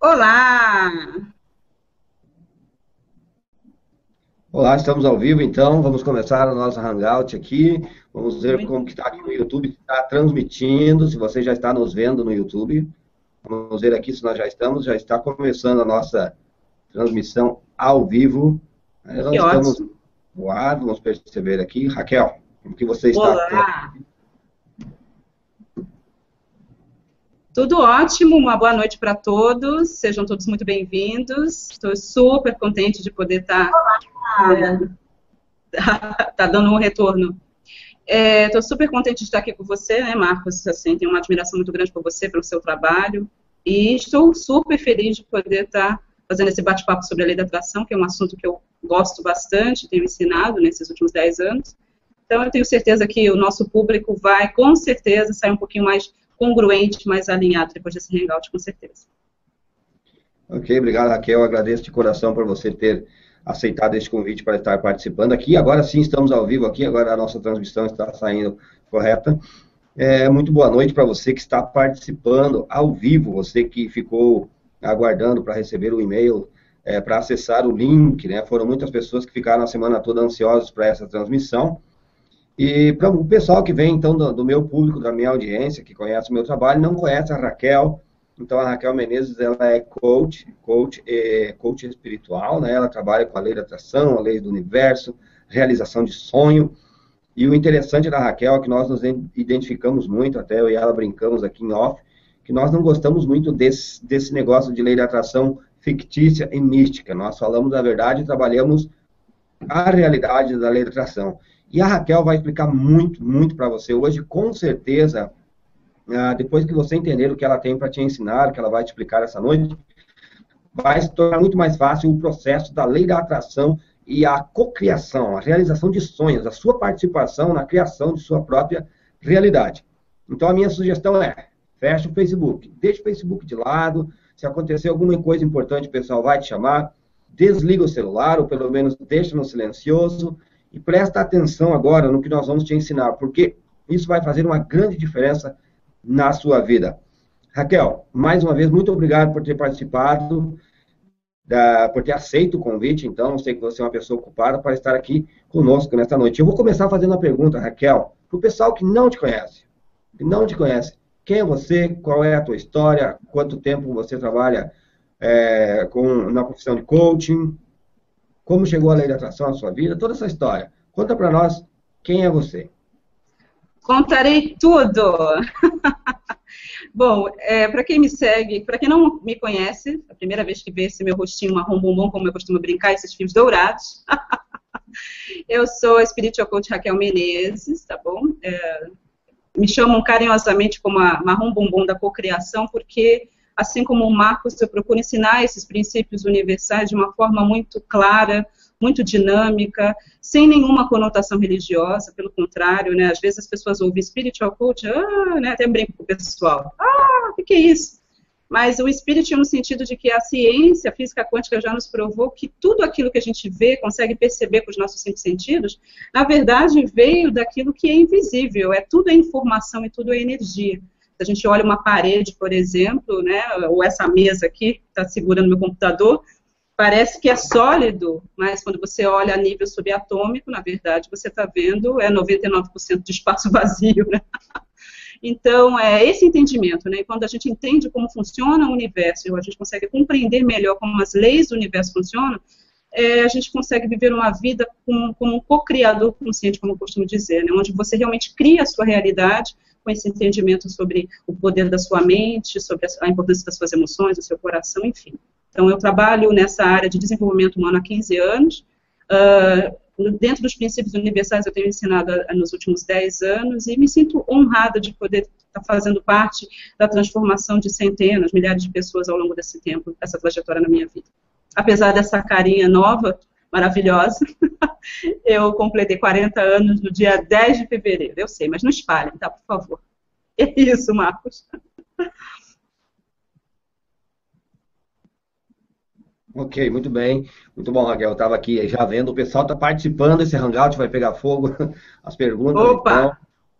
Olá! Olá, estamos ao vivo então, vamos começar o nosso Hangout aqui, vamos ver como que está aqui no YouTube, está transmitindo, se você já está nos vendo no YouTube, vamos ver aqui se nós já estamos, já está começando a nossa transmissão ao vivo, nós que estamos ótimo. no ar, vamos perceber aqui, Raquel, como que você está? Olá! Tudo ótimo, uma boa noite para todos, sejam todos muito bem-vindos. Estou super contente de poder estar. Tá, é, tá dando um retorno. Estou é, super contente de estar aqui com você, né, Marcos? Assim, tenho uma admiração muito grande por você, pelo seu trabalho. E estou super feliz de poder estar fazendo esse bate-papo sobre a lei da atração, que é um assunto que eu gosto bastante, tenho ensinado nesses últimos 10 anos. Então, eu tenho certeza que o nosso público vai, com certeza, sair um pouquinho mais congruente, mais alinhado depois desse hangout, com certeza. Ok, obrigado, Raquel. Agradeço de coração por você ter aceitado esse convite para estar participando aqui. Agora sim, estamos ao vivo aqui, agora a nossa transmissão está saindo correta. É, muito boa noite para você que está participando ao vivo, você que ficou aguardando para receber o e-mail, é, para acessar o link, né? Foram muitas pessoas que ficaram a semana toda ansiosas para essa transmissão. E para o pessoal que vem, então, do, do, meu público, da minha audiência, que conhece o meu trabalho, não conhece a Raquel, então a Raquel Menezes, ela é coach, coach, é, coach espiritual, né? Ela trabalha com a lei da atração, a lei do universo, realização de sonho. E o interessante da Raquel é que nós nos identificamos muito, até eu e ela brincamos aqui em off, que nós não gostamos muito desse, desse negócio de lei da atração fictícia e mística. Nós falamos a verdade e trabalhamos a realidade da lei da atração. E a Raquel vai explicar muito, muito para você hoje, com certeza, ah, depois que você entender o que ela tem para te ensinar, que ela vai te explicar essa noite, vai se tornar muito mais fácil o processo da lei da atração e a cocriação, a realização de sonhos, a sua participação na criação de sua própria realidade. Então, a minha sugestão é, feche o Facebook, deixe o Facebook de lado, se acontecer alguma coisa importante, o pessoal vai te chamar, desliga o celular, ou pelo menos deixa no silencioso, e presta atenção agora no que nós vamos te ensinar, porque isso vai fazer uma grande diferença na sua vida. Raquel, mais uma vez, muito obrigado por ter participado, da, por ter aceito o convite, então, sei que você é uma pessoa ocupada para estar aqui conosco nesta noite. Eu vou começar fazendo uma pergunta, Raquel, para o pessoal que não te conhece, que não te conhece. Quem é você? Qual é a tua história? Quanto tempo você trabalha é, com, na profissão de coaching? Como chegou a lei da atração na sua vida, toda essa história. Conta para nós quem é você. Contarei tudo. Bom, é, para quem me segue, para quem não me conhece, a primeira vez que vê esse meu rostinho marrom bombom, como eu costumo brincar, esses fios dourados, eu sou a Spiritual Coach Raquel Menezes, tá bom? É, me chamam carinhosamente como a marrom bombom da cocriação, porque assim como o Marcos, eu procuro ensinar esses princípios universais de uma forma muito clara, muito dinâmica, sem nenhuma conotação religiosa, pelo contrário, né? Às vezes as pessoas ouvem spiritual coach, ah, né? Até brinco com o pessoal, ah, o que, é isso? Mas o espírito no sentido de que a ciência, a física quântica já nos provou que tudo aquilo que a gente vê, consegue perceber com os nossos cinco sentidos, na verdade veio daquilo que é invisível, é tudo é informação e tudo é energia. A gente olha uma parede, por exemplo, né, ou essa mesa aqui, está segurando meu computador, parece que é sólido, mas quando você olha a nível subatômico, na verdade, você está vendo é 99% de espaço vazio, né? Então, é esse entendimento, né? Quando a gente entende como funciona o universo, a gente consegue compreender melhor como as leis do universo funcionam, é, a gente consegue viver uma vida como, como um co-criador consciente, como eu costumo dizer, né? onde você realmente cria a sua realidade com esse entendimento sobre o poder da sua mente, sobre a importância das suas emoções, do seu coração, enfim. Então, eu trabalho nessa área de desenvolvimento humano há 15 anos. Uh, dentro dos princípios universais, eu tenho ensinado nos últimos 10 anos e me sinto honrada de poder estar fazendo parte da transformação de centenas, milhares de pessoas ao longo desse tempo, essa trajetória na minha vida. Apesar dessa carinha nova, maravilhosa. Eu completei 40 anos no dia 10 de fevereiro. Eu sei, mas não espalhem, tá? Por favor. É isso, Marcos. Ok, muito bem. Muito bom, Raquel. Eu estava aqui já vendo, o pessoal está participando, esse hangout vai pegar fogo, as perguntas. Opa!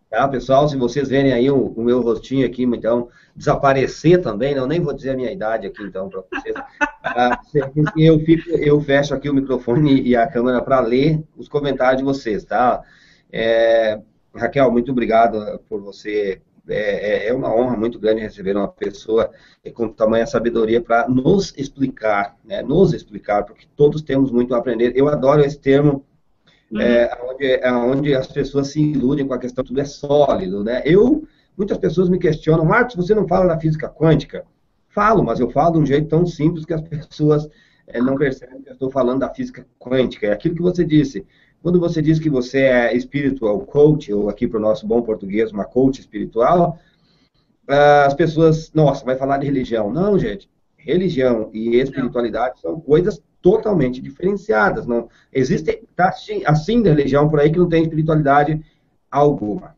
Tá, pessoal, se vocês verem aí o, o, meu rostinho aqui, então, desaparecer também, não nem vou dizer a minha idade aqui, então, para vocês. Ah, eu, fico, eu fecho aqui o microfone e a câmera para ler os comentários de vocês, tá? É, Raquel, muito obrigado por você. É, é, é uma honra muito grande receber uma pessoa com tamanha sabedoria para nos explicar, né? Nos explicar, porque todos temos muito a aprender. Eu adoro esse termo uhum. é, onde, é onde as pessoas se iludem com a questão tudo é sólido, né? Eu, muitas pessoas me questionam, Marcos, você não fala da física quântica? Falo, mas eu falo de um jeito tão simples que as pessoas é, não percebem que eu estou falando da física quântica. É aquilo que você disse. Quando você diz que você é espiritual coach, ou aqui para o nosso bom português, uma coach espiritual, as pessoas, nossa, vai falar de religião. Não, gente. Religião e espiritualidade são coisas totalmente diferenciadas. Não existe tá, assim, assim de religião por aí que não tem espiritualidade alguma.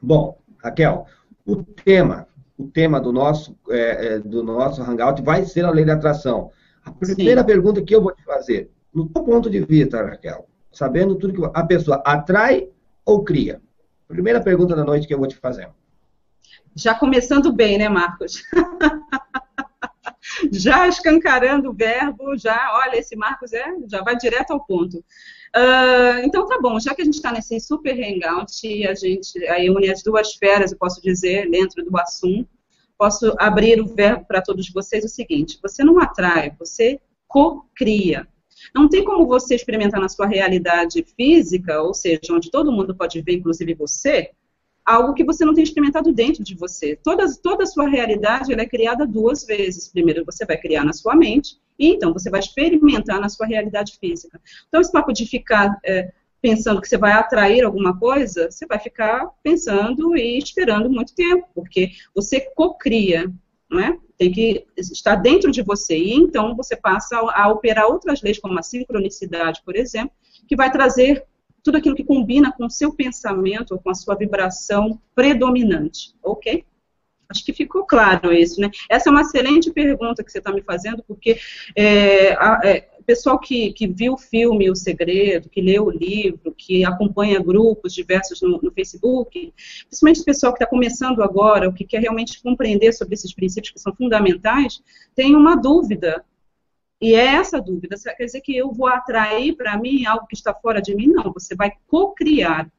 Bom, Raquel, o tema, o tema do nosso é, é, do nosso hangout vai ser a lei da atração. A primeira Sim. pergunta que eu vou te fazer, no teu ponto de vista, Raquel, sabendo tudo que a pessoa atrai ou cria. Primeira pergunta da noite que eu vou te fazer. Já começando bem, né, Marcos? já escancarando o verbo, já, olha, esse Marcos é, já vai direto ao ponto. Uh, então tá bom, já que a gente está nesse super hangout a gente aí une as duas feras, eu posso dizer, dentro do assunto, posso abrir o verbo para todos vocês o seguinte: você não atrai, você co-cria. Não tem como você experimentar na sua realidade física, ou seja, onde todo mundo pode ver, inclusive você, algo que você não tem experimentado dentro de você. Toda, toda a sua realidade é criada duas vezes. Primeiro você vai criar na sua mente, e então você vai experimentar na sua realidade física. Então, esse papo de ficar é, pensando que você vai atrair alguma coisa, você vai ficar pensando e esperando muito tempo, porque você cocria, não é? Tem que estar dentro de você. E então você passa a, operar outras leis, como a sincronicidade, por exemplo, que vai trazer tudo aquilo que combina com o seu pensamento ou com a sua vibração predominante, ok? Acho que ficou claro isso, né? Essa é uma excelente pergunta que você está me fazendo, porque é, a, é, pessoal que, que viu o filme O Segredo, que leu o livro, que acompanha grupos diversos no, no Facebook, principalmente o pessoal que está começando agora, o que quer realmente compreender sobre esses princípios que são fundamentais, tem uma dúvida e é essa dúvida. Quer dizer que eu vou atrair para mim algo que está fora de mim? Não, você vai co-criar.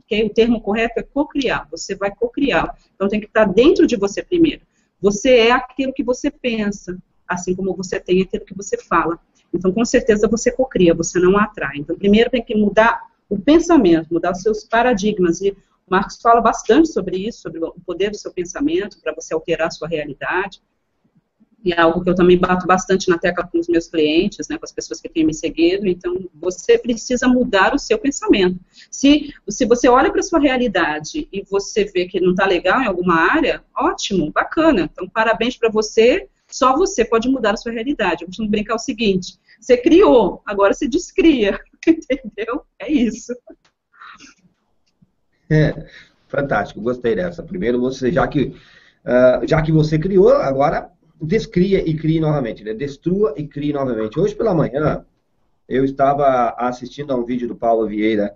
Okay? O termo correto é co-criar. Você vai co-criar. Então tem que estar dentro de você primeiro. Você é aquilo que você pensa, assim como você tem aquilo que você fala. Então, com certeza, você cocria, você não atrai. Então, primeiro tem que mudar o pensamento, mudar os seus paradigmas. E o Marcos fala bastante sobre isso, sobre o poder do seu pensamento, para você alterar a sua realidade e é algo que eu também bato bastante na tecla com os meus clientes, né, com as pessoas que têm me seguido. Então, você precisa mudar o seu pensamento. Se, se você olha para a sua realidade e você vê que não está legal em alguma área, ótimo, bacana. Então, parabéns para você. Só você pode mudar a sua realidade. Eu costumo brincar o seguinte: você criou, agora você descria. Entendeu? É isso. É, fantástico, gostei dessa. Primeiro, você, já que, uh, já que você criou, agora descria e crie novamente, né? destrua e crie novamente. Hoje pela manhã, eu estava assistindo a um vídeo do Paulo Vieira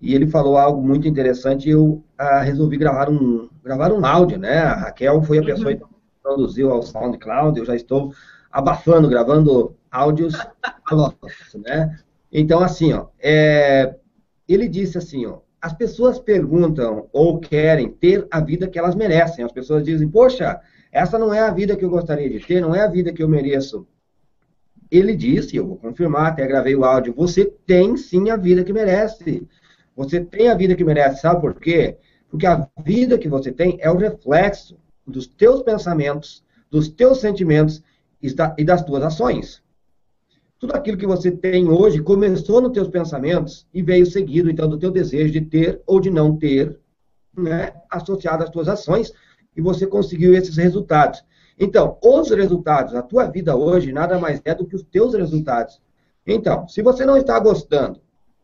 e ele falou algo muito interessante eu ah, resolvi gravar um, gravar um áudio, né? A Raquel foi a pessoa uhum. que produziu ao SoundCloud, eu já estou abafando, gravando áudios né? Então, assim, ó, é, ele disse assim, ó, as pessoas perguntam ou querem ter a vida que elas merecem. As pessoas dizem, poxa, essa não é a vida que eu gostaria de ter, não é a vida que eu mereço. Ele disse, eu vou confirmar, até gravei o áudio, você tem sim a vida que merece. Você tem a vida que merece, sabe por quê? Porque a vida que você tem é o reflexo dos teus pensamentos, dos teus sentimentos e das tuas ações. Tudo aquilo que você tem hoje começou nos teus pensamentos e veio seguido, então, do teu desejo de ter ou de não ter, né, associado às tuas ações, e você conseguiu esses resultados. Então, os resultados, a tua vida hoje, nada mais é do que os teus resultados. Então, se você não está gostando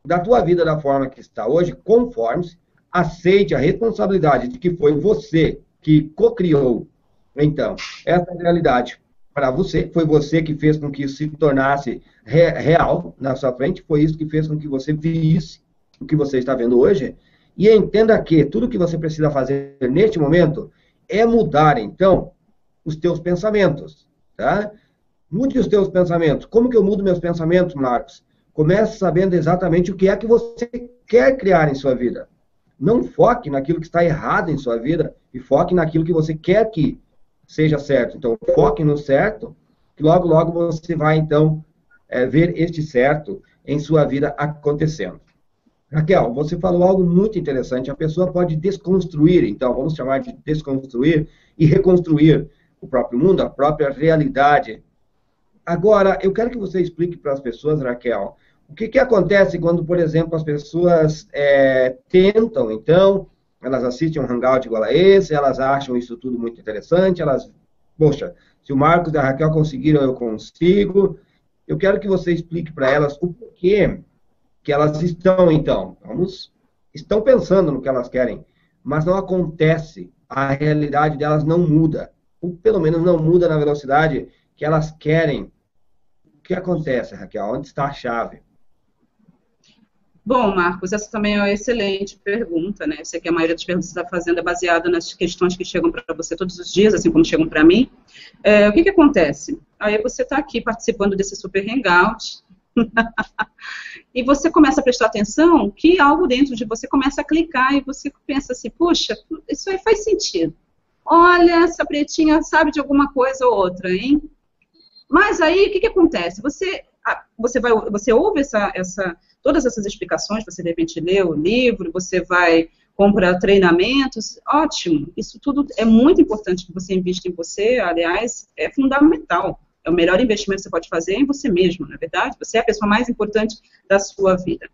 da tua vida da forma que está hoje, conforme-se, aceite a responsabilidade de que foi você que co-criou. Então, essa realidade para você, foi você que fez com que isso se tornasse re real na sua frente, foi isso que fez com que você visse o que você está vendo hoje. E entenda que tudo que você precisa fazer neste momento é mudar, então, os teus pensamentos, tá? Mude os teus pensamentos. Como que eu mudo meus pensamentos, Marcos? Comece sabendo exatamente o que é que você quer criar em sua vida. Não foque naquilo que está errado em sua vida e foque naquilo que você quer que seja certo. Então, foque no certo, que logo, logo você vai, então, é, ver este certo em sua vida acontecendo. Raquel, você falou algo muito interessante. A pessoa pode desconstruir, então, vamos chamar de desconstruir e reconstruir o próprio mundo, a própria realidade. Agora, eu quero que você explique para as pessoas, Raquel, o que, que acontece quando, por exemplo, as pessoas é, tentam, então, elas assistem um hangout igual a esse, elas acham isso tudo muito interessante, elas, poxa, se o Marcos e a Raquel conseguiram, eu consigo. Eu quero que você explique para elas o porquê que elas estão, então, vamos, estão pensando no que elas querem, mas não acontece, a realidade delas não muda, ou pelo menos não muda na velocidade que elas querem. O que acontece, Raquel? Onde está a chave? Bom, Marcos, essa também é uma excelente pergunta, né? Eu sei que a maioria das perguntas que você está fazendo é baseada nas questões que chegam para você todos os dias, assim como chegam para mim. É, o que, que acontece? Aí você está aqui participando desse super hangout, e você começa a prestar atenção que algo dentro de você começa a clicar e você pensa assim, puxa, isso aí faz sentido. Olha, essa pretinha sabe de alguma coisa ou outra, hein? Mas aí, o que, que acontece? Você, você, vai, você ouve essa, essa todas essas explicações, você de repente lê o livro, você vai comprar treinamentos, ótimo. Isso tudo é muito importante que você invista em você, aliás, é fundamental. É o melhor investimento que você pode fazer em você mesmo, na é verdade? Você é a pessoa mais importante da sua vida.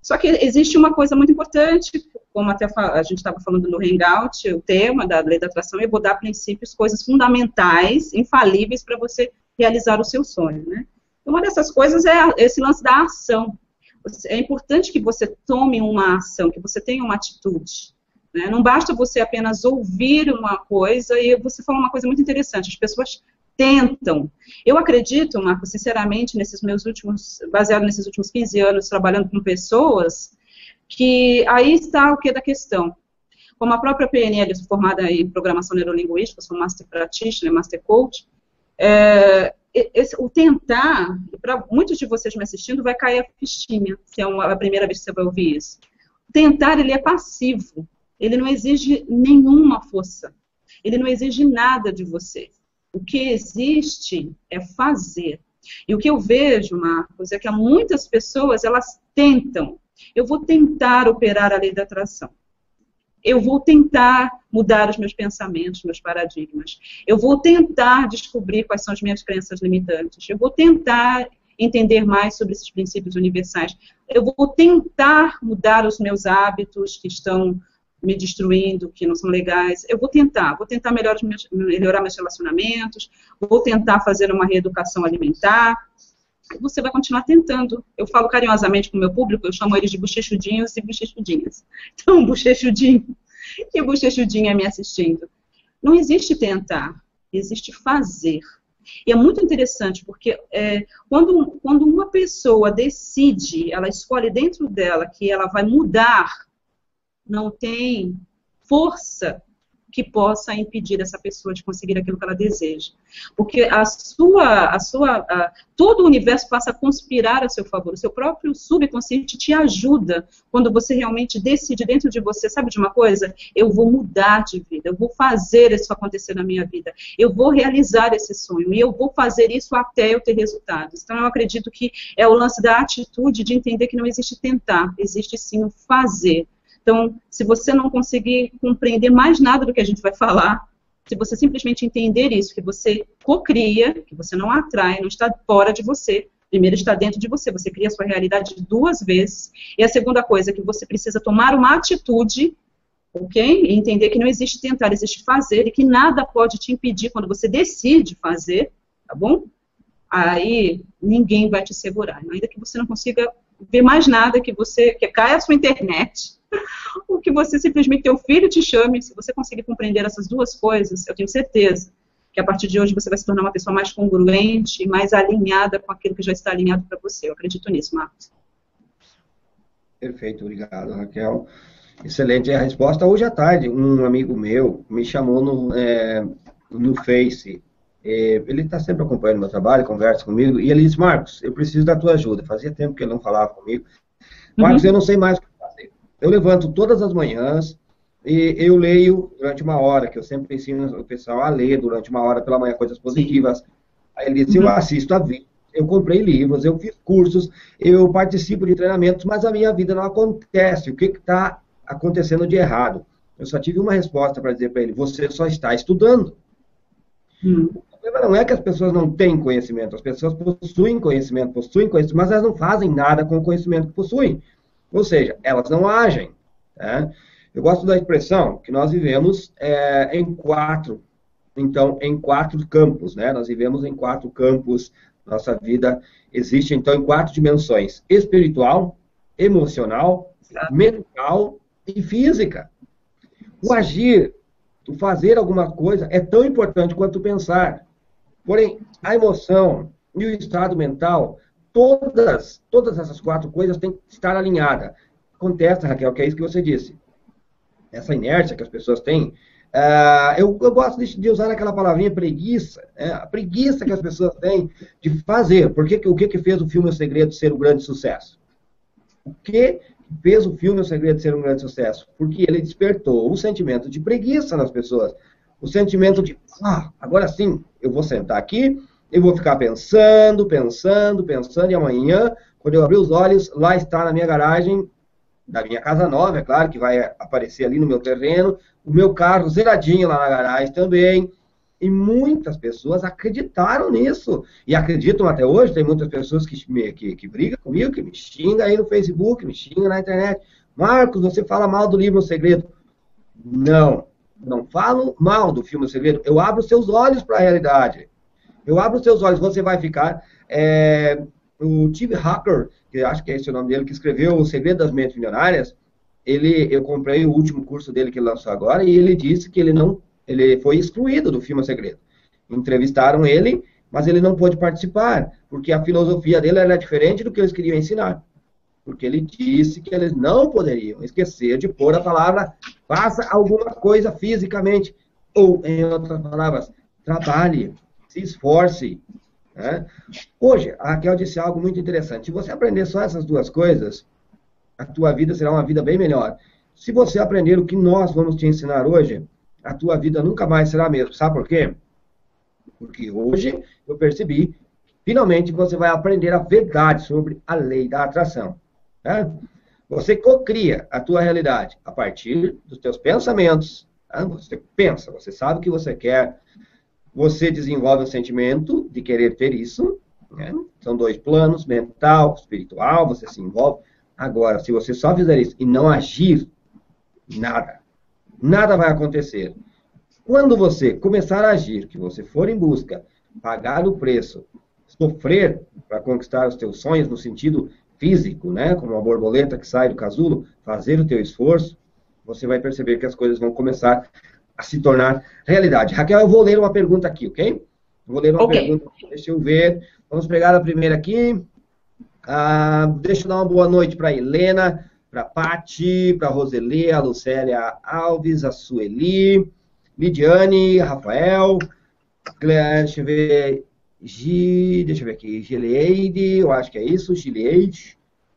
Só que existe uma coisa muito importante, como até a gente estava falando no Hangout, o tema da lei da atração, eu vou dar princípios, coisas fundamentais, infalíveis para você realizar o seu sonho, né? Uma dessas coisas é esse lance da ação é importante que você tome uma ação, que você tenha uma atitude. Né? Não basta você apenas ouvir uma coisa e você falou uma coisa muito interessante. As pessoas tentam. Eu acredito, Marco, sinceramente, nesses meus últimos, baseado nesses últimos 15 anos trabalhando com pessoas, que aí está o que da questão. Como a própria PNL, formada em programação neurolinguística, sou Master Practitioner, Master Coach, é, esse, o tentar, para muitos de vocês me assistindo, vai cair a fichinha, se é uma, a primeira vez que você vai ouvir isso. Tentar, ele é passivo. Ele não exige nenhuma força. Ele não exige nada de você. O que existe é fazer. E o que eu vejo, Marcos, é que muitas pessoas, elas tentam. Eu vou tentar operar a lei da atração eu vou tentar mudar os meus pensamentos, meus paradigmas. Eu vou tentar descobrir quais são as minhas crenças limitantes. Eu vou tentar entender mais sobre esses princípios universais. Eu vou tentar mudar os meus hábitos que estão me destruindo, que não são legais. Eu vou tentar, vou tentar melhorar meus, melhorar meus relacionamentos, vou tentar fazer uma reeducação alimentar. Você vai continuar tentando. Eu falo carinhosamente com o meu público, eu chamo eles de bochechudinhos e bochechudinhas. Então, bochechudinho e bochechudinha me assistindo. Não existe tentar, existe fazer. E é muito interessante, porque é, quando, quando uma pessoa decide, ela escolhe dentro dela que ela vai mudar, não tem força que possa impedir essa pessoa de conseguir aquilo que ela deseja. Porque a sua, a sua, a, todo o universo passa a conspirar a seu favor. O seu próprio subconsciente te ajuda quando você realmente decide dentro de você, sabe de uma coisa? Eu vou mudar de vida, eu vou fazer isso acontecer na minha vida, eu vou realizar esse sonho e eu vou fazer isso até eu ter resultados. Então eu acredito que é o lance da atitude de entender que não existe tentar, existe sim o fazer. Então, se você não conseguir compreender mais nada do que a gente vai falar, se você simplesmente entender isso, que você cocria, que você não atrai, não está fora de você, primeiro está dentro de você, você cria a sua realidade duas vezes, e a segunda coisa é que você precisa tomar uma atitude, ok? E entender que não existe tentar, existe fazer, e que nada pode te impedir quando você decide fazer, tá bom? Aí ninguém vai te segurar, ainda que você não consiga ver mais nada, que você, que caia a sua internet, o que você simplesmente teu filho te chame, se você conseguir compreender essas duas coisas, eu tenho certeza que a partir de hoje você vai se tornar uma pessoa mais congruente, mais alinhada com aquilo que já está alinhado para você. Eu acredito nisso, Marcos. Perfeito, obrigado, Raquel. Excelente a resposta. Hoje à tarde, um amigo meu me chamou no, é, no Face. É, ele está sempre acompanhando meu trabalho, conversa comigo, e ele disse, Marcos, eu preciso da tua ajuda. Fazia tempo que ele não falava comigo. Marcos, uhum. eu não sei mais o que fazer. Eu levanto todas as manhãs e eu leio durante uma hora, que eu sempre ensino o pessoal a ler durante uma hora pela manhã coisas positivas. Sim. Aí ele disse, uhum. eu assisto a vida eu comprei livros, eu fiz cursos, eu participo de treinamentos, mas a minha vida não acontece. O que está acontecendo de errado? Eu só tive uma resposta para dizer para ele: você só está estudando. Hum. O problema não é que as pessoas não têm conhecimento, as pessoas possuem conhecimento, possuem conhecimento, mas elas não fazem nada com o conhecimento que possuem. Ou seja, elas não agem. Tá? Eu gosto da expressão que nós vivemos é, em quatro, então, em quatro campos, né? Nós vivemos em quatro campos nossa vida existe, então, em quatro dimensões: espiritual, emocional, mental e física. O agir, o fazer alguma coisa é tão importante quanto pensar. Porém, a emoção e o estado mental, todas, todas essas quatro coisas têm que estar alinhadas. Acontece, Raquel, que é isso que você disse. Essa inércia que as pessoas têm Uh, eu, eu, gosto de, de, usar aquela palavrinha preguiça, né? a preguiça que as pessoas têm de fazer. Por que, o que, que fez o filme O Segredo ser um grande sucesso? O que fez o filme O Segredo ser um grande sucesso? Porque ele despertou um sentimento de preguiça nas pessoas. O sentimento de, ah, agora sim, eu vou sentar aqui, eu vou ficar pensando, pensando, pensando, e amanhã, quando eu abrir os olhos, lá está na minha garagem da minha casa nova, é claro, que vai aparecer ali no meu terreno, o meu carro zeradinho lá na garagem também. E muitas pessoas acreditaram nisso. E acreditam até hoje. Tem muitas pessoas que, me, que, que brigam comigo, que me xingam aí no Facebook, me xingam na internet. Marcos, você fala mal do livro O Segredo. Não, não falo mal do filme O Segredo. Eu abro seus olhos para a realidade. Eu abro seus olhos, você vai ficar. É, o Steve Hacker, que acho que é esse o nome dele, que escreveu O Segredo das Mentes Milionárias, ele, eu comprei o último curso dele que ele lançou agora e ele disse que ele não, ele foi excluído do filme Segredo. Entrevistaram ele, mas ele não pôde participar, porque a filosofia dele era diferente do que eles queriam ensinar. Porque ele disse que eles não poderiam esquecer de pôr a palavra faça alguma coisa fisicamente. Ou, em outras palavras, trabalhe, se esforce, né? Hoje, a Raquel disse algo muito interessante. Se você aprender só essas duas coisas, a tua vida será uma vida bem melhor. Se você aprender o que nós vamos te ensinar hoje, a tua vida nunca mais será a mesma. Sabe por quê? Porque hoje eu percebi, finalmente você vai aprender a verdade sobre a lei da atração. Né? Você cocria a tua realidade a partir dos teus pensamentos. Né? Você pensa, você sabe o que você quer, você desenvolve o sentimento de querer ter isso. Né? São dois planos, mental, espiritual, você se envolve. Agora, se você só fizer isso e não agir, nada. Nada vai acontecer. Quando você começar a agir, que você for em busca, pagar o preço, sofrer para conquistar os teus sonhos no sentido físico, né, como uma borboleta que sai do casulo, fazer o teu esforço, você vai perceber que as coisas vão começar a se tornar realidade. Raquel, eu vou ler uma pergunta aqui, ok? Vou ler uma okay. pergunta, deixa eu ver. Vamos pegar a primeira aqui. Ah, deixa eu dar uma boa noite para a Helena, para a Pati, para a Roseli, a Lucélia Alves, a Sueli, Lidiane, Rafael, deixa eu ver, G, deixa eu ver aqui, Gileide, eu acho que é isso, Gileide,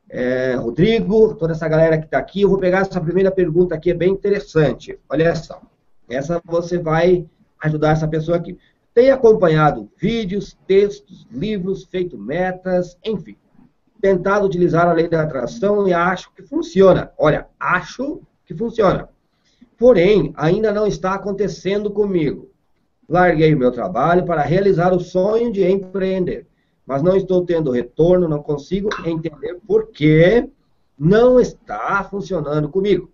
é, Rodrigo, toda essa galera que está aqui. Eu vou pegar essa primeira pergunta aqui, é bem interessante. Olha só. Essa você vai ajudar essa pessoa aqui. Tem acompanhado vídeos, textos, livros, feito metas, enfim. Tentado utilizar a lei da atração e acho que funciona. Olha, acho que funciona. Porém, ainda não está acontecendo comigo. Larguei o meu trabalho para realizar o sonho de empreender, mas não estou tendo retorno, não consigo entender por que não está funcionando comigo.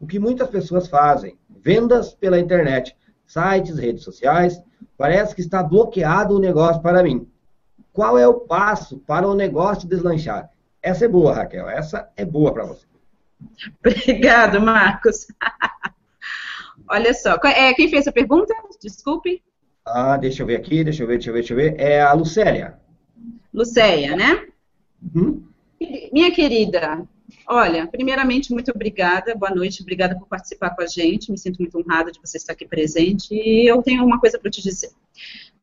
O que muitas pessoas fazem vendas pela internet, sites, redes sociais. Parece que está bloqueado o negócio para mim. Qual é o passo para o negócio deslanchar? Essa é boa, Raquel. Essa é boa para você. Obrigado, Marcos. Olha só, é, quem fez a pergunta? Desculpe. Ah, deixa eu ver aqui, deixa eu ver, deixa eu ver, deixa eu ver. É a Lucélia. Lucélia, né? Uhum. Minha querida, Olha, primeiramente, muito obrigada, boa noite, obrigada por participar com a gente, me sinto muito honrada de você estar aqui presente, e eu tenho uma coisa para te dizer.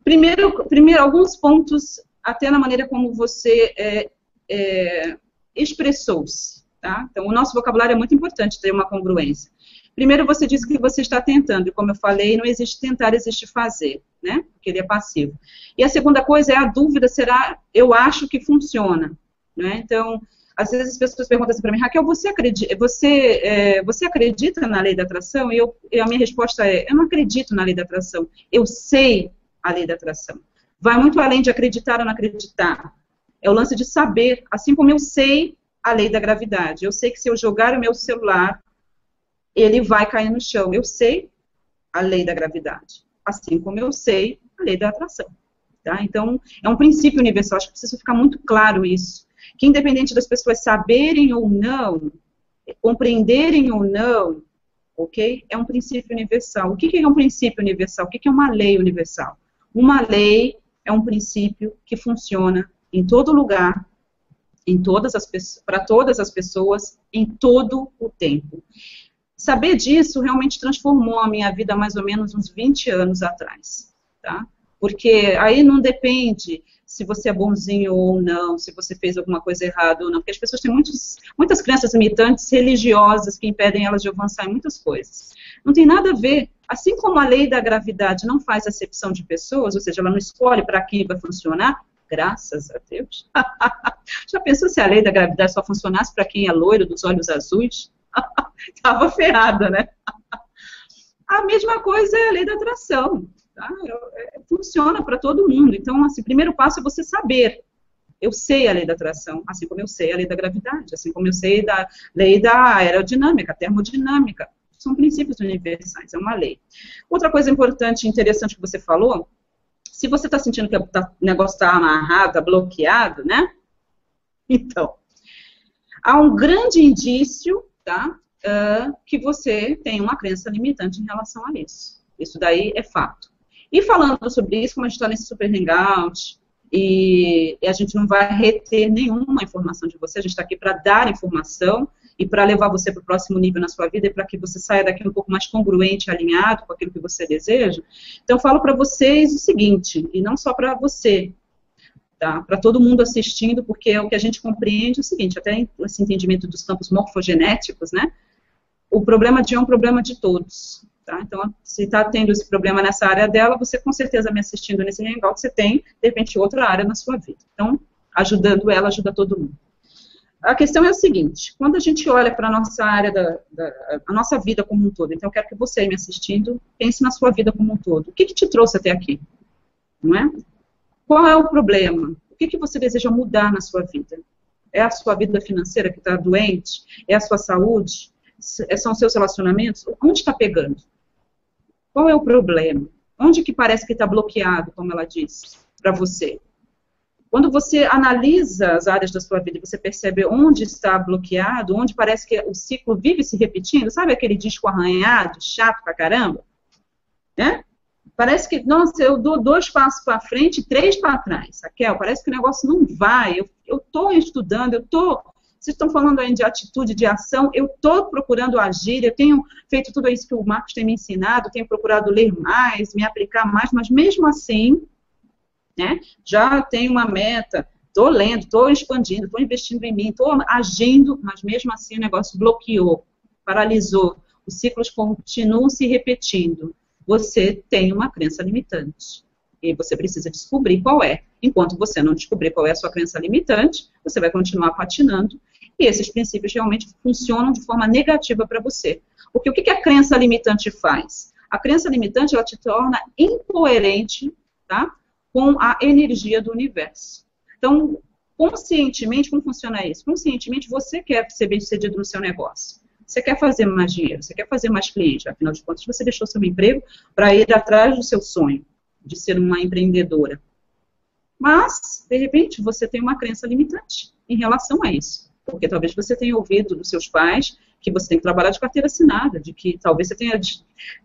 Primeiro, primeiro, alguns pontos, até na maneira como você é, é, expressou-se, tá? Então, o nosso vocabulário é muito importante ter uma congruência. Primeiro, você disse que você está tentando, e como eu falei, não existe tentar, existe fazer, né? Porque ele é passivo. E a segunda coisa é a dúvida, será, eu acho que funciona, né? Então, às vezes as pessoas perguntam assim para mim, Raquel, você acredita, você, é, você acredita na lei da atração? E, eu, e a minha resposta é, eu não acredito na lei da atração, eu sei a lei da atração. Vai muito além de acreditar ou não acreditar. É o lance de saber, assim como eu sei a lei da gravidade. Eu sei que se eu jogar o meu celular, ele vai cair no chão. Eu sei a lei da gravidade. Assim como eu sei a lei da atração. Tá? Então, é um princípio universal. Acho que precisa ficar muito claro isso que independente das pessoas saberem ou não, compreenderem ou não, ok? É um princípio universal. O que é um princípio universal? O que é uma lei universal? Uma lei é um princípio que funciona em todo lugar, em todas as para todas as pessoas, em todo o tempo. Saber disso realmente transformou a minha vida mais ou menos uns 20 anos atrás, tá? Porque aí não depende se você é bonzinho ou não, se você fez alguma coisa errada ou não, porque as pessoas têm muitos, muitas crenças limitantes religiosas que impedem elas de avançar em muitas coisas. Não tem nada a ver. Assim como a lei da gravidade não faz acepção de pessoas, ou seja, ela não escolhe para quem vai funcionar, graças a Deus. Já pensou se a lei da gravidade só funcionasse para quem é loiro, dos olhos azuis? Tava ferrada, né? A mesma coisa é a lei da atração. Tá? É, funciona para todo mundo. Então, assim, o primeiro passo é você saber. Eu sei a lei da atração, assim como eu sei a lei da gravidade, assim como eu sei da lei da aerodinâmica, termodinâmica. São princípios universais, é uma lei. Outra coisa importante e interessante que você falou, se você está sentindo que tá, o negócio está amarrado, está bloqueado, né? Então, há um grande indício, tá? Uh, que você tem uma crença limitante em relação a isso. Isso daí é fato. E falando sobre isso, como a gente está nesse super hangout, e, e, a gente não vai reter nenhuma informação de você, a gente está aqui para dar informação e para levar você para o próximo nível na sua vida e para que você saia daqui um pouco mais congruente, alinhado com aquilo que você deseja. Então, falo para vocês o seguinte, e não só para você, tá? para todo mundo assistindo, porque o que a gente compreende é o seguinte, até esse entendimento dos campos morfogenéticos, né? O problema de um é um problema de todos. Tá? Então, se está tendo esse problema nessa área dela, você com certeza me assistindo nesse hangout, você tem, de repente, outra área na sua vida. Então, ajudando ela, ajuda todo mundo. A questão é a seguinte, quando a gente olha para a nossa área, da, da, a nossa vida como um todo, então eu quero que você, me assistindo, pense na sua vida como um todo. O que, que te trouxe até aqui? Não é? Qual é o problema? O que, que você deseja mudar na sua vida? É a sua vida financeira que está doente? É a sua saúde? São seus relacionamentos? Onde está pegando? Qual é o problema? Onde que parece que está bloqueado, como ela disse, para você? Quando você analisa as áreas da sua vida você percebe onde está bloqueado, onde parece que o ciclo vive se repetindo, sabe aquele disco arranhado, chato pra caramba? Né? Parece que, nossa, eu dou dois passos para frente e três para trás. Raquel, parece que o negócio não vai. Eu estou estudando, eu estou vocês estão falando aí de atitude, de ação, eu estou procurando agir, eu tenho feito tudo isso que o Marcos tem me ensinado, tenho procurado ler mais, me aplicar mais, mas mesmo assim, né, já tenho uma meta, estou lendo, estou expandindo, estou investindo em mim, estou agindo, mas mesmo assim o negócio bloqueou, paralisou, os ciclos continuam se repetindo. Você tem uma crença limitante. E você precisa descobrir qual é. Enquanto você não descobrir qual é a sua crença limitante, você vai continuar patinando e esses princípios realmente funcionam de forma negativa para você. Porque o que, a crença limitante faz? A crença limitante ela te torna incoerente tá, com a energia do universo. Então, conscientemente, como funciona isso? Conscientemente, você quer ser bem sucedido no seu negócio. Você quer fazer mais dinheiro, você quer fazer mais cliente, afinal de contas, você deixou seu emprego para ir atrás do seu sonho de ser uma empreendedora. Mas, de repente, você tem uma crença limitante em relação a isso. Porque talvez você tenha ouvido dos seus pais que você tem que trabalhar de carteira assinada, de que talvez você tenha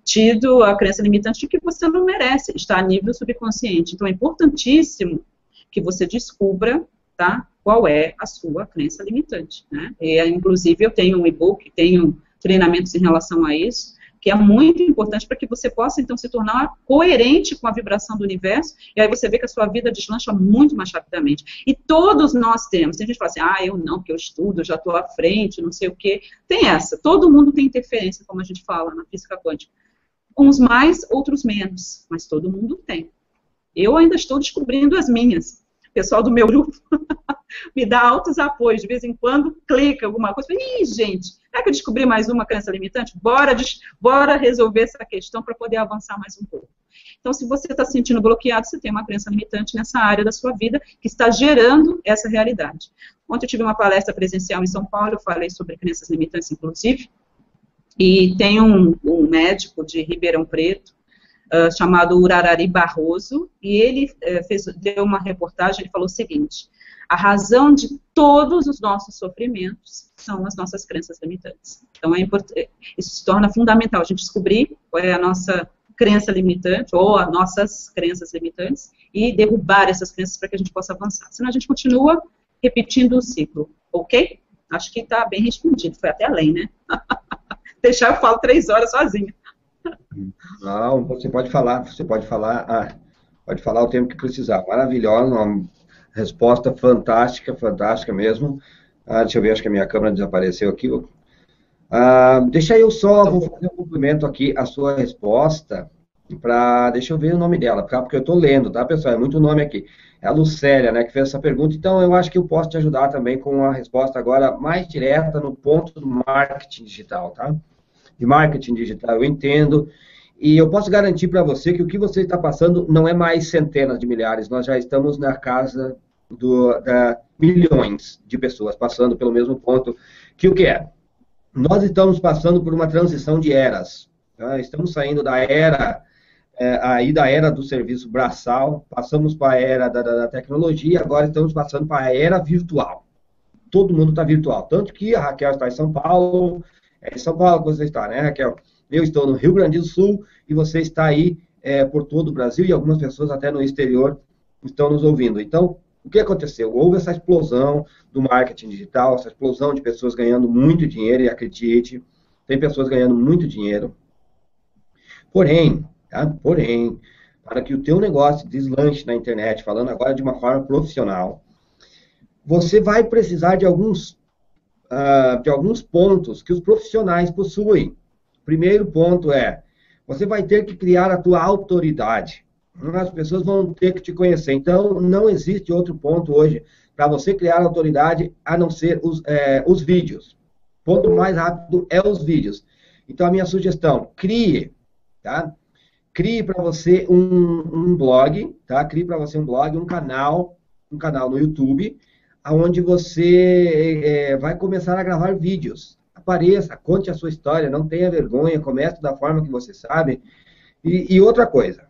tido a crença limitante de que você não merece, está a nível subconsciente. Então é importantíssimo que você descubra, tá? Qual é a sua crença limitante. Né? E, inclusive, eu tenho um e-book, tenho treinamentos em relação a isso, que é muito importante para que você possa, então, se tornar coerente com a vibração do universo, e aí você vê que a sua vida deslancha muito mais rapidamente. E todos nós temos, tem gente que fala assim, ah, eu não, porque eu estudo, já estou à frente, não sei o quê. Tem essa, todo mundo tem interferência, como a gente fala na física quântica. Uns mais, outros menos, mas todo mundo tem. Eu ainda estou descobrindo as minhas. Pessoal do meu grupo me dá altos apoios, de vez em quando clica alguma coisa. Ih, gente, é que eu descobri mais uma crença limitante? Bora, bora resolver essa questão para poder avançar mais um pouco. Então, se você está se sentindo bloqueado, você tem uma crença limitante nessa área da sua vida que está gerando essa realidade. Ontem eu tive uma palestra presencial em São Paulo, eu falei sobre crenças limitantes, inclusive, e tem um, um médico de Ribeirão Preto, uh, chamado Urarari Barroso, e ele uh, fez, deu uma reportagem, ele falou o seguinte, a razão de todos os nossos sofrimentos são as nossas crenças limitantes. Então, é isso se torna fundamental, a gente descobrir qual é a nossa crença limitante, ou as nossas crenças limitantes, e derrubar essas crenças para que a gente possa avançar. Senão a gente continua repetindo o ciclo, ok? Acho que está bem respondido, foi até além, né? Deixar eu falo três horas sozinha. Não, você pode falar, você pode falar, ah, pode falar o tempo que precisar. Maravilhosa, uma resposta fantástica, fantástica mesmo. Ah, deixa eu ver, acho que a minha câmera desapareceu aqui. Ah, deixa eu só, vou fazer um cumprimento aqui a sua resposta para, deixa eu ver o nome dela, porque eu estou lendo, tá, pessoal? É muito nome aqui. É a Lucélia, né, que fez essa pergunta. Então, eu acho que eu posso te ajudar também com a resposta agora mais direta no ponto do marketing digital, tá? De marketing digital, eu entendo. E eu posso garantir para você que o que você está passando não é mais centenas de milhares, nós já estamos na casa do, da milhões de pessoas passando pelo mesmo ponto que o que é? Nós estamos passando por uma transição de eras. Tá? Estamos saindo da era é, aí da era do serviço braçal, passamos para a era da, da, da tecnologia, agora estamos passando para a era virtual. Todo mundo está virtual. Tanto que a Raquel está em São Paulo, é em São Paulo que você está, né, Raquel? Eu estou no Rio Grande do Sul e você está aí é, por todo o Brasil e algumas pessoas até no exterior estão nos ouvindo. Então, o que aconteceu? Houve essa explosão do marketing digital, essa explosão de pessoas ganhando muito dinheiro, e acredite, tem pessoas ganhando muito dinheiro. Porém, tá? porém, para que o teu negócio deslanche na internet, falando agora de uma forma profissional, você vai precisar de alguns, uh, de alguns pontos que os profissionais possuem. Primeiro ponto é, você vai ter que criar a tua autoridade. As pessoas vão ter que te conhecer. Então, não existe outro ponto hoje para você criar autoridade a não ser os, é, os vídeos. Ponto mais rápido é os vídeos. Então, a minha sugestão, crie, tá? Crie para você um, um, blog, tá? Crie para você um blog, um canal, um canal no YouTube, onde você é, vai começar a gravar vídeos apareça, conte a sua história, não tenha vergonha, comece da forma que você sabe. E, e, outra coisa,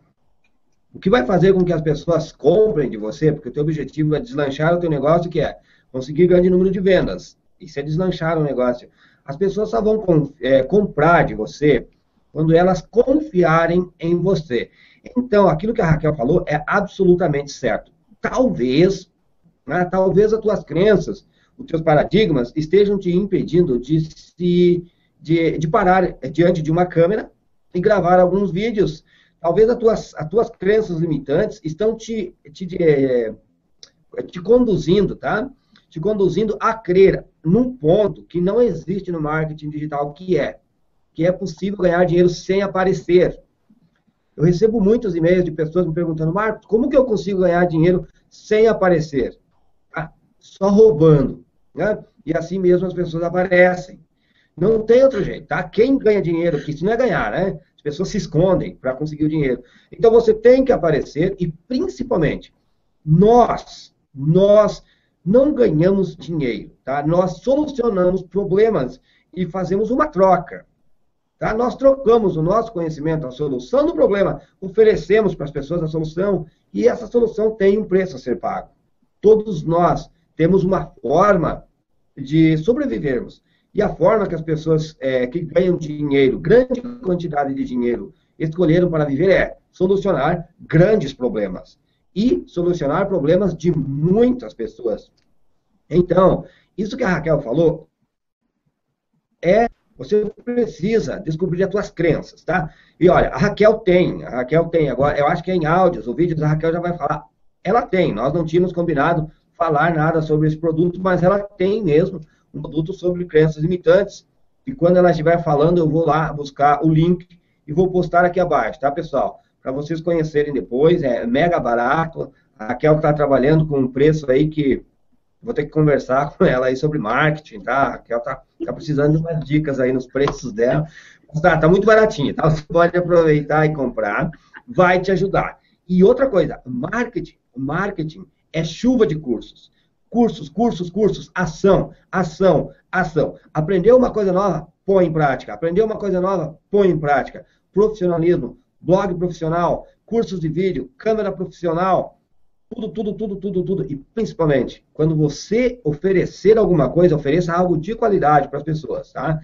o que vai fazer com que as pessoas comprem de você, porque o teu objetivo é deslanchar o teu negócio, que é conseguir grande número de vendas. Isso é deslanchar o negócio. As pessoas só vão é, comprar de você quando elas confiarem em você. Então, aquilo que a Raquel falou é absolutamente certo. Talvez, né, talvez as tuas crenças os teus paradigmas estejam te impedindo de, se, de, de parar diante de uma câmera e gravar alguns vídeos. Talvez as tuas, as tuas crenças limitantes estão te, te, é, te conduzindo, tá? Te conduzindo a crer num ponto que não existe no marketing digital, que é que é possível ganhar dinheiro sem aparecer. Eu recebo muitos e-mails de pessoas me perguntando, Marcos, como que eu consigo ganhar dinheiro sem aparecer? Só roubando. Né? E assim mesmo as pessoas aparecem. Não tem outro jeito, tá? Quem ganha dinheiro, que isso não é ganhar, né? As pessoas se escondem para conseguir o dinheiro. Então você tem que aparecer e principalmente nós, nós não ganhamos dinheiro, tá? Nós solucionamos problemas e fazemos uma troca. Tá? Nós trocamos o nosso conhecimento, a solução do problema, oferecemos para as pessoas a solução e essa solução tem um preço a ser pago. Todos nós temos uma forma de sobrevivermos. E a forma que as pessoas é, que ganham dinheiro, grande quantidade de dinheiro, escolheram para viver é solucionar grandes problemas. E solucionar problemas de muitas pessoas. Então, isso que a Raquel falou é você precisa descobrir as suas crenças, tá? E olha, a Raquel tem, a Raquel tem agora, eu acho que é em áudios, o vídeo da Raquel já vai falar. Ela tem, nós não tínhamos combinado falar nada sobre esse produto, mas ela tem mesmo um produto sobre crenças limitantes. E quando ela estiver falando, eu vou lá buscar o link e vou postar aqui abaixo, tá, pessoal? Para vocês conhecerem depois, é mega barato. A Raquel está trabalhando com um preço aí que vou ter que conversar com ela aí sobre marketing, tá? A Raquel está tá precisando de umas dicas aí nos preços dela. Tá, tá muito baratinho, tá? Você pode aproveitar e comprar, vai te ajudar. E outra coisa, marketing, marketing é chuva de cursos. Cursos, cursos, cursos, ação, ação, ação. Aprendeu uma coisa nova? Põe em prática. Aprendeu uma coisa nova? Põe em prática. Profissionalismo, blog profissional, cursos de vídeo, câmera profissional, tudo, tudo, tudo, tudo, tudo. E principalmente, quando você oferecer alguma coisa, ofereça algo de qualidade para as pessoas, tá?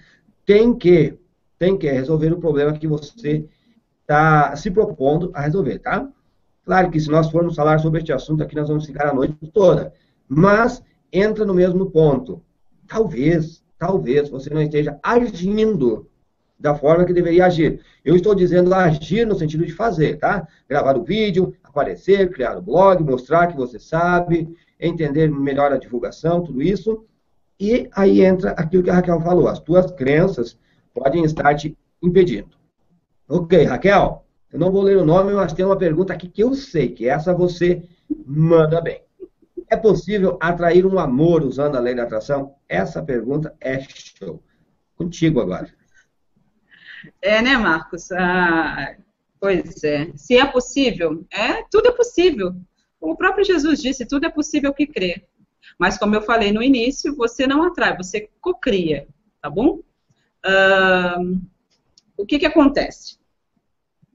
Tem que, tem que resolver o problema que você está se propondo a resolver, tá? Claro que se nós formos falar sobre este assunto aqui, nós vamos ficar a noite toda. Mas entra no mesmo ponto. Talvez, talvez você não esteja agindo da forma que deveria agir. Eu estou dizendo agir no sentido de fazer, tá? Gravar o vídeo, aparecer, criar o blog, mostrar que você sabe, entender melhor a divulgação, tudo isso. E aí entra aquilo que a Raquel falou. As tuas crenças podem estar te impedindo. Ok, Raquel, eu não vou ler o nome, mas tem uma pergunta aqui que eu sei, que essa você manda bem. É possível atrair um amor usando a lei da atração? Essa pergunta é show. Contigo agora. É, né, Marcos? Ah, pois é. Se é possível, é, tudo é possível. O próprio Jesus disse, tudo é possível que crê. Mas, como eu falei no início, você não atrai, você cocria, tá bom? Ah, o que que acontece?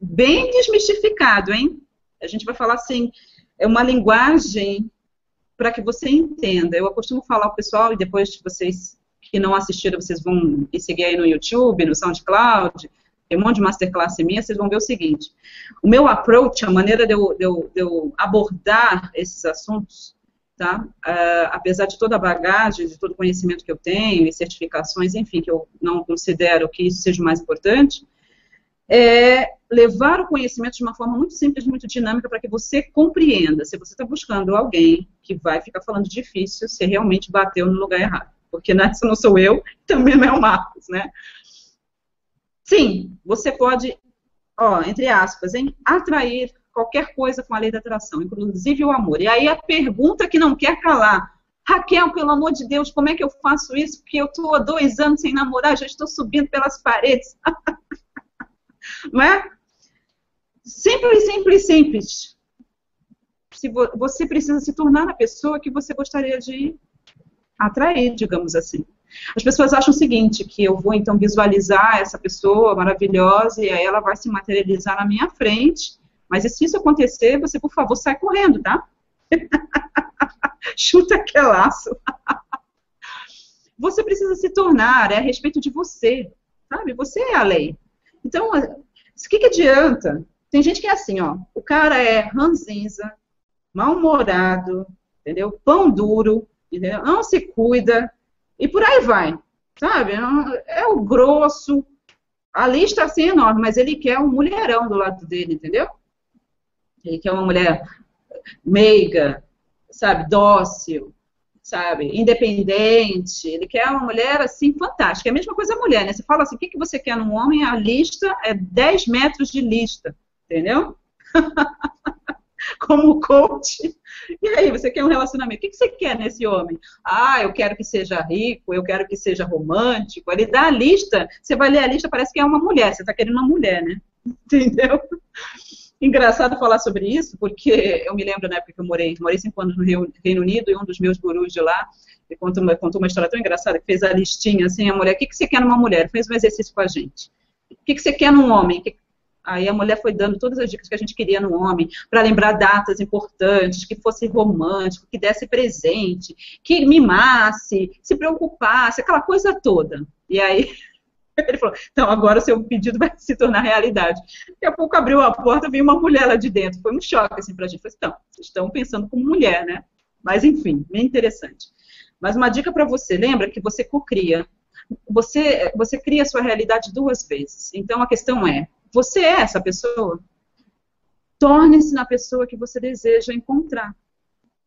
Bem desmistificado, hein? A gente vai falar assim, é uma linguagem para que você entenda. Eu costumo falar ao pessoal, e depois vocês que não assistiram, vocês vão me seguir aí no YouTube, no SoundCloud, tem um monte de masterclass minha, vocês vão ver o seguinte. O meu approach, a maneira de eu, de eu, de eu abordar esses assuntos, tá? Uh, apesar de toda a bagagem, de todo o conhecimento que eu tenho, e certificações, enfim, que eu não considero que isso seja o mais importante, é levar o conhecimento de uma forma muito simples, muito dinâmica, para que você compreenda. Se você está buscando alguém que vai ficar falando difícil, você realmente bateu no lugar errado. Porque nessa não sou eu, também não é o Marcos, né? Sim, você pode, ó, entre aspas, hein, atrair qualquer coisa com a lei da atração, inclusive o amor. E aí a pergunta que não quer calar, Raquel, pelo amor de Deus, como é que eu faço isso? Porque eu estou há dois anos sem namorar, já estou subindo pelas paredes. não é? Simples, simples, simples. Se vo você precisa se tornar a pessoa que você gostaria de atrair, digamos assim. As pessoas acham o seguinte, que eu vou então visualizar essa pessoa maravilhosa e aí ela vai se materializar na minha frente. Mas se isso acontecer, você, por favor, sai correndo, tá? Chuta aquele laço. você precisa se tornar, é a respeito de você, sabe? Você é a lei. Então, o que, que adianta? Tem gente que é assim, ó. O cara é ranzinza, mal-humorado, entendeu? Pão duro, entendeu? Não se cuida, e por aí vai, sabe? É o grosso. A lista assim é enorme, mas ele quer um mulherão do lado dele, entendeu? Ele quer uma mulher meiga, sabe, dócil, sabe, independente. Ele quer uma mulher, assim, fantástica. É a mesma coisa a mulher, né? Você fala assim, o que, que você quer num homem? A lista é 10 metros de lista, entendeu? Como coach. E aí, você quer um relacionamento? O que, que você quer nesse homem? Ah, eu quero que seja rico, eu quero que seja romântico. Ele dá a lista, você vai ler a lista, parece que é uma mulher. Você está querendo uma mulher, né? Entendeu? Engraçado falar sobre isso, porque eu me lembro na época que eu morei, morei cinco anos no Reino Unido, e um dos meus gurus de lá contou uma, contou uma história tão engraçada, que fez a listinha, assim, a mulher, o que, que você quer numa mulher? Fez um exercício com a gente. O que, que você quer num homem? Aí a mulher foi dando todas as dicas que a gente queria num homem, para lembrar datas importantes, que fosse romântico, que desse presente, que mimasse, se preocupasse, aquela coisa toda. E aí Ele falou, então agora o seu pedido vai se tornar realidade. Daqui a pouco abriu a porta, veio uma mulher lá de dentro. Foi um choque assim pra gente. Falei, então, vocês estão pensando como mulher, né? Mas enfim, bem interessante. Mas uma dica para você, lembra que você cocria. Você, você cria a sua realidade duas vezes. Então a questão é, você é essa pessoa? Torne-se na pessoa que você deseja encontrar.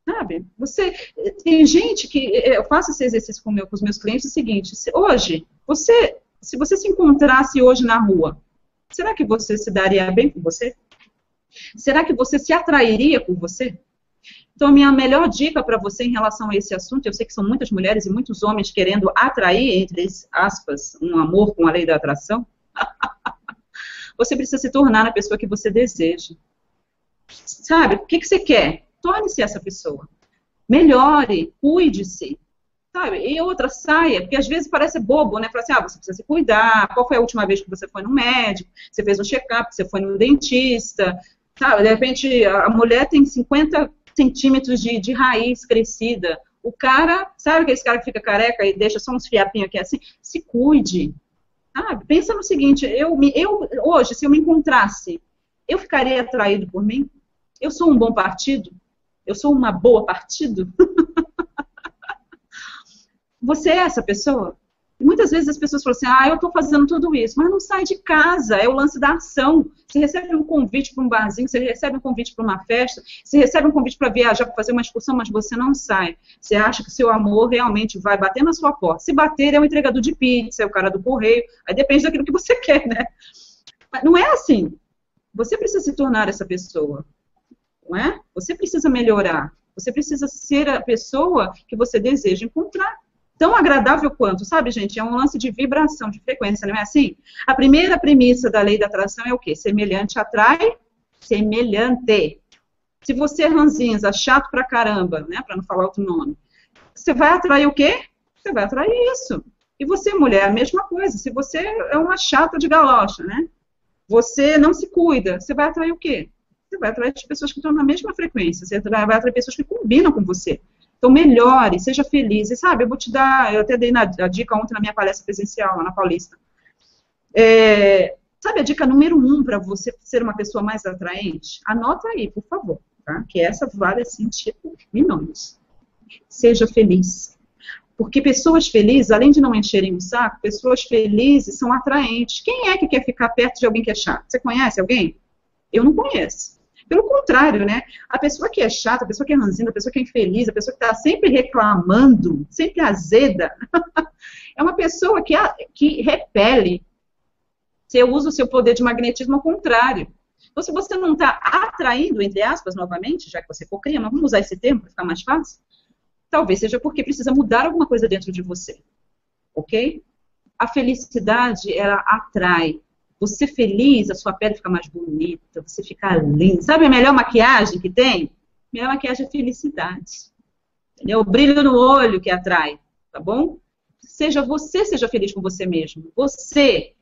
Sabe? Você tem gente que eu faço esse exercício com, meu, com os meus clientes é o seguinte: se, hoje, você, se você se encontrasse hoje na rua, será que você se daria bem com você? Será que você se atrairia por você? Então, a minha melhor dica para você em relação a esse assunto, eu sei que são muitas mulheres e muitos homens querendo atrair, entre aspas, um amor com a lei da atração. você precisa se tornar a pessoa que você deseja. Sabe? O que, que você quer? Torne-se essa pessoa. Melhore, cuide-se. Sabe? E outra, saia, porque às vezes parece bobo, né? Fala assim, ah, você precisa se cuidar, qual foi a última vez que você foi no médico, você fez um check-up, você foi no dentista, sabe? De repente, a mulher tem 50 centímetros de, de raiz crescida. O cara, sabe aquele cara que fica careca e deixa só uns fiapinhos aqui assim? Se cuide. Sabe? Pensa no seguinte, eu, eu hoje, se eu me encontrasse, eu ficaria atraído por mim? Eu sou um bom partido? Eu sou uma boa partido? Você é essa pessoa? muitas vezes as pessoas falam assim, ah, eu estou fazendo tudo isso, mas não sai de casa, é o lance da ação. Você recebe um convite para um barzinho, você recebe um convite para uma festa, você recebe um convite para viajar, para fazer uma excursão, mas você não sai. Você acha que seu amor realmente vai bater na sua porta. Se bater, é o entregador de pizza, é o cara do correio, aí depende daquilo que você quer, né? Mas não é assim. Você precisa se tornar essa pessoa, não é? Você precisa melhorar. Você precisa ser a pessoa que você deseja encontrar tão agradável quanto, sabe, gente? É um lance de vibração, de frequência, não é assim? A primeira premissa da lei da atração é o quê? Semelhante atrai semelhante. Se você é ranzinza, chato pra caramba, né, para não falar outro nome, você vai atrair o quê? Você vai atrair isso. E você, mulher, a mesma coisa. Se você é uma chata de galocha, né? Você não se cuida, você vai atrair o quê? Você vai atrair as pessoas que estão na mesma frequência, você vai atrair pessoas que combinam com você. Então, melhore, seja feliz. E sabe, eu vou te dar, eu até dei na, a dica ontem na minha palestra presencial, lá na Paulista. É, sabe a dica número um para você ser uma pessoa mais atraente? Anota aí, por favor, tá? Que essa vale assim, tipo, milhões. Seja feliz. Porque pessoas felizes, além de não encherem o saco, pessoas felizes são atraentes. Quem é que quer ficar perto de alguém que é chato? Você conhece alguém? Eu não conheço. Pelo contrário, né? A pessoa que é chata, a pessoa que é ranzinha, a pessoa que é infeliz, a pessoa que está sempre reclamando, sempre azeda, é uma pessoa que, que repele. Você usa o seu poder de magnetismo ao contrário. Então, se você não está atraindo, entre aspas, novamente, já que você cocria, mas vamos usar esse termo para ficar mais fácil, talvez seja porque precisa mudar alguma coisa dentro de você. Ok? A felicidade, ela atrai. Você feliz, a sua pele fica mais bonita, você fica linda. Sabe a melhor maquiagem que tem? A melhor maquiagem é felicidade. Entendeu? O brilho no olho que atrai, tá bom? Seja você, seja feliz com você mesmo. Você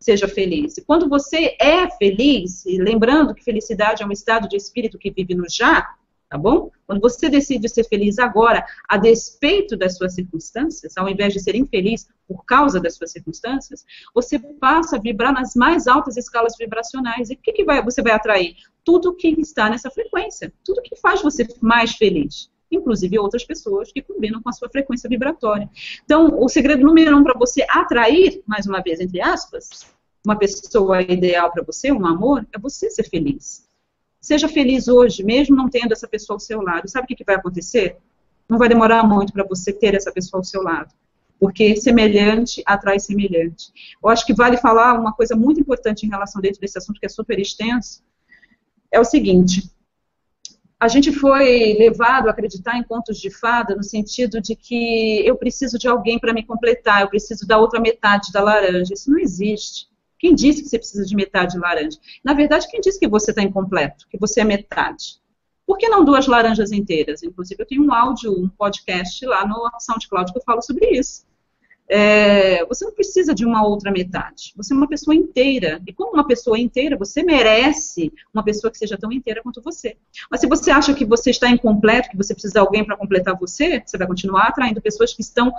seja feliz. E quando você é feliz, e lembrando que felicidade é um estado de espírito que vive no já, tá bom? Quando você decide ser feliz agora, a despeito das suas circunstâncias, ao invés de ser infeliz por causa das suas circunstâncias, você passa a vibrar nas mais altas escalas vibracionais. E o que, que vai, você vai atrair? Tudo que está nessa frequência, tudo que faz você mais feliz. Inclusive outras pessoas que combinam com a sua frequência vibratória. Então, o segredo número um para você atrair, mais uma vez, entre aspas, uma pessoa ideal para você, um amor, é você ser feliz. Seja feliz hoje, mesmo não tendo essa pessoa ao seu lado. Sabe o que, que vai acontecer? Não vai demorar muito para você ter essa pessoa ao seu lado. Porque semelhante atrai semelhante. Eu acho que vale falar uma coisa muito importante em relação dentro desse assunto, que é super extenso. É o seguinte: a gente foi levado a acreditar em contos de fada no sentido de que eu preciso de alguém para me completar, eu preciso da outra metade da laranja. Isso não existe. Quem disse que você precisa de metade de laranja? Na verdade, quem disse que você está incompleto, que você é metade? Por que não duas laranjas inteiras? Inclusive, eu tenho um áudio, um podcast lá no SoundCloud que eu falo sobre isso. É, você não precisa de uma outra metade. Você é uma pessoa inteira. E como uma pessoa inteira, você merece uma pessoa que seja tão inteira quanto você. Mas se você acha que você está incompleto, que você precisa de alguém para completar você, você vai continuar atraindo pessoas que estão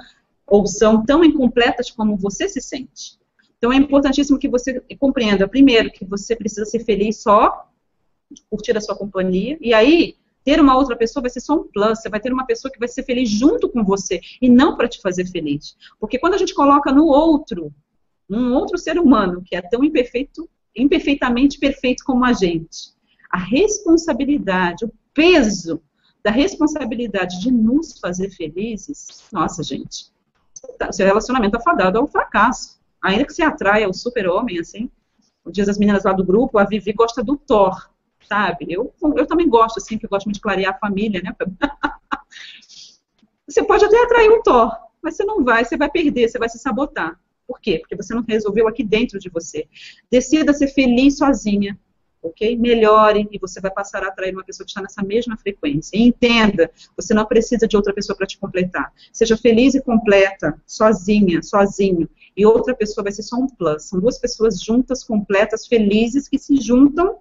ou são tão incompletas como você se sente. Então é importantíssimo que você compreenda, primeiro, que você precisa ser feliz só, curtir a sua companhia, e aí Ter uma outra pessoa vai ser só um plus, você vai ter uma pessoa que vai ser feliz junto com você e não para te fazer feliz. Porque quando a gente coloca no outro, um outro ser humano que é tão imperfeito, imperfeitamente perfeito como a gente, a responsabilidade, o peso da responsabilidade de nos fazer felizes, nossa, gente, seu relacionamento é fadado ao fracasso. Ainda que você atraia o super-homem, assim, diz as meninas lá do grupo, a Vivi gosta do Thor sabe? Eu, eu também gosto, assim, que eu gosto muito de clarear a família, né? você pode até atrair um Thor, mas você não vai, você vai perder, você vai se sabotar. Por quê? Porque você não resolveu aqui dentro de você. Decida ser feliz sozinha, ok? Melhore e você vai passar a atrair uma pessoa que está nessa mesma frequência. E entenda, você não precisa de outra pessoa para te completar. Seja feliz e completa, sozinha, sozinho. E outra pessoa vai ser só um plus. São duas pessoas juntas, completas, felizes, que se juntam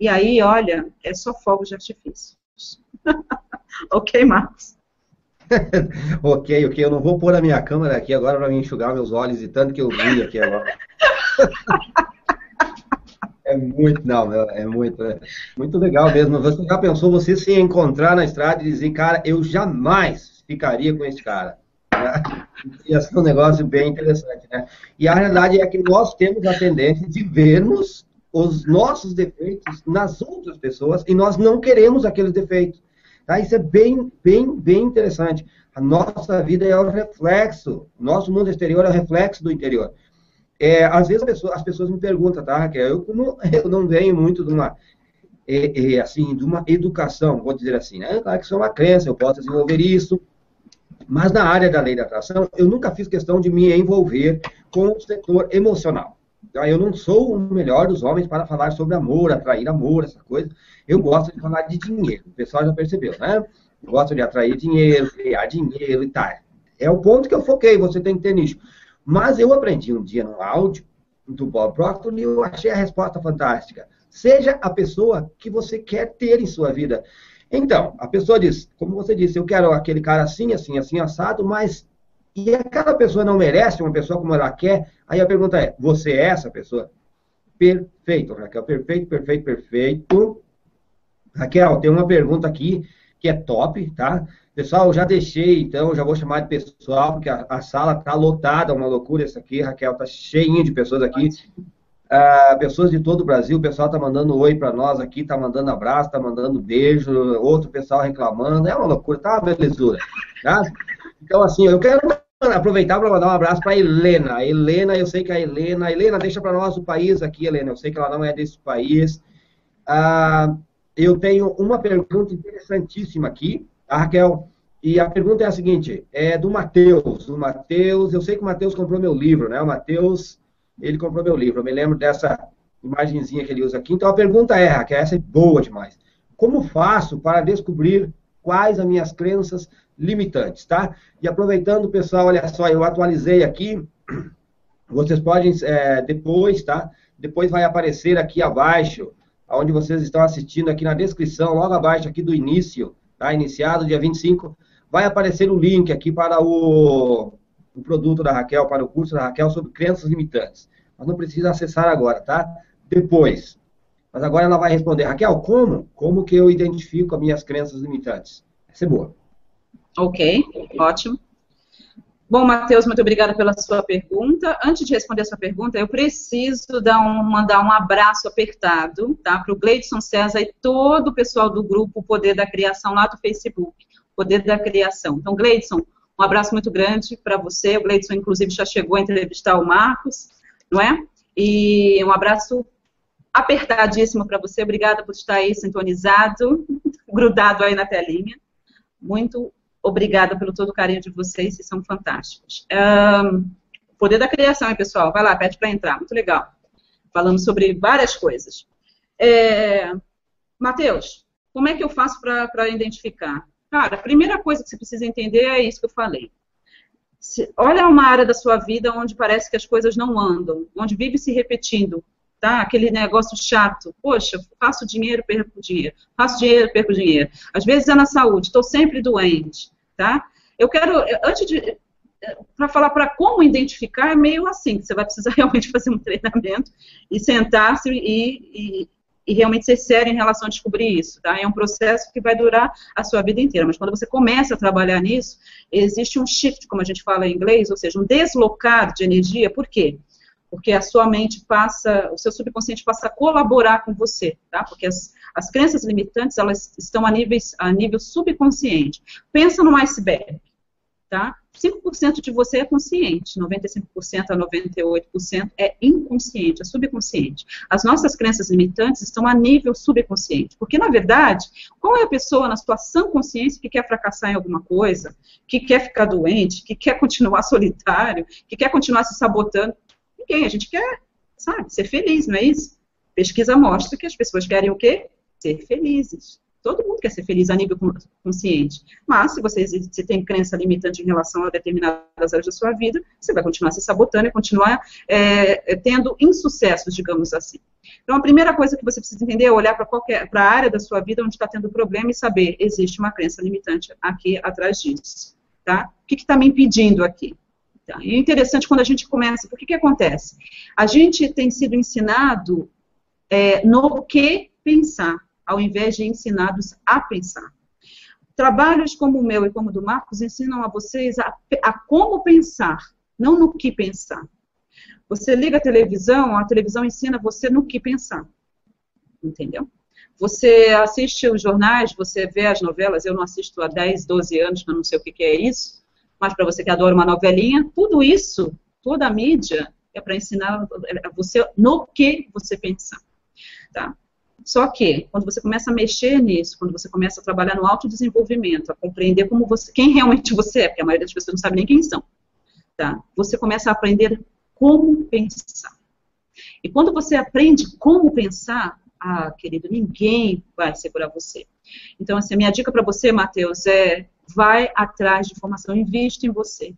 e aí, olha, é só fogo de artifício. ok, Marcos? ok, ok. Eu não vou pôr a minha câmera aqui agora para me enxugar meus olhos e tanto que eu vi aqui agora. é muito, não, é muito, é muito legal mesmo. Você já pensou você se encontrar na estrada e dizer, cara, eu jamais ficaria com esse cara? Né? Ia ser um negócio bem interessante, né? E a realidade é que nós temos a tendência de vermos os nossos defeitos nas outras pessoas e nós não queremos aqueles defeitos. Tá? Isso é bem, bem, bem interessante. A nossa vida é o reflexo, nosso mundo exterior é o reflexo do interior. É, às vezes pessoa, as pessoas me perguntam, tá, Raquel? Eu não, eu não venho muito de uma, é, é, assim, de uma educação, vou dizer assim, né? Claro que isso é uma crença, eu posso desenvolver isso, mas na área da lei da atração, eu nunca fiz questão de me envolver com o setor emocional. Ah, eu não sou o melhor dos homens para falar sobre amor, atrair amor, essa coisa. Eu gosto de falar de dinheiro. O pessoal já percebeu, né? Eu gosto de atrair dinheiro, criar dinheiro e tal. É o ponto que eu foquei, você tem que ter nisso. Mas eu aprendi um dia no áudio do Bob Proctor e eu achei a resposta fantástica. Seja a pessoa que você quer ter em sua vida. Então, a pessoa diz, como você disse, eu quero aquele cara assim, assim, assim, assado, mas e aquela pessoa não merece uma pessoa como ela quer, aí a pergunta é: você é essa pessoa? Perfeito, Raquel, perfeito, perfeito, perfeito. Raquel, tem uma pergunta aqui que é top, tá? Pessoal, eu já deixei, então, já vou chamar de pessoal, porque a, a sala tá lotada, uma loucura isso aqui, Raquel, tá cheinho de pessoas aqui. Uh, pessoas de todo o Brasil, o pessoal tá mandando oi para nós aqui, tá mandando abraço, tá mandando beijo, outro pessoal reclamando, é uma loucura, tá uma belezura, tá? Então, assim, eu quero aproveitar para mandar um abraço para Helena. A Helena, eu sei que a Helena. A Helena, deixa para nós o país aqui, Helena. Eu sei que ela não é desse país. Ah, eu tenho uma pergunta interessantíssima aqui, a Raquel. E a pergunta é a seguinte: é do Matheus. O Matheus, eu sei que o Matheus comprou meu livro, né? O Matheus, ele comprou meu livro. Eu me lembro dessa imagenzinha que ele usa aqui. Então a pergunta é, Raquel, essa é boa demais. Como faço para descobrir quais as minhas crenças limitantes, tá? E aproveitando, pessoal, olha só, eu atualizei aqui, vocês podem é, depois, tá? Depois vai aparecer aqui abaixo, onde vocês estão assistindo, aqui na descrição, logo abaixo aqui do início, tá? Iniciado dia 25, vai aparecer o link aqui para o, o produto da Raquel, para o curso da Raquel sobre crenças limitantes. Mas não precisa acessar agora, tá? Depois. Mas agora ela vai responder, Raquel, como? Como que eu identifico as minhas crenças limitantes? Essa é boa. Ok, ótimo. Bom, Matheus, muito obrigada pela sua pergunta. Antes de responder a sua pergunta, eu preciso dar um, mandar um abraço apertado tá, para o Gleidson César e todo o pessoal do grupo Poder da Criação lá do Facebook. Poder da Criação. Então, Gleidson, um abraço muito grande para você. O Gleidson, inclusive, já chegou a entrevistar o Marcos, não é? E um abraço apertadíssimo para você. Obrigada por estar aí sintonizado, grudado aí na telinha. Muito Obrigada pelo todo o carinho de vocês, vocês são fantásticos. Um, poder da criação, hein, pessoal? Vai lá, pede para entrar, muito legal. Falamos sobre várias coisas. É, Matheus, como é que eu faço para identificar? Cara, a primeira coisa que você precisa entender é isso que eu falei. Se, olha uma área da sua vida onde parece que as coisas não andam, onde vive se repetindo, tá? Aquele negócio chato. Poxa, faço dinheiro, perco dinheiro. Faço dinheiro, perco dinheiro. Às vezes é na saúde, estou sempre doente, tá? Eu quero, antes de, para falar para como identificar, é meio assim, você vai precisar realmente fazer um treinamento e sentar-se e, e, e realmente ser sério em relação a descobrir isso, tá? É um processo que vai durar a sua vida inteira, mas quando você começa a trabalhar nisso, existe um shift, como a gente fala em inglês, ou seja, um deslocar de energia, por quê? Porque a sua mente passa, o seu subconsciente passa a colaborar com você, tá? Porque as, as crenças limitantes, elas estão a, níveis, a nível subconsciente. Pensa num iceberg, tá? 5% de você é consciente, 95% a 98% é inconsciente, é subconsciente. As nossas crenças limitantes estão a nível subconsciente, porque na verdade, qual é a pessoa na sua sã consciência que quer fracassar em alguma coisa, que quer ficar doente, que quer continuar solitário, que quer continuar se sabotando? Ninguém, a gente quer, sabe, ser feliz, não é isso? Pesquisa mostra que as pessoas querem o quê? Ser felizes. Todo mundo quer ser feliz a nível consciente. Mas, se você, se tem crença limitante em relação a determinadas áreas da sua vida, você vai continuar se sabotando e continuar é, é tendo insucessos, digamos assim. Então, a primeira coisa que você precisa entender é olhar para a área da sua vida onde está tendo problema e saber, existe uma crença limitante aqui atrás disso. Tá? O que está me impedindo aqui? Tá? E é interessante quando a gente começa, porque que acontece? A gente tem sido ensinado é, no que pensar ao invés de ensinados a pensar. Trabalhos como o meu e como o do Marcos ensinam a vocês a, a como pensar, não no que pensar. Você liga a televisão, a televisão ensina você no que pensar. Entendeu? Você assiste os jornais, você vê as novelas, eu não assisto há 10, 12 anos, eu não sei o que, que é isso, mas para você que adora uma novelinha, tudo isso, toda a mídia, é para ensinar você no que você pensar. Tá? Só que, quando você começa a mexer nisso, quando você começa a trabalhar no autodesenvolvimento, a compreender como você, quem realmente você é, porque a maioria das pessoas não sabe nem quem são, tá? Você começa a aprender como pensar. E quando você aprende como pensar, ah, querido, ninguém vai segurar você. Então, assim, minha dica para você, Matheus, é vai atrás de informação, investe em você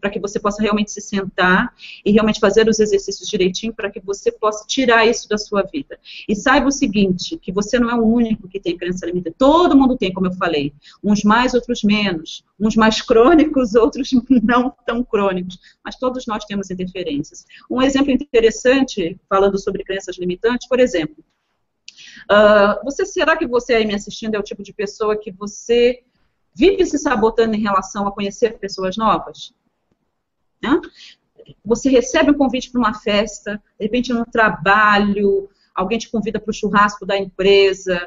para que você possa realmente se sentar e realmente fazer os exercícios direitinho para que você possa tirar isso da sua vida. E saiba o seguinte, que você não é o único que tem crença limitante. Todo mundo tem, como eu falei. Uns mais, outros menos. Uns mais crônicos, outros não tão crônicos. Mas todos nós temos interferências. Um exemplo interessante, falando sobre crenças limitantes, por exemplo, uh, você será que você aí me assistindo é o tipo de pessoa que você vive se sabotando em relação a conhecer pessoas novas? Né? Você recebe um convite para uma festa, de repente no trabalho, alguém te convida para o churrasco da empresa,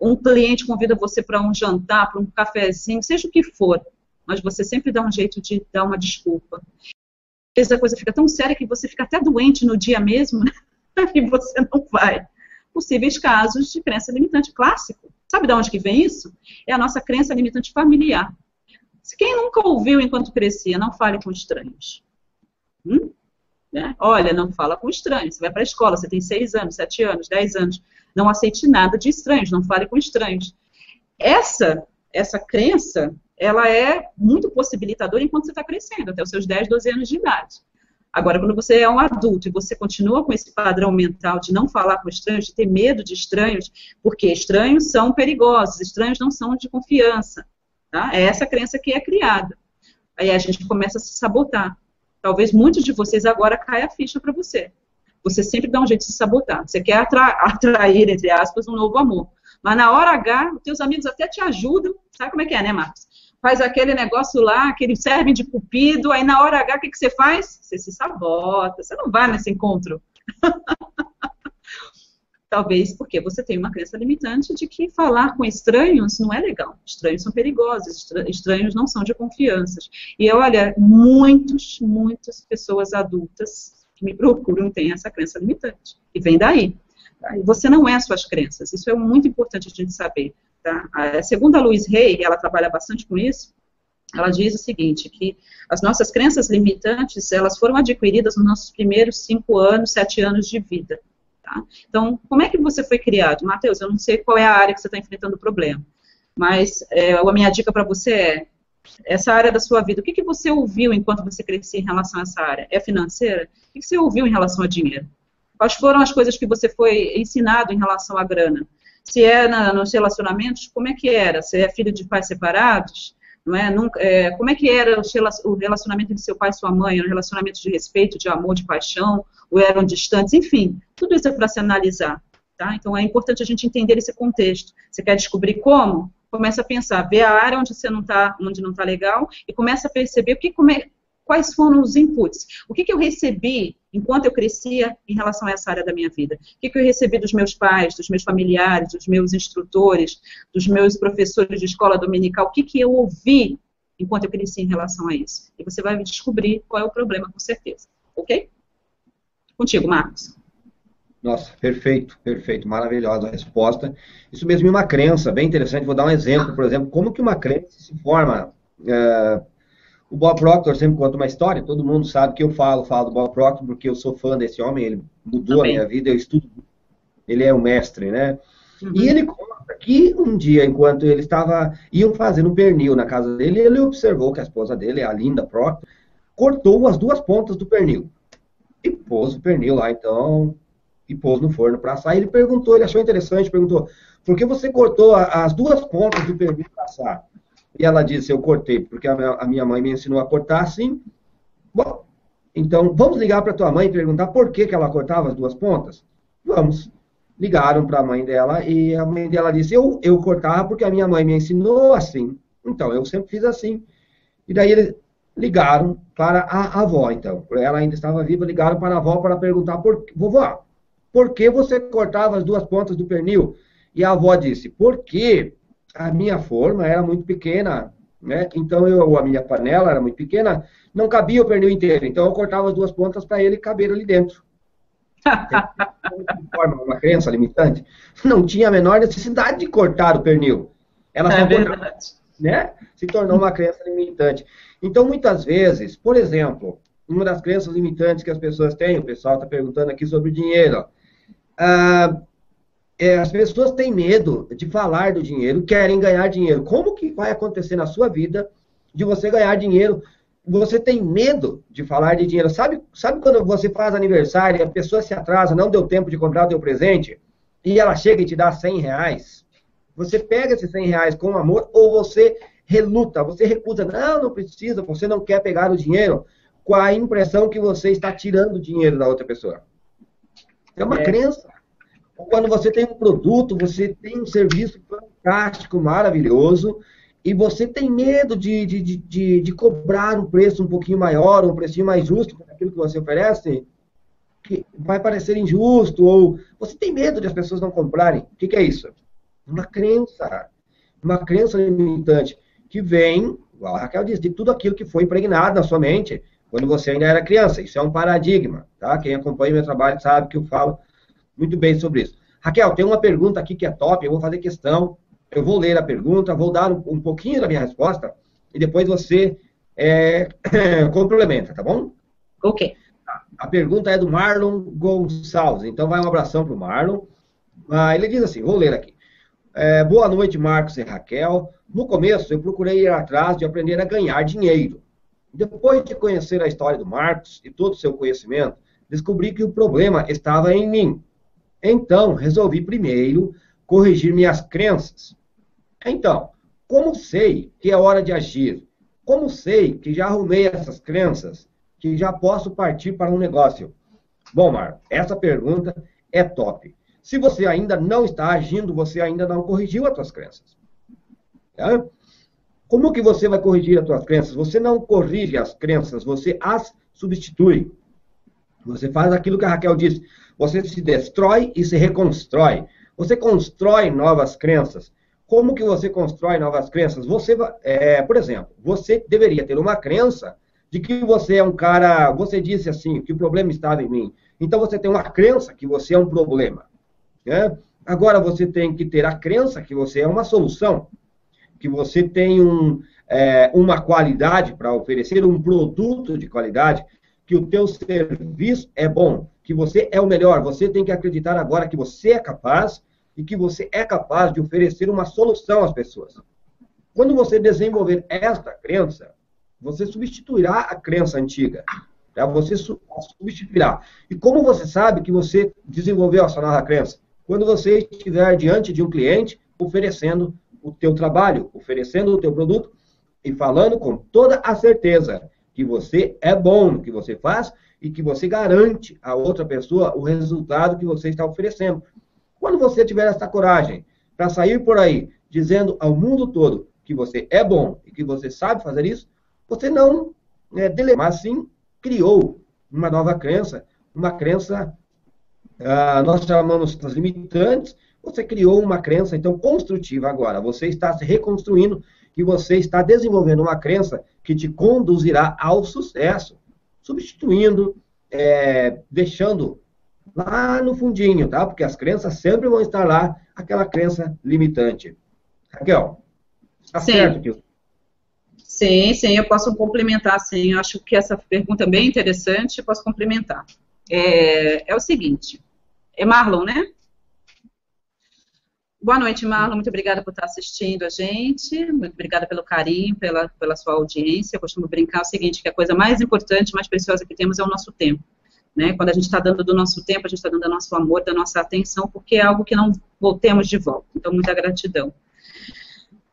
um cliente convida você para um jantar, para um cafezinho, seja o que for, mas você sempre dá um jeito de dar uma desculpa. Às vezes a coisa fica tão séria que você fica até doente no dia mesmo né? e você não vai. Possíveis casos de crença limitante clássico. Sabe de onde que vem isso? É a nossa crença limitante familiar. Quem nunca ouviu enquanto crescia, não fale com estranhos. Hum? Né? Olha, não fala com estranhos. Você vai para a escola, você tem seis anos, sete anos, dez anos. Não aceite nada de estranhos, não fale com estranhos. Essa, essa crença, ela é muito possibilitadora enquanto você está crescendo, até os seus 10, 12 anos de idade. Agora, quando você é um adulto e você continua com esse padrão mental de não falar com estranhos, de ter medo de estranhos, porque estranhos são perigosos, estranhos não são de confiança. Tá? É essa crença que é criada. Aí a gente começa a se sabotar. Talvez muitos de vocês agora caia a ficha para você. Você sempre dá um jeito de se sabotar. Você quer atra atrair, entre aspas, um novo amor. Mas na hora H, os teus amigos até te ajudam. Sabe como é que é, né, Marcos? Faz aquele negócio lá, aquele serve de cupido, aí na hora H, o que, que você faz? Você se sabota, você não vai nesse encontro. Talvez porque você tem uma crença limitante de que falar com estranhos não é legal. Estranhos são perigosos, estranhos não são de confiança. E olha, muitos, muitas pessoas adultas que me procuram têm essa crença limitante. E vem daí. Tá? Você não é suas crenças. Isso é muito importante a gente saber. Tá? A segunda Luiz Rey, ela trabalha bastante com isso, ela diz o seguinte, que as nossas crenças limitantes, elas foram adquiridas nos nossos primeiros cinco anos, sete anos de vida. Tá? Então, como é que você foi criado? Matheus, eu não sei qual é a área que você está enfrentando o problema, mas é, a minha dica para você é, essa área da sua vida, o que, que você ouviu enquanto você crescia em relação a essa área? É financeira? O que, que você ouviu em relação a dinheiro? Quais foram as coisas que você foi ensinado em relação à grana? Se é na, nos relacionamentos, como é que era? Você é filho de pais separados? Não é? Nunca, é, como é que era o relacionamento entre seu pai e sua mãe? Era um relacionamento de respeito, de amor, de paixão? Ou eram distantes? Enfim, tudo isso é analisar. Tá? Então é importante a gente entender esse contexto. Você quer descobrir como? Começa a pensar, vê a área onde você não está, onde não está legal, e começa a perceber o que, como é, quais foram os inputs. O que, que eu recebi enquanto eu crescia em relação a essa área da minha vida? O que, que eu recebi dos meus pais, dos meus familiares, dos meus instrutores, dos meus professores de escola dominical? O que, que eu ouvi enquanto eu crescia em relação a isso? E você vai descobrir qual é o problema, com certeza. Ok? Contigo, Marcos. Nossa, perfeito, perfeito, maravilhosa a resposta. Isso mesmo é uma crença, bem interessante. Vou dar um exemplo, por exemplo, como que uma crença se forma. É, o Bob Proctor sempre conta uma história, todo mundo sabe que eu falo, falo do Bob Proctor porque eu sou fã desse homem, ele mudou Também. a minha vida, eu estudo, ele é o mestre, né? Uhum. E ele conta que um dia, enquanto ele estava, iam fazendo um pernil na casa dele, ele observou que a esposa dele, a Linda Proctor, cortou as duas pontas do pernil. E pôs o pernil lá, então, e pôs no forno para assar. Ele perguntou, ele achou interessante, perguntou, por que você cortou as duas pontas do pernil para assar? E ela disse, eu cortei, porque a minha mãe me ensinou a cortar assim. Bom, então vamos ligar para tua mãe e perguntar por que, que ela cortava as duas pontas? Vamos. Ligaram para a mãe dela e a mãe dela disse, eu, eu cortava porque a minha mãe me ensinou assim. Então, eu sempre fiz assim. E daí eles ligaram para a avó, então. Ela ainda estava viva, ligaram para a avó para perguntar, por, vovó, por que você cortava as duas pontas do pernil? E a avó disse, porque a minha forma era muito pequena, né? Então eu, a minha panela era muito pequena, não cabia o pernil inteiro. Então eu cortava as duas pontas para ele caber ali dentro. uma crença limitante. Não tinha a menor necessidade de cortar o pernil. Ela é cortava, né? Se tornou uma crença limitante. Então muitas vezes, por exemplo, uma das crenças limitantes que as pessoas têm, o pessoal está perguntando aqui sobre dinheiro. Ah, é, as pessoas têm medo de falar do dinheiro, querem ganhar dinheiro. Como que vai acontecer na sua vida de você ganhar dinheiro? Você tem medo de falar de dinheiro. Sabe, sabe quando você faz aniversário e a pessoa se atrasa, não deu tempo de comprar o teu presente, e ela chega e te dá 100 reais? Você pega esses 100 reais com amor ou você reluta, você recusa, não, não precisa, você não quer pegar o dinheiro com a impressão que você está tirando o dinheiro da outra pessoa. É uma é. crença. Quando você tem um produto, você tem um serviço fantástico, maravilhoso, e você tem medo de, de, de, de, cobrar um preço um pouquinho maior, um precinho mais justo por aquilo que você oferece, que vai parecer injusto, ou você tem medo de as pessoas não comprarem. O que, que é isso? Uma crença. Uma crença limitante que vem, igual a Raquel disse, de tudo aquilo que foi impregnado na sua mente quando você ainda era criança. Isso é um paradigma, tá? Quem acompanha meu trabalho sabe que eu falo muito bem sobre isso. Raquel, tem uma pergunta aqui que é top, eu vou fazer questão, eu vou ler a pergunta, vou dar um, um pouquinho da minha resposta e depois você é, complementa, tá bom? Ok. A pergunta é do Marlon Gonçalves, então vai um abração para o Marlon. Ah, ele diz assim, vou ler aqui. É, boa noite, Marcos e Raquel. No começo, eu procurei ir atrás de aprender a ganhar dinheiro. Depois de conhecer a história do Marcos e todo o seu conhecimento, descobri que o problema estava em mim. Então, resolvi primeiro corrigir minhas crenças. Então, como sei que é hora de agir? Como sei que já arrumei essas crenças, que já posso partir para um negócio? Bom, Marcos, essa pergunta é top. Se você ainda não está agindo, você ainda não corrigiu as suas crenças. Tá? Como que você vai corrigir as suas crenças? Você não corrige as crenças, você as substitui. Você faz aquilo que a Raquel disse. Você se destrói e se reconstrói. Você constrói novas crenças. Como que você constrói novas crenças? Você, é, por exemplo, você deveria ter uma crença de que você é um cara. Você disse assim que o problema estava em mim. Então você tem uma crença que você é um problema. Né? Agora você tem que ter a crença que você é uma solução que você tem um, é, uma qualidade para oferecer, um produto de qualidade, que o teu serviço é bom, que você é o melhor. Você tem que acreditar agora que você é capaz e que você é capaz de oferecer uma solução às pessoas. Quando você desenvolver esta crença, você substituirá a crença antiga. Tá? Você substituirá. E como você sabe que você desenvolveu essa nova crença? Quando você estiver diante de um cliente oferecendo o teu trabalho, oferecendo o teu produto e falando com toda a certeza que você é bom no que você faz e que você garante a outra pessoa o resultado que você está oferecendo. Quando você tiver essa coragem para sair por aí dizendo ao mundo todo que você é bom e que você sabe fazer isso, você não é, dele, mas sim criou uma nova crença, uma crença, ah, nós chamamos das limitantes, você criou uma crença, então, construtiva agora. Você está se reconstruindo e você está desenvolvendo uma crença que te conduzirá ao sucesso, substituindo, é, deixando lá no fundinho, tá? Porque as crenças sempre vão estar lá, aquela crença limitante. Raquel, está sim. certo aqui? Sim, sim, eu posso complementar, sim. Eu acho que essa pergunta é bem interessante, eu posso complementar. É, é o seguinte, é Marlon, né? Boa noite, Marlon. Muito obrigada por estar assistindo a gente. Muito obrigada pelo carinho, pela, pela sua audiência. Eu costumo brincar o seguinte, que a coisa mais importante, mais preciosa que temos é o nosso tempo. Né? Quando a gente está dando do nosso tempo, a gente está dando do nosso amor, da nossa atenção, porque é algo que não voltemos de volta. Então, muita gratidão.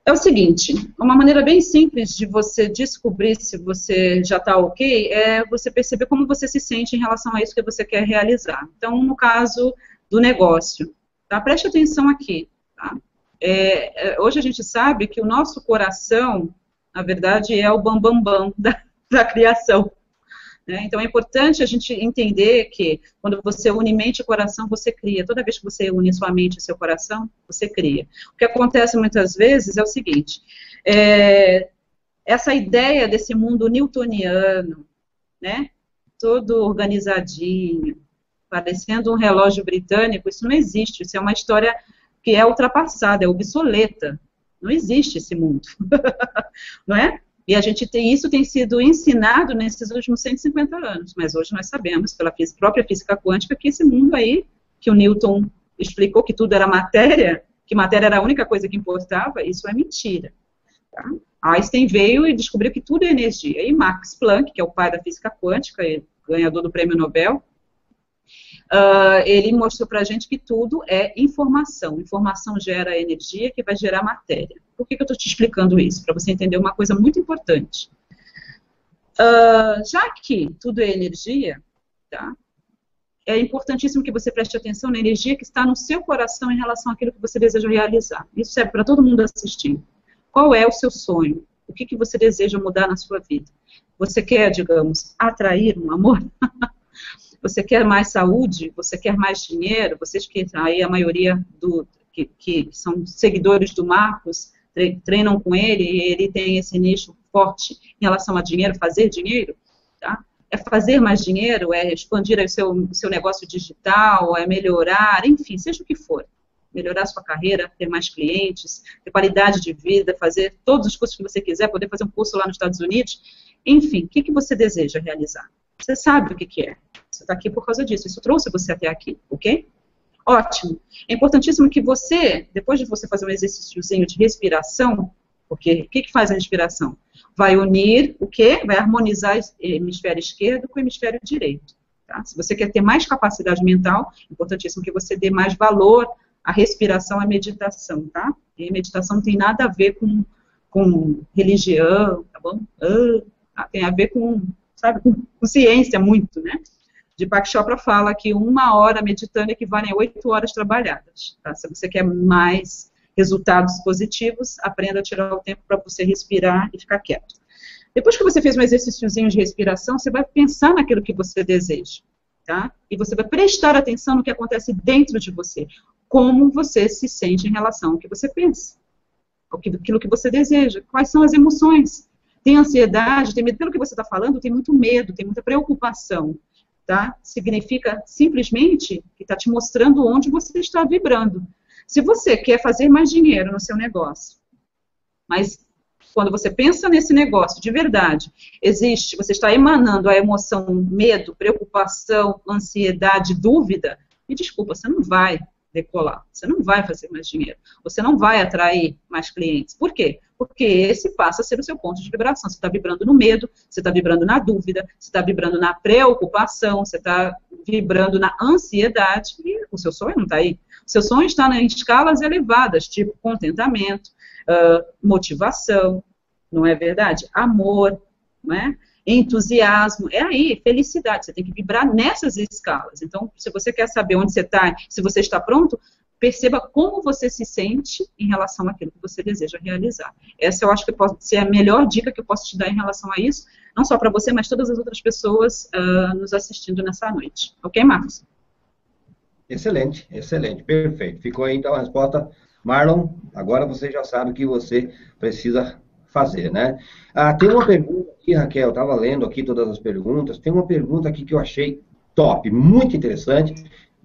É o seguinte, uma maneira bem simples de você descobrir se você já está ok é você perceber como você se sente em relação a isso que você quer realizar. Então, no caso do negócio, tá? preste atenção aqui. Tá? É, é, hoje a gente sabe que o nosso coração, na verdade, é o bambambam bam, bam da, da criação. Né? Então é importante a gente entender que quando você une mente e coração, você cria. Toda vez que você une sua mente e seu coração, você cria. O que acontece muitas vezes é o seguinte: é, essa ideia desse mundo newtoniano, né? todo organizadinho, parecendo um relógio britânico, isso não existe. Isso é uma história que é ultrapassada, é obsoleta. Não existe esse mundo. não é? E a gente tem isso tem sido ensinado nesses últimos 150 anos, mas hoje nós sabemos pela própria física quântica que esse mundo aí que o Newton explicou que tudo era matéria, que matéria era a única coisa que importava, isso é mentira. Tá? Einstein veio e descobriu que tudo é energia. E Max Planck, que é o pai da física quântica, ganhador do prêmio Nobel, uh, ele mostrou para a gente que tudo é informação. Informação gera energia, que vai gerar matéria. Por que, que eu estou te explicando isso? Para você entender uma coisa muito importante. Uh, já que tudo é energia, tá? é importantíssimo que você preste atenção na energia que está no seu coração em relação àquilo que você deseja realizar. Isso serve para todo mundo assistir. Qual é o seu sonho? O que, que você deseja mudar na sua vida? Você quer, digamos, atrair um amor? Você quer mais saúde? Você quer mais dinheiro? Vocês que aí a maioria do que, que são seguidores do Marcos treinam com ele e ele tem esse nicho forte em relação a dinheiro, fazer dinheiro, tá? É fazer mais dinheiro, é expandir o seu, o seu negócio digital, é melhorar, enfim, seja o que for. Melhorar sua carreira, ter mais clientes, ter qualidade de vida, fazer todos os cursos que você quiser, poder fazer um curso lá nos Estados Unidos. Enfim, o que, que você deseja realizar? Você sabe o que, que é. Você está aqui por causa disso. Isso trouxe você até aqui, ok? Ótimo. É importantíssimo que você, depois de você fazer um exercíciozinho de respiração, porque o que, que faz a respiração? Vai unir o quê? Vai harmonizar o hemisfério esquerdo com o hemisfério direito. Tá? Se você quer ter mais capacidade mental, é importantíssimo que você dê mais valor à respiração, à meditação, tá? E meditação não tem nada a ver com, com religião, tá bom? Ah, tem a ver com, sabe, com ciência muito, né? Deepak Chopra fala que uma hora meditando equivale a oito horas trabalhadas. Tá? Se você quer mais resultados positivos, aprenda a tirar o tempo para você respirar e ficar quieto. Depois que você fez um exercíciozinho de respiração, você vai pensar naquilo que você deseja. Tá? E você vai prestar atenção no que acontece dentro de você. Como você se sente em relação ao que você pensa. Aquilo que você deseja. Quais são as emoções? Tem ansiedade, tem medo. Pelo que você está falando, tem muito medo, tem muita preocupação tá? Significa simplesmente que está te mostrando onde você está vibrando. Se você quer fazer mais dinheiro no seu negócio, mas quando você pensa nesse negócio de verdade, existe, você está emanando a emoção medo, preocupação, ansiedade, dúvida, me desculpa, você não vai decolar. Você não vai fazer mais dinheiro. Você não vai atrair mais clientes. Por quê? Porque esse passa a ser o seu ponto de vibração. Você está vibrando no medo, você está vibrando na dúvida, você está vibrando na preocupação, você está vibrando na ansiedade e o seu sonho não está aí. O seu sonho está em escalas elevadas, tipo contentamento, motivação, não é verdade? Amor, não é? entusiasmo, é aí, felicidade. Você tem que vibrar nessas escalas. Então, se você quer saber onde você está, se você está pronto, perceba como você se sente em relação àquilo que você deseja realizar. Essa eu acho que pode ser a melhor dica que eu posso te dar em relação a isso, não só para você, mas todas as outras pessoas uh, nos assistindo nessa noite. Ok, Marcos? Excelente, excelente, perfeito. Ficou aí então a resposta. Marlon, agora você já sabe o que você precisa fazer, né? Ah, tem uma pergunta aqui, Raquel, eu estava lendo aqui todas as perguntas, tem uma pergunta aqui que eu achei top, muito interessante,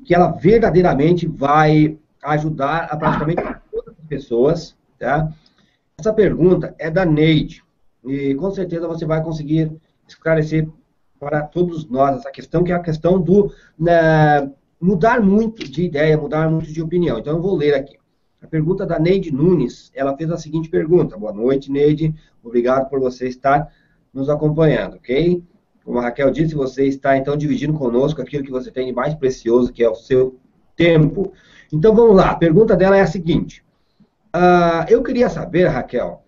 que ela verdadeiramente vai ajudar a praticamente todas as pessoas, tá? Essa pergunta é da Neide, e com certeza você vai conseguir esclarecer para todos nós essa questão, que é a questão do né, mudar muito de ideia, mudar muito de opinião. Então, eu vou ler aqui. A pergunta da Neide Nunes, ela fez a seguinte pergunta. Boa noite, Neide. Obrigado por você estar nos acompanhando, ok? Como a Raquel disse, você está então dividindo conosco aquilo que você tem de mais precioso, que é o seu tempo. Então vamos lá, a pergunta dela é a seguinte. Uh, eu queria saber, Raquel,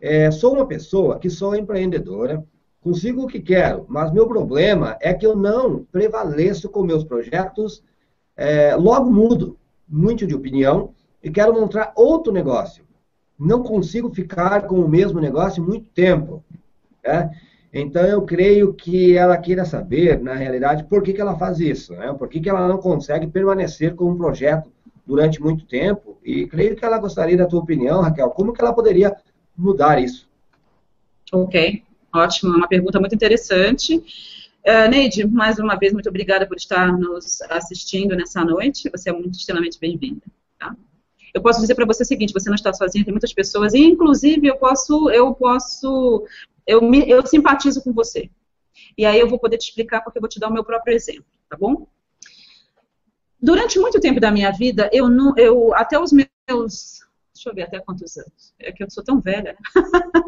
é, sou uma pessoa que sou empreendedora, consigo o que quero, mas meu problema é que eu não prevaleço com meus projetos, é, logo mudo muito de opinião e quero montar outro negócio. Não consigo ficar com o mesmo negócio muito tempo. Né? Então, eu creio que ela queira saber, na realidade, por que, que ela faz isso, né? por que, que ela não consegue permanecer com um projeto durante muito tempo. E creio que ela gostaria da tua opinião, Raquel, como que ela poderia mudar isso? Ok, ótimo, é uma pergunta muito interessante. Uh, Neide, mais uma vez, muito obrigada por estar nos assistindo nessa noite. Você é muito extremamente bem-vinda. Tá? Eu posso dizer para você o seguinte: você não está sozinha, tem muitas pessoas, e inclusive eu posso, eu posso, eu, me, eu simpatizo com você. E aí eu vou poder te explicar porque eu vou te dar o meu próprio exemplo, tá bom? Durante muito tempo da minha vida, eu não, eu até os meus, deixa eu ver até quantos anos, é que eu sou tão velha, né?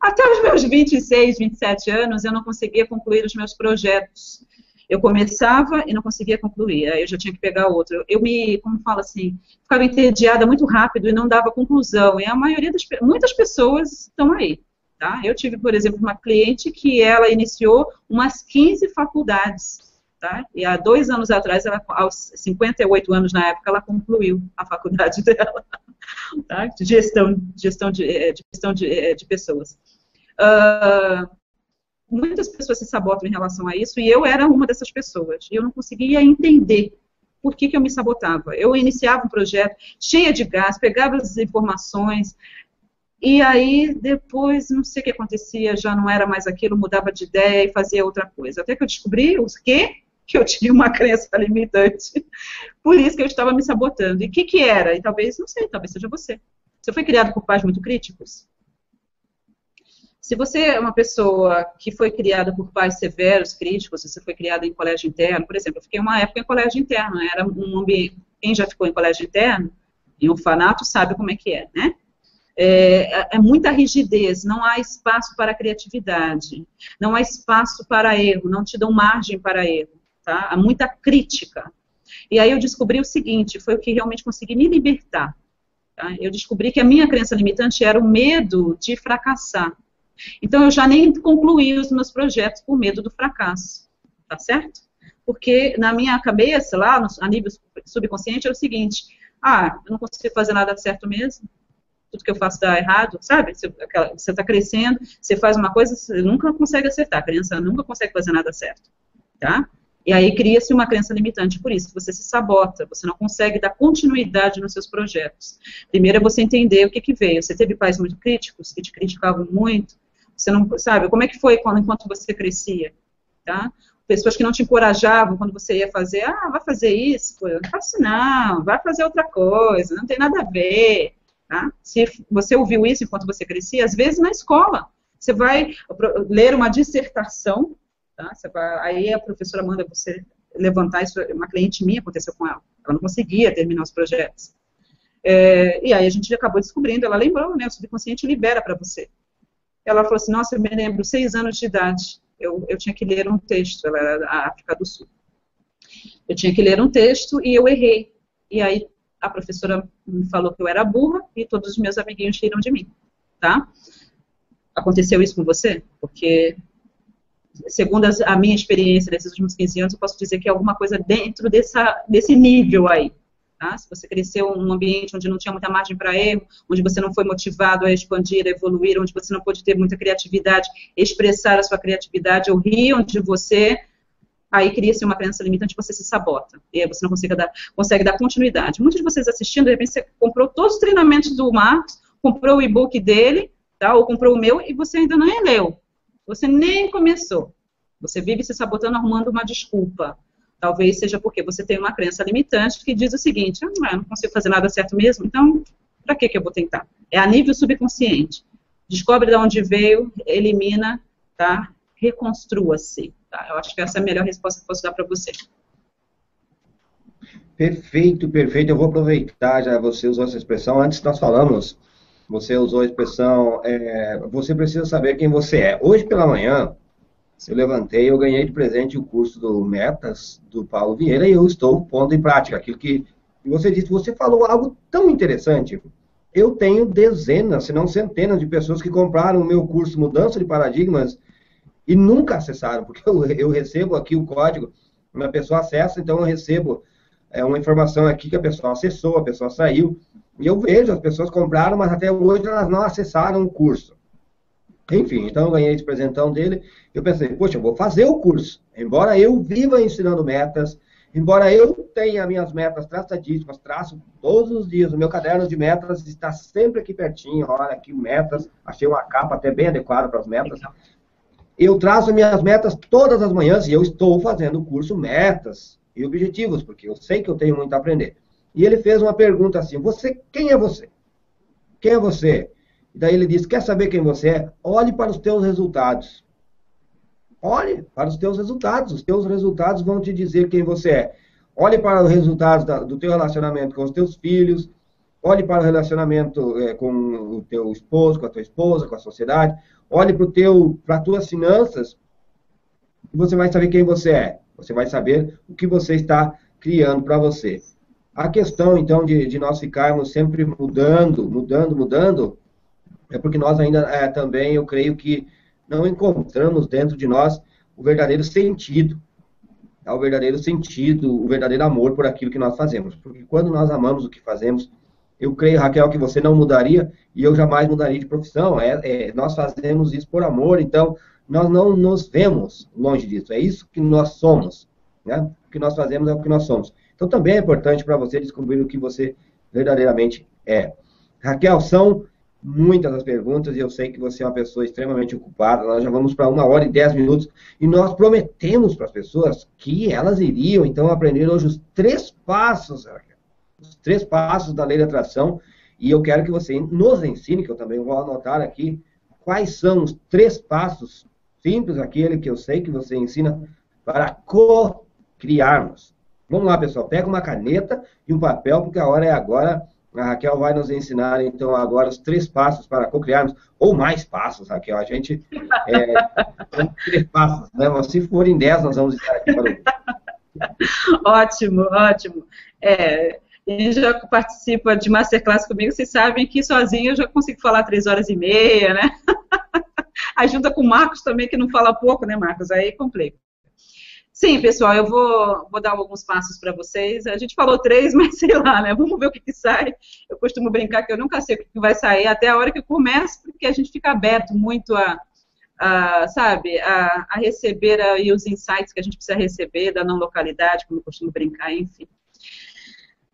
até os meus 26, 27 anos, eu não conseguia concluir os meus projetos. Eu começava e não conseguia concluir, aí eu já tinha que pegar outro. Eu me, como fala assim, ficava entediada muito rápido e não dava conclusão. E a maioria das muitas pessoas estão aí. Tá? Eu tive, por exemplo, uma cliente que ela iniciou umas 15 faculdades. Tá? E há dois anos atrás, ela, aos 58 anos na época, ela concluiu a faculdade dela. Tá? De gestão, gestão, de, eh, de gestão de, eh, de pessoas. Uh, muitas pessoas se sabotam em relação a isso, e eu era uma dessas pessoas. E eu não conseguia entender por que, que eu me sabotava. Eu iniciava um projeto cheia de gás, pegava as informações, e aí depois, não sei o que acontecia, já não era mais aquilo, mudava de ideia e fazia outra coisa. Até que eu descobri o quê? Que eu tinha uma crença limitante. Por isso que eu estava me sabotando. E o que, que era? E talvez, não sei, talvez seja você. Você foi criado por pais muito críticos? Se você é uma pessoa que foi criada por pais severos, críticos, você foi criada em colégio interno, por exemplo, eu fiquei uma época em colégio interno, era um ambiente, quem já ficou em colégio interno, em orfanato, sabe como é que é, né? É, é, muita rigidez, não há espaço para criatividade, não há espaço para erro, não te dão margem para erro, tá? Há muita crítica. E aí eu descobri o seguinte, foi o que realmente consegui me libertar. Tá? Eu descobri que a minha crença limitante era o medo de fracassar. Então, eu já nem concluí os meus projetos por medo do fracasso, tá certo? Porque na minha cabeça, lá no, a nível subconsciente, era o seguinte: ah, eu não consigo fazer nada certo mesmo, tudo que eu faço dá errado, sabe? Você está crescendo, você faz uma coisa, você nunca consegue acertar, a criança nunca consegue fazer nada certo, tá? E aí cria-se uma crença limitante por isso, você se sabota, você não consegue dar continuidade nos seus projetos. Primeiro é você entender o que, que veio. Você teve pais muito críticos, que te criticavam muito, você não sabe como é que foi quando enquanto você crescia, tá? Pessoas que não te encorajavam quando você ia fazer, ah, vai fazer isso, Pô, não faço não, vai fazer outra coisa, não tem nada a ver, tá? Se você ouviu isso enquanto você crescia, às vezes na escola, você vai ler uma dissertação, aí a professora manda você levantar isso, uma cliente minha aconteceu com ela, ela não conseguia terminar os projetos. É, e aí a gente acabou descobrindo, ela lembrou, né, o subconsciente libera para você. Ela falou assim, nossa, eu me lembro, seis anos de idade, eu, eu tinha que ler um texto, ela era da África do Sul. Eu tinha que ler um texto e eu errei. E aí a professora me falou que eu era burra e todos os meus amiguinhos riram de mim, tá? Aconteceu isso com você? Porque, segundo a minha experiência desses últimos 15 anos, eu posso dizer que é alguma coisa dentro dessa, desse nível aí, Tá? Se você cresceu num ambiente onde não tinha muita margem para erro, onde você não foi motivado a expandir, a evoluir, onde você não pôde ter muita criatividade, expressar a sua criatividade, ou riam de você, aí cria-se uma crença limitante, você se sabota. E aí você não consegue dar, consegue dar continuidade. Muitos de vocês assistindo, de repente você comprou todos os treinamentos do Marcos, comprou o e-book dele, tá? ou comprou o meu, e você ainda não leu. Você nem começou. Você vive se sabotando, arrumando uma desculpa. Talvez seja porque você tem uma crença limitante que diz o seguinte: ah, eu não consigo fazer nada certo mesmo, então para que, que eu vou tentar? É a nível subconsciente. Descobre de onde veio, elimina, tá? Reconstrua-se. Tá? Eu acho que essa é a melhor resposta que posso dar para você. Perfeito, perfeito. Eu vou aproveitar, já você usou essa expressão. Antes nós falamos, você usou a expressão, é, você precisa saber quem você é. Hoje pela manhã, eu levantei, eu ganhei de presente o curso do Metas, do Paulo Vieira, e eu estou pondo em prática aquilo que você disse. Você falou algo tão interessante. Eu tenho dezenas, se não centenas de pessoas que compraram o meu curso Mudança de Paradigmas e nunca acessaram, porque eu, eu recebo aqui o código, uma pessoa acessa, então eu recebo é, uma informação aqui que a pessoa acessou, a pessoa saiu, e eu vejo, as pessoas compraram, mas até hoje elas não acessaram o curso. Enfim, então eu ganhei esse presentão dele. Eu pensei, poxa, eu vou fazer o curso. Embora eu viva ensinando metas, embora eu tenha minhas metas traçadíssimas, traço todos os dias. O meu caderno de metas está sempre aqui pertinho. Olha aqui, metas. Achei uma capa até bem adequada para as metas. Eu traço minhas metas todas as manhãs e eu estou fazendo o curso Metas e Objetivos, porque eu sei que eu tenho muito a aprender. E ele fez uma pergunta assim: Você, quem é você? Quem é você? E daí ele diz: Quer saber quem você é? Olhe para os teus resultados. Olhe para os teus resultados. Os teus resultados vão te dizer quem você é. Olhe para os resultados da, do teu relacionamento com os teus filhos. Olhe para o relacionamento é, com o teu esposo, com a tua esposa, com a sociedade. Olhe para teu, para as tuas finanças. E você vai saber quem você é. Você vai saber o que você está criando para você. A questão, então, de, de nós ficarmos sempre mudando, mudando, mudando, é porque nós ainda é, também, eu creio que não encontramos dentro de nós o verdadeiro sentido, tá? o verdadeiro sentido, o verdadeiro amor por aquilo que nós fazemos. Porque quando nós amamos o que fazemos, eu creio, Raquel, que você não mudaria e eu jamais mudaria de profissão. É, é, nós fazemos isso por amor, então nós não nos vemos longe disso. É isso que nós somos. Né? O que nós fazemos é o que nós somos. Então também é importante para você descobrir o que você verdadeiramente é. Raquel, são muitas as perguntas e eu sei que você é uma pessoa extremamente ocupada. Nós já vamos para uma hora e dez minutos e nós prometemos para as pessoas que elas iriam então aprender hoje os três passos, os três passos da lei da atração. E eu quero que você nos ensine, que eu também vou anotar aqui, quais são os três passos simples, aquele que eu sei que você ensina para co-criarmos. Vamos lá, pessoal, pega uma caneta e um papel, porque a hora é agora a Raquel vai nos ensinar, então, agora os três passos para cocriarmos, ou mais passos, Raquel. A gente. É, três passos, né? Mas se forem dez, nós vamos estar aqui para o. ótimo, ótimo. É, quem já participa de Masterclass comigo, vocês sabem que sozinho eu já consigo falar três horas e meia, né? Ajuda com o Marcos também, que não fala pouco, né, Marcos? Aí complica. Sim, pessoal, eu vou, vou dar alguns passos para vocês. A gente falou três, mas sei lá, né? Vamos ver o que, que sai. Eu costumo brincar que eu nunca sei o que, vai sair até a hora que eu começo, porque a gente fica aberto muito a, a sabe, a, a receber aí os insights que a gente precisa receber da não localidade, como eu costumo brincar, enfim.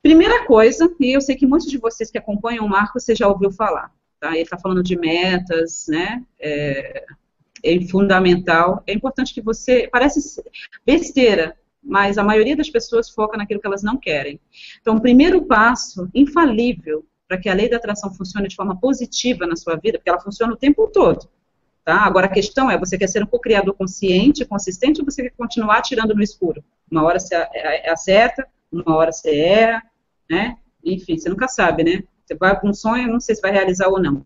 Primeira coisa, e eu sei que muitos de vocês que acompanham o Marco, você já ouviu falar, tá? Ele está falando de metas, né? É, é fundamental. É importante que você. Parece besteira, mas a maioria das pessoas foca naquilo que elas não querem. Então, o primeiro passo, infalível, para que a lei da atração funcione de forma positiva na sua vida, porque ela funciona o tempo todo. Tá? Agora, a questão é: você quer ser um co-criador consciente, consistente, ou você quer continuar tirando no escuro? Uma hora você acerta, uma hora você erra, né? Enfim, você nunca sabe, né? Você vai com um sonho, não sei se vai realizar ou não.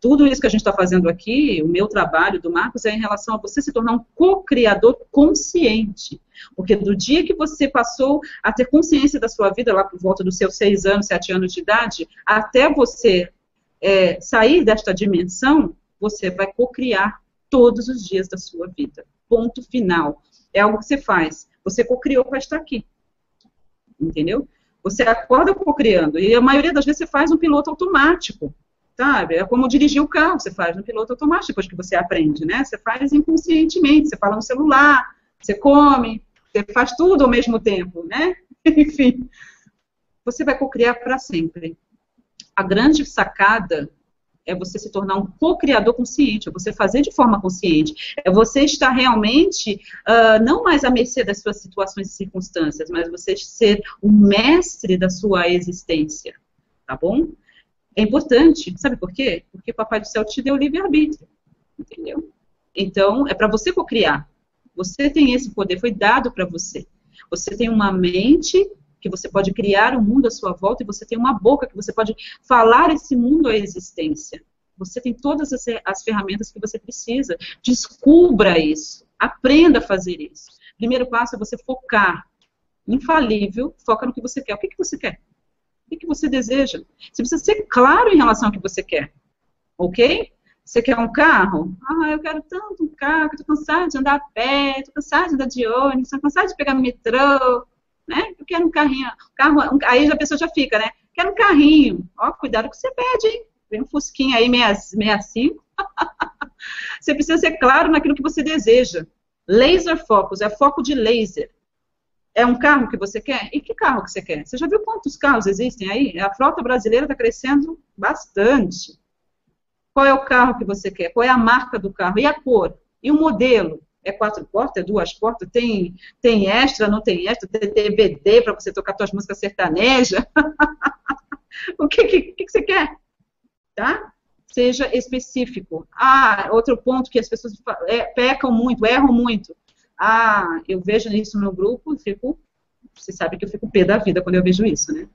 Tudo isso que a gente está fazendo aqui, o meu trabalho do Marcos, é em relação a você se tornar um co-criador consciente. Porque do dia que você passou a ter consciência da sua vida, lá por volta dos seus seis anos, sete anos de idade, até você é, sair desta dimensão, você vai co-criar todos os dias da sua vida. Ponto final. É algo que você faz. Você co-criou para estar aqui. Entendeu? Você acorda co-criando. E a maioria das vezes você faz um piloto automático. Sabe? É como dirigir o carro, você faz no piloto automático depois que você aprende, né? Você faz inconscientemente, você fala no celular, você come, você faz tudo ao mesmo tempo, né? Enfim, você vai co-criar para sempre. A grande sacada é você se tornar um co-criador consciente, é você fazer de forma consciente, é você estar realmente uh, não mais à mercê das suas situações e circunstâncias, mas você ser o mestre da sua existência, tá bom? É importante, sabe por quê? Porque o Papai do Céu te deu livre-arbítrio, entendeu? Então, é para você co-criar. Você tem esse poder, foi dado para você. Você tem uma mente que você pode criar um mundo à sua volta e você tem uma boca que você pode falar esse mundo à existência. Você tem todas as, as ferramentas que você precisa. Descubra isso. Aprenda a fazer isso. Primeiro passo é você focar. Infalível, foca no que você quer. O que, que você quer? O que, você deseja? Você precisa ser claro em relação ao que você quer. Ok? Você quer um carro? Ah, eu quero tanto um carro, estou cansado de andar a pé, estou cansado de andar de ônibus, estou cansado de pegar metrô, né? Eu quero um carrinho, carro, um, aí a pessoa já fica, né? Quero um carrinho. Ó, cuidado que você pede, hein? Vem um fusquinha aí 65. você precisa ser claro naquilo que você deseja. Laser focus, é foco de laser. É um carro que você quer? E que carro que você quer? Você já viu quantos carros existem aí? A frota brasileira está crescendo bastante. Qual é o carro que você quer? Qual é a marca do carro? E a cor? E o modelo? É quatro portas, é duas portas, tem, tem extra, não tem extra, tem DVD para você tocar suas músicas sertanejas. o que, que, que, você quer? Tá? Seja específico. Ah, outro ponto que as pessoas é, pecam muito, erram muito. Ah, eu vejo isso no meu grupo, fico. Você sabe que eu fico pé da vida quando eu vejo isso, né?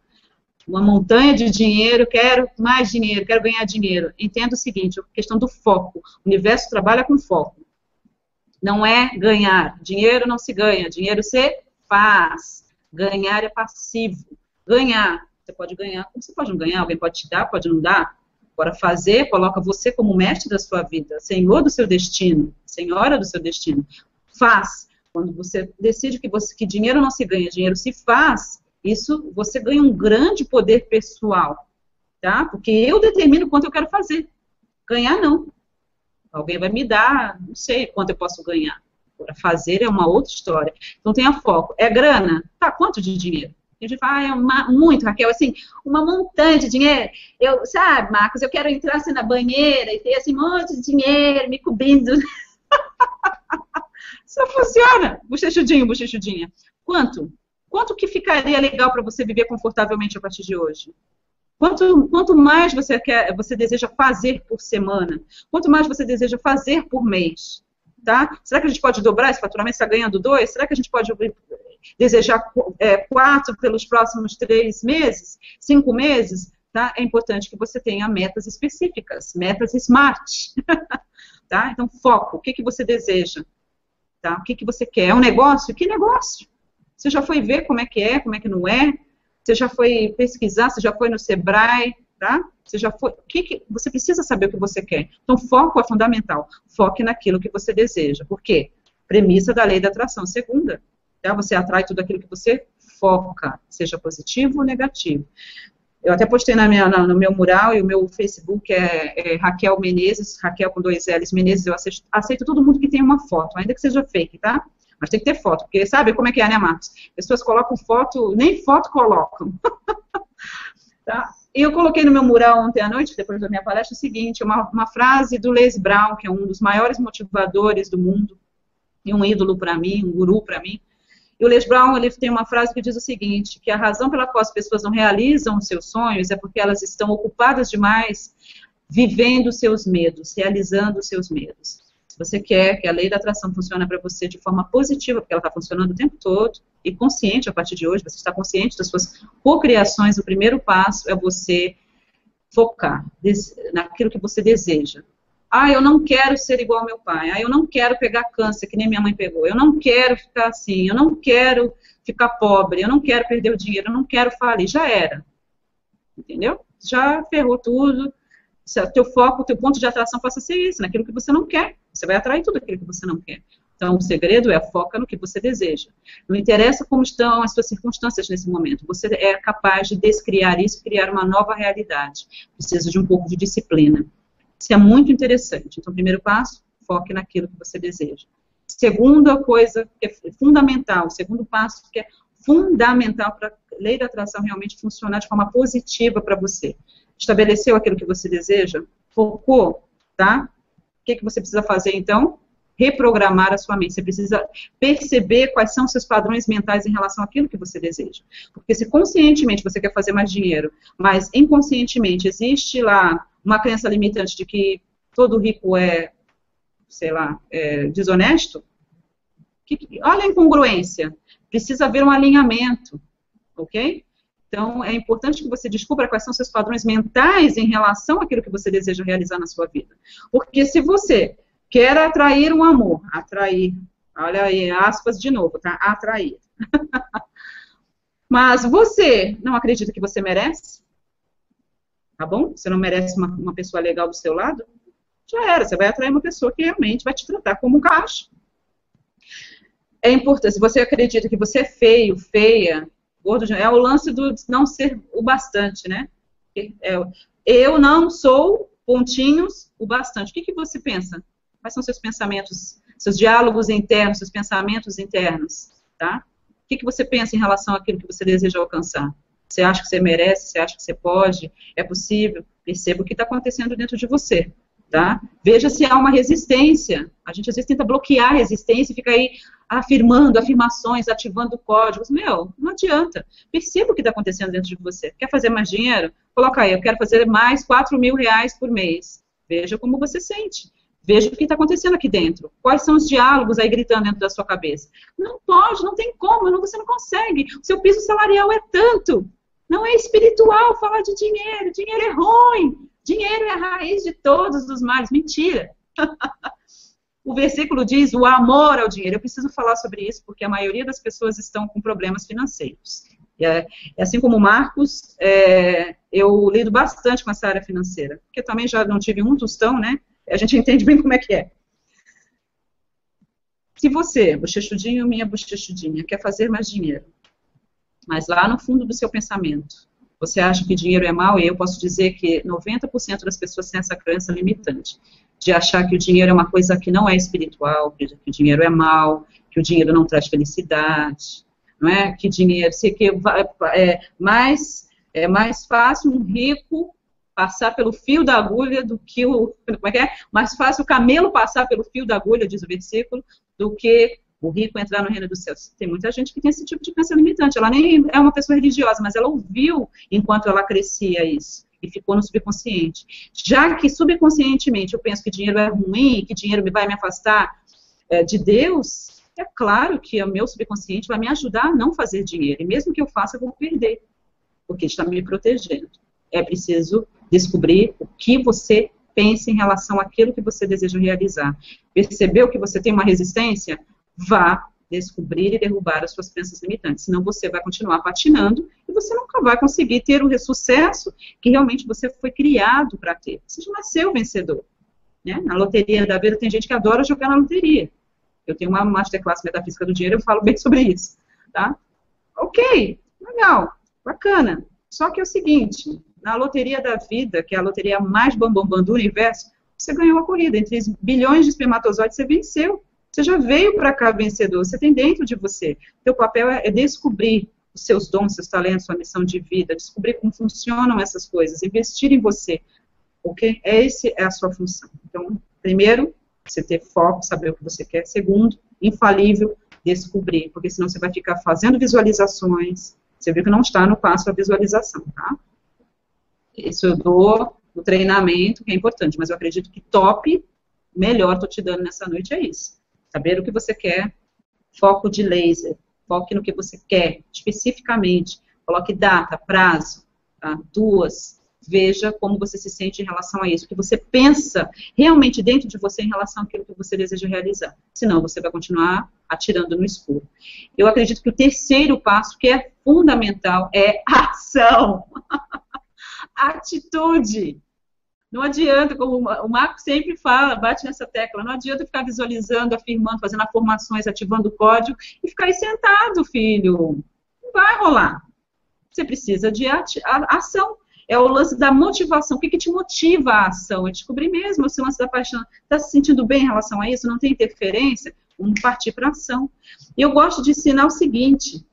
Uma montanha de dinheiro, quero mais dinheiro, quero ganhar dinheiro. Entenda o seguinte, a questão do foco. O universo trabalha com foco não é ganhar. Dinheiro não se ganha, dinheiro se faz. Ganhar é passivo. Ganhar, você pode ganhar, como você pode não ganhar, alguém pode te dar, pode não dar. Agora, fazer coloca você como mestre da sua vida, senhor do seu destino, senhora do seu destino. Faz. Quando você decide que, você, que dinheiro não se ganha, dinheiro se faz, isso você ganha um grande poder pessoal, tá? Porque eu determino quanto eu quero fazer. Ganhar não. Alguém vai me dar, não sei quanto eu posso ganhar. Agora, fazer é uma outra história. Então, tenha foco. É grana? Tá, quanto de dinheiro? A gente fala, ah, é uma, muito, Raquel, assim, uma montanha de dinheiro. Eu, sabe, Marcos, eu quero entrar assim na banheira e ter assim, um monte de dinheiro me cobrindo. Isso funciona. Bochechudinho, bochechudinha. Quanto? Quanto que ficaria legal para você viver confortavelmente a partir de hoje? Quanto, quanto mais você quer, você deseja fazer por semana, quanto mais você deseja fazer por mês, tá? Será que a gente pode dobrar esse faturamento? Está ganhando dois? Será que a gente pode desejar é, quatro pelos próximos três meses, cinco meses? Tá? É importante que você tenha metas específicas, metas smart, tá? Então foco. O que que você deseja? Tá? O que que você quer? É um negócio? Que negócio? Você já foi ver como é que é, como é que não é? Você já foi pesquisar, você já foi no Sebrae, tá? Você já foi. Que que, você precisa saber o que você quer. Então, foco é fundamental. Foque naquilo que você deseja. Por quê? Premissa da lei da atração. Segunda, tá? você atrai tudo aquilo que você foca, seja positivo ou negativo. Eu até postei na minha, na, no meu mural e o meu Facebook é, é, Raquel Menezes, Raquel com dois L's Menezes. Eu aceito, aceito todo mundo que tem uma foto, ainda que seja fake, tá? Mas tem que ter foto, porque sabe como é que é, né, Marcos? Pessoas colocam foto, nem foto colocam. tá? E eu coloquei no meu mural ontem à noite, depois da minha palestra, o seguinte, uma, uma frase do Les Brown, que é um dos maiores motivadores do mundo, e um ídolo para mim, um guru para mim. E o Les Brown ele tem uma frase que diz o seguinte, que a razão pela qual as pessoas não realizam os seus sonhos é porque elas estão ocupadas demais vivendo seus medos, realizando os seus medos. Se você quer que a lei da atração funcione para você de forma positiva, porque ela está funcionando o tempo todo, e consciente a partir de hoje, você está consciente das suas cocriações, o primeiro passo é você focar naquilo que você deseja. Ah, eu não quero ser igual ao meu pai. Ah, eu não quero pegar câncer, que nem minha mãe pegou. Eu não quero ficar assim. Eu não quero ficar pobre. Eu não quero perder o dinheiro. Eu não quero falir. Já era. Entendeu? Já ferrou tudo o teu foco, o teu ponto de atração possa ser esse, naquilo que você não quer. Você vai atrair tudo aquilo que você não quer. Então, o segredo é foca no que você deseja. Não interessa como estão as suas circunstâncias nesse momento. Você é capaz de descriar isso criar uma nova realidade. Precisa de um pouco de disciplina. Isso é muito interessante. Então, primeiro passo, foque naquilo que você deseja. Segunda coisa que é fundamental, segundo passo que é fundamental para a lei da atração realmente funcionar de forma positiva para você. Estabeleceu aquilo que você deseja? Focou? Tá? O que, que você precisa fazer então? Reprogramar a sua mente. Você precisa perceber quais são seus padrões mentais em relação àquilo que você deseja. Porque se conscientemente você quer fazer mais dinheiro, mas inconscientemente existe lá uma crença limitante de que todo rico é, sei lá, é desonesto, que, olha a incongruência. Precisa haver um alinhamento, ok? Então, é importante que você descubra quais são seus padrões mentais em relação àquilo que você deseja realizar na sua vida. Porque se você Quer atrair um amor. Atrair. Olha aí, aspas de novo, tá? Atrair. Mas você não acredita que você merece? Tá bom? Você não merece uma, uma pessoa legal do seu lado? Já era. Você vai atrair uma pessoa que realmente vai te tratar como um caixa. É importante. Se você acredita que você é feio, feia, gordo, é o lance do não ser o bastante, né? É, eu não sou pontinhos o bastante. O que, que você pensa? Quais são seus pensamentos, seus diálogos internos, seus pensamentos internos, tá? O que, que você pensa em relação àquilo que você deseja alcançar? Você acha que você merece? Você acha que você pode? É possível? Perceba o que está acontecendo dentro de você, tá? Veja se há uma resistência. A gente às vezes tenta bloquear a resistência e fica aí afirmando afirmações, ativando códigos. Meu, não adianta. Perceba o que está acontecendo dentro de você. Quer fazer mais dinheiro? Coloca aí, eu quero fazer mais 4 mil reais por mês. Veja como você sente. Veja o que está acontecendo aqui dentro. Quais são os diálogos aí gritando dentro da sua cabeça? Não pode, não tem como, não, você não consegue. O seu piso salarial é tanto. Não é espiritual falar de dinheiro. Dinheiro é ruim. Dinheiro é a raiz de todos os males. Mentira. o versículo diz o amor ao dinheiro. Eu preciso falar sobre isso porque a maioria das pessoas estão com problemas financeiros. É, é, assim como Marcos, é, eu lido bastante com essa área financeira, porque também já não tive um tostão, né? A gente entende bem como é que é. Se você, bochechudinho, minha bochechudinha, quer fazer mais dinheiro, mas lá no fundo do seu pensamento, você acha que dinheiro é mal, e eu posso dizer que 90% das pessoas têm essa crença limitante, de achar que o dinheiro é uma coisa que não é espiritual, que o dinheiro é mal, que o dinheiro não traz felicidade, não é? Que dinheiro, se que é mais é mais fácil um rico passar pelo fio da agulha do que o. Como é que é? Mais fácil o camelo passar pelo fio da agulha, diz o versículo, do que o rico entrar no reino dos céus. Tem muita gente que tem esse tipo de crença limitante. Ela nem é uma pessoa religiosa, mas ela ouviu enquanto ela crescia isso. E ficou no subconsciente. Já que subconscientemente eu penso que dinheiro é ruim, que dinheiro vai me afastar é, de Deus, é claro que o meu subconsciente vai me ajudar a não fazer dinheiro. E mesmo que eu faça, eu vou perder. Porque está me protegendo. É preciso descobrir o que você pensa em relação àquilo que você deseja realizar. Percebeu que você tem uma resistência? Vá descobrir e derrubar as suas crenças limitantes. Senão você vai continuar patinando e você nunca vai conseguir ter o sucesso que realmente você foi criado para ter. Você já nasceu vencedor. Né? Na loteria da vida tem gente que adora jogar na loteria. Eu tenho uma masterclass metafísica do dinheiro, eu falo bem sobre isso. Tá? Ok, legal, bacana. Só que é o seguinte, na loteria da vida, que é a loteria mais bambambam bam, bam do universo, você ganhou a corrida. Entre bilhões de espermatozoides, você venceu. Você já veio para cá vencedor, você tem dentro de você. Teu papel é descobrir os seus dons, seus talentos, sua missão de vida, descobrir como funcionam essas coisas, investir em você. Ok? Essa é a sua função. Então, primeiro, você ter foco, saber o que você quer. Segundo, infalível, descobrir, porque senão você vai ficar fazendo visualizações. Você viu que não está no passo a visualização, tá? Isso eu dou no treinamento, que é importante, mas eu acredito que top, melhor estou te dando nessa noite é isso. Saber o que você quer, foco de laser, foque no que você quer, especificamente, coloque data, prazo, tá? duas, veja como você se sente em relação a isso, o que você pensa realmente dentro de você em relação àquilo que você deseja realizar. Senão, você vai continuar atirando no escuro. Eu acredito que o terceiro passo, que é fundamental, é ação. atitude. Não adianta, como o Marco sempre fala, bate nessa tecla, não adianta ficar visualizando, afirmando, fazendo afirmações, ativando o código e ficar aí sentado, filho. Não vai rolar. Você precisa de ação. É o lance da motivação. O que, que te motiva a ação? É descobrir mesmo o lance da paixão. Está se sentindo bem em relação a isso? Não tem interferência? Vamos partir para ação. E eu gosto de ensinar o seguinte: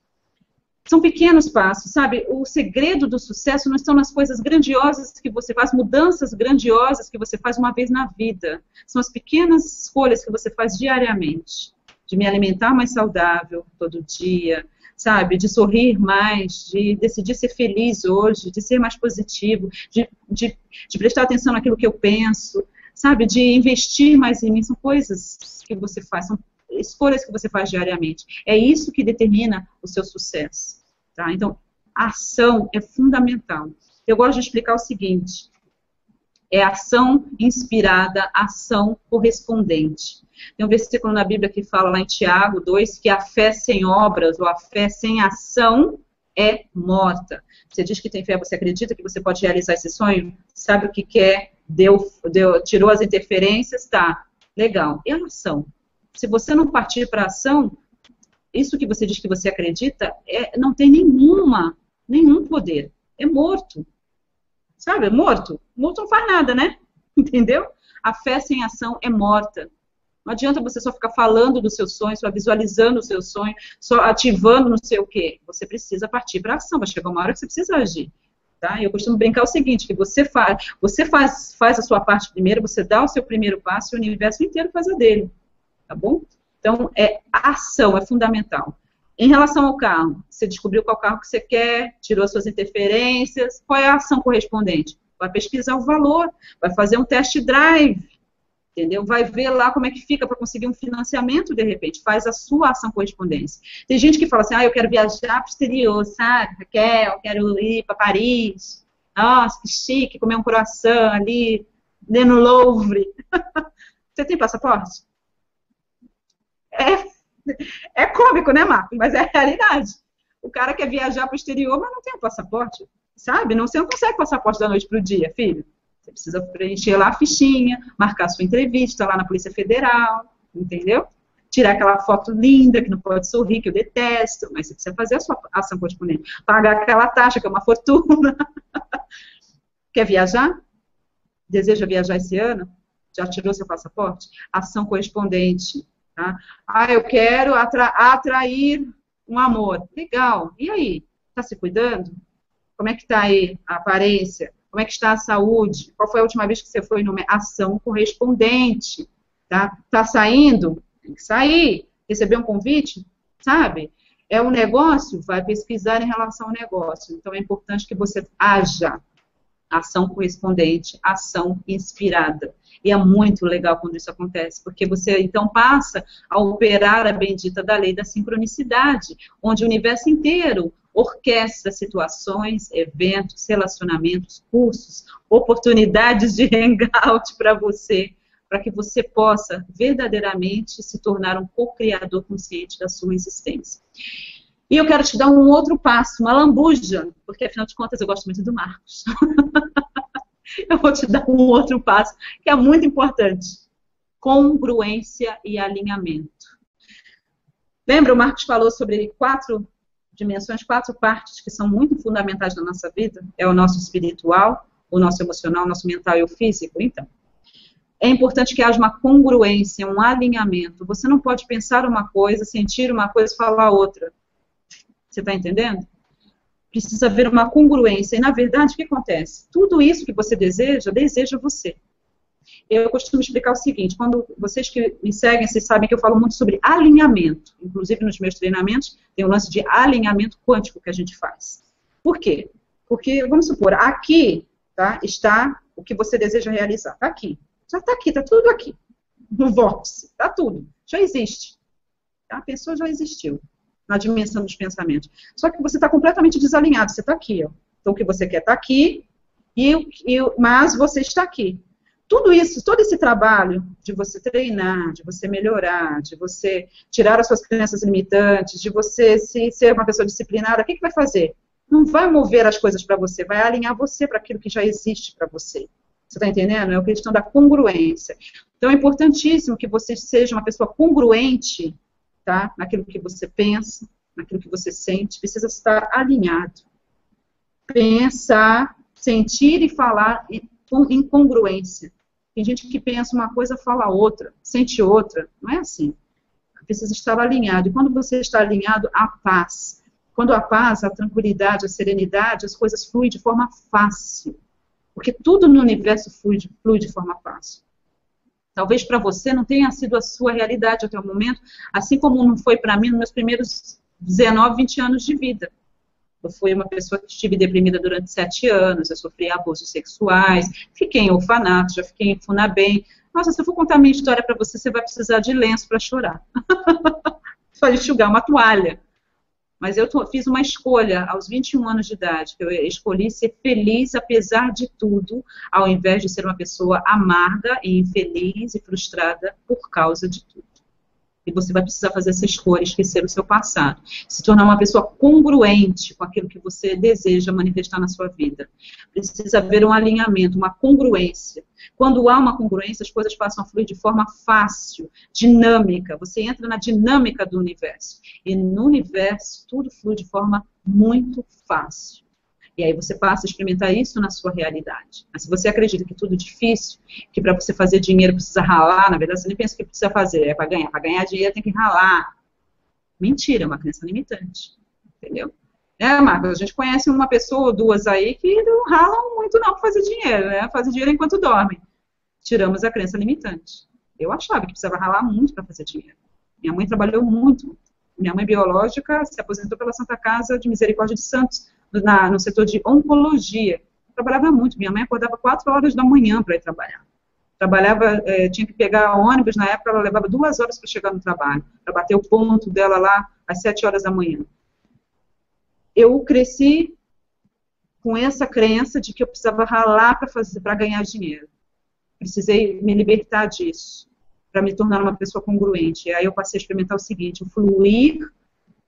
são pequenos passos, sabe? O segredo do sucesso não estão nas coisas grandiosas que você faz, mudanças grandiosas que você faz uma vez na vida. São as pequenas escolhas que você faz diariamente. De me alimentar mais saudável todo dia, sabe? De sorrir mais, de decidir ser feliz hoje, de ser mais positivo, de, de, de prestar atenção naquilo que eu penso, sabe? De investir mais em mim. São coisas que você faz, são escolhas que você faz diariamente. É isso que determina o seu sucesso. Tá? Então, a ação é fundamental. Eu gosto de explicar o seguinte: é ação inspirada, ação correspondente. Tem um versículo na Bíblia que fala lá em Tiago 2 que a fé sem obras ou a fé sem ação é morta. Você diz que tem fé, você acredita que você pode realizar esse sonho? Sabe o que quer? Deu, deu, tirou as interferências? Tá, legal. E a ação? Se você não partir para ação, isso que você diz que você acredita é, não tem nenhuma, nenhum poder. É morto. Sabe? É morto. Morto não faz nada, né? Entendeu? A fé sem ação é morta. Não adianta você só ficar falando do seu sonho, só visualizando o seu sonho, só ativando não sei o quê. Você precisa partir para ação. Vai chegar uma hora que você precisa agir. Tá? Eu costumo brincar o seguinte, que você faz, você faz, faz a sua parte primeiro, você dá o seu primeiro passo e o universo inteiro faz a dele tá bom? Então, é, ação é fundamental. Em relação ao carro, você descobriu qual carro que você quer, tirou suas interferências, qual é a ação correspondente? Vai pesquisar o valor, vai fazer um test drive, entendeu? Vai ver lá como é que fica para conseguir um financiamento de repente, faz a sua ação correspondente. Tem gente que fala assim, ah, eu quero viajar para o exterior, sabe? Raquel, eu quero ir para Paris. Nossa, que chique, comer um croissant ali, no Louvre. Você tem passaporte? É, é cômico, né, Marco? Mas é a realidade. O cara quer viajar para o exterior, mas não tem um passaporte, sabe? Não, você não consegue passaporte da noite para o dia, filho. Você precisa preencher lá a fichinha, marcar sua entrevista lá na Polícia Federal, entendeu? Tirar aquela foto linda, que não pode sorrir, que eu detesto, mas você precisa fazer a sua ação correspondente. Pagar aquela taxa, que é uma fortuna. Quer viajar? Deseja viajar esse ano? Já tirou seu passaporte? Ação correspondente. Tá? Ah, eu quero atra atrair um amor. Legal. E aí? Está se cuidando? Como é que está aí a aparência? Como é que está a saúde? Qual foi a última vez que você foi numa ação correspondente? Tá, tá saindo? Tem que sair. Receber um convite? Sabe? É um negócio? Vai pesquisar em relação ao negócio. Então é importante que você haja ação correspondente, ação inspirada. E é muito legal quando isso acontece, porque você então passa a operar a bendita da lei da sincronicidade, onde o universo inteiro orquestra situações, eventos, relacionamentos, cursos, oportunidades de hangout para você, para que você possa verdadeiramente se tornar um co-criador consciente da sua existência. E eu quero te dar um outro passo, uma lambuja, porque afinal de contas eu gosto muito do Marcos. eu vou te dar um outro passo que é muito importante: congruência e alinhamento. Lembra, o Marcos falou sobre quatro dimensões, quatro partes que são muito fundamentais na nossa vida? É o nosso espiritual, o nosso emocional, o nosso mental e o físico? Então, é importante que haja uma congruência, um alinhamento. Você não pode pensar uma coisa, sentir uma coisa e falar outra. Você está entendendo? Precisa haver uma congruência. E, na verdade, o que acontece? Tudo isso que você deseja, deseja você. Eu costumo explicar o seguinte: quando vocês que me seguem, vocês sabem que eu falo muito sobre alinhamento. Inclusive, nos meus treinamentos, tem um lance de alinhamento quântico que a gente faz. Por quê? Porque, vamos supor, aqui tá, está o que você deseja realizar. Está aqui. Já está aqui, está tudo aqui. No vórtice. Está tudo. Já existe. A pessoa já existiu na dimensão dos pensamentos. Só que você está completamente desalinhado, você está aqui, ó. Então o que você quer está aqui, e, e, mas você está aqui. Tudo isso, todo esse trabalho de você treinar, de você melhorar, de você tirar as suas crenças limitantes, de você se, ser uma pessoa disciplinada, o que, que vai fazer? Não vai mover as coisas para você, vai alinhar você para aquilo que já existe para você. Você está entendendo? É a questão da congruência. Então é importantíssimo que você seja uma pessoa congruente, tá? Naquilo que você pensa, naquilo que você sente, precisa estar alinhado. Pensar, sentir e falar em congruência. Tem gente que pensa uma coisa, fala outra, sente outra. Não é assim. Precisa estar alinhado. E quando você está alinhado, a paz. Quando a paz, a tranquilidade, a serenidade, as coisas fluem de forma fácil. Porque tudo no universo flui de, flui de forma fácil. Talvez para você não tenha sido a sua realidade até o momento, assim como não foi para mim nos meus primeiros 19, 20 anos de vida. Eu fui uma pessoa que estive deprimida durante sete anos, eu sofri abusos sexuais, fiquei em orfanato, já fiquei em Funabem. Nossa, se eu for contar minha história para você, você vai precisar de lenço para chorar. Só enxugar uma toalha. Mas eu fiz uma escolha aos 21 anos de idade, que eu escolhi ser feliz apesar de tudo, ao invés de ser uma pessoa amarga e infeliz e frustrada por causa de tudo. E você vai precisar fazer essa escolha, esquecer o seu passado. Se tornar uma pessoa congruente com aquilo que você deseja manifestar na sua vida. Precisa haver um alinhamento, uma congruência. Quando há uma congruência, as coisas passam a fluir de forma fácil, dinâmica. Você entra na dinâmica do universo. E no universo, tudo flui de forma muito fácil. E aí você passa a experimentar isso na sua realidade. Mas se você acredita que tudo é difícil, que para você fazer dinheiro precisa ralar, na verdade você nem pensa que precisa fazer, é para ganhar. Para ganhar dinheiro tem que ralar. Mentira, é uma crença limitante. Entendeu? É, Marcos, a gente conhece uma pessoa ou duas aí que não ralam muito não para fazer dinheiro, né? Fazem dinheiro enquanto dormem. Tiramos a crença limitante. Eu achava que precisava ralar muito para fazer dinheiro. Minha mãe trabalhou muito. Minha mãe biológica se aposentou pela Santa Casa de Misericórdia de Santos na, no setor de oncologia. trabalhava muito. Minha mãe acordava 4 horas da manhã para ir trabalhar. Trabalhava, é, tinha que pegar ônibus, na época ela levava duas horas para chegar no trabalho, para bater o ponto dela lá às 7 horas da manhã. Eu cresci com essa crença de que eu precisava ralar para ganhar dinheiro. Precisei me libertar disso para me tornar uma pessoa congruente. E aí eu passei a experimentar o seguinte: o fluir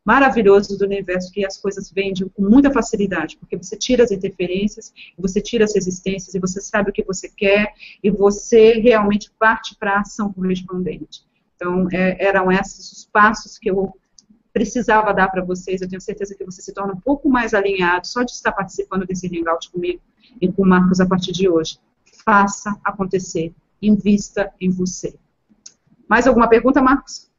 maravilhoso do universo que as coisas vêm com muita facilidade, porque você tira as interferências, você tira as resistências e você sabe o que você quer e você realmente parte para a ação correspondente. Então, é, eram esses os passos que eu precisava dar para vocês. Eu tenho certeza que você se torna um pouco mais alinhado só de estar participando desse hangout comigo e com o Marcos a partir de hoje. Faça acontecer. Invista em você. Mais alguma pergunta, Marcos?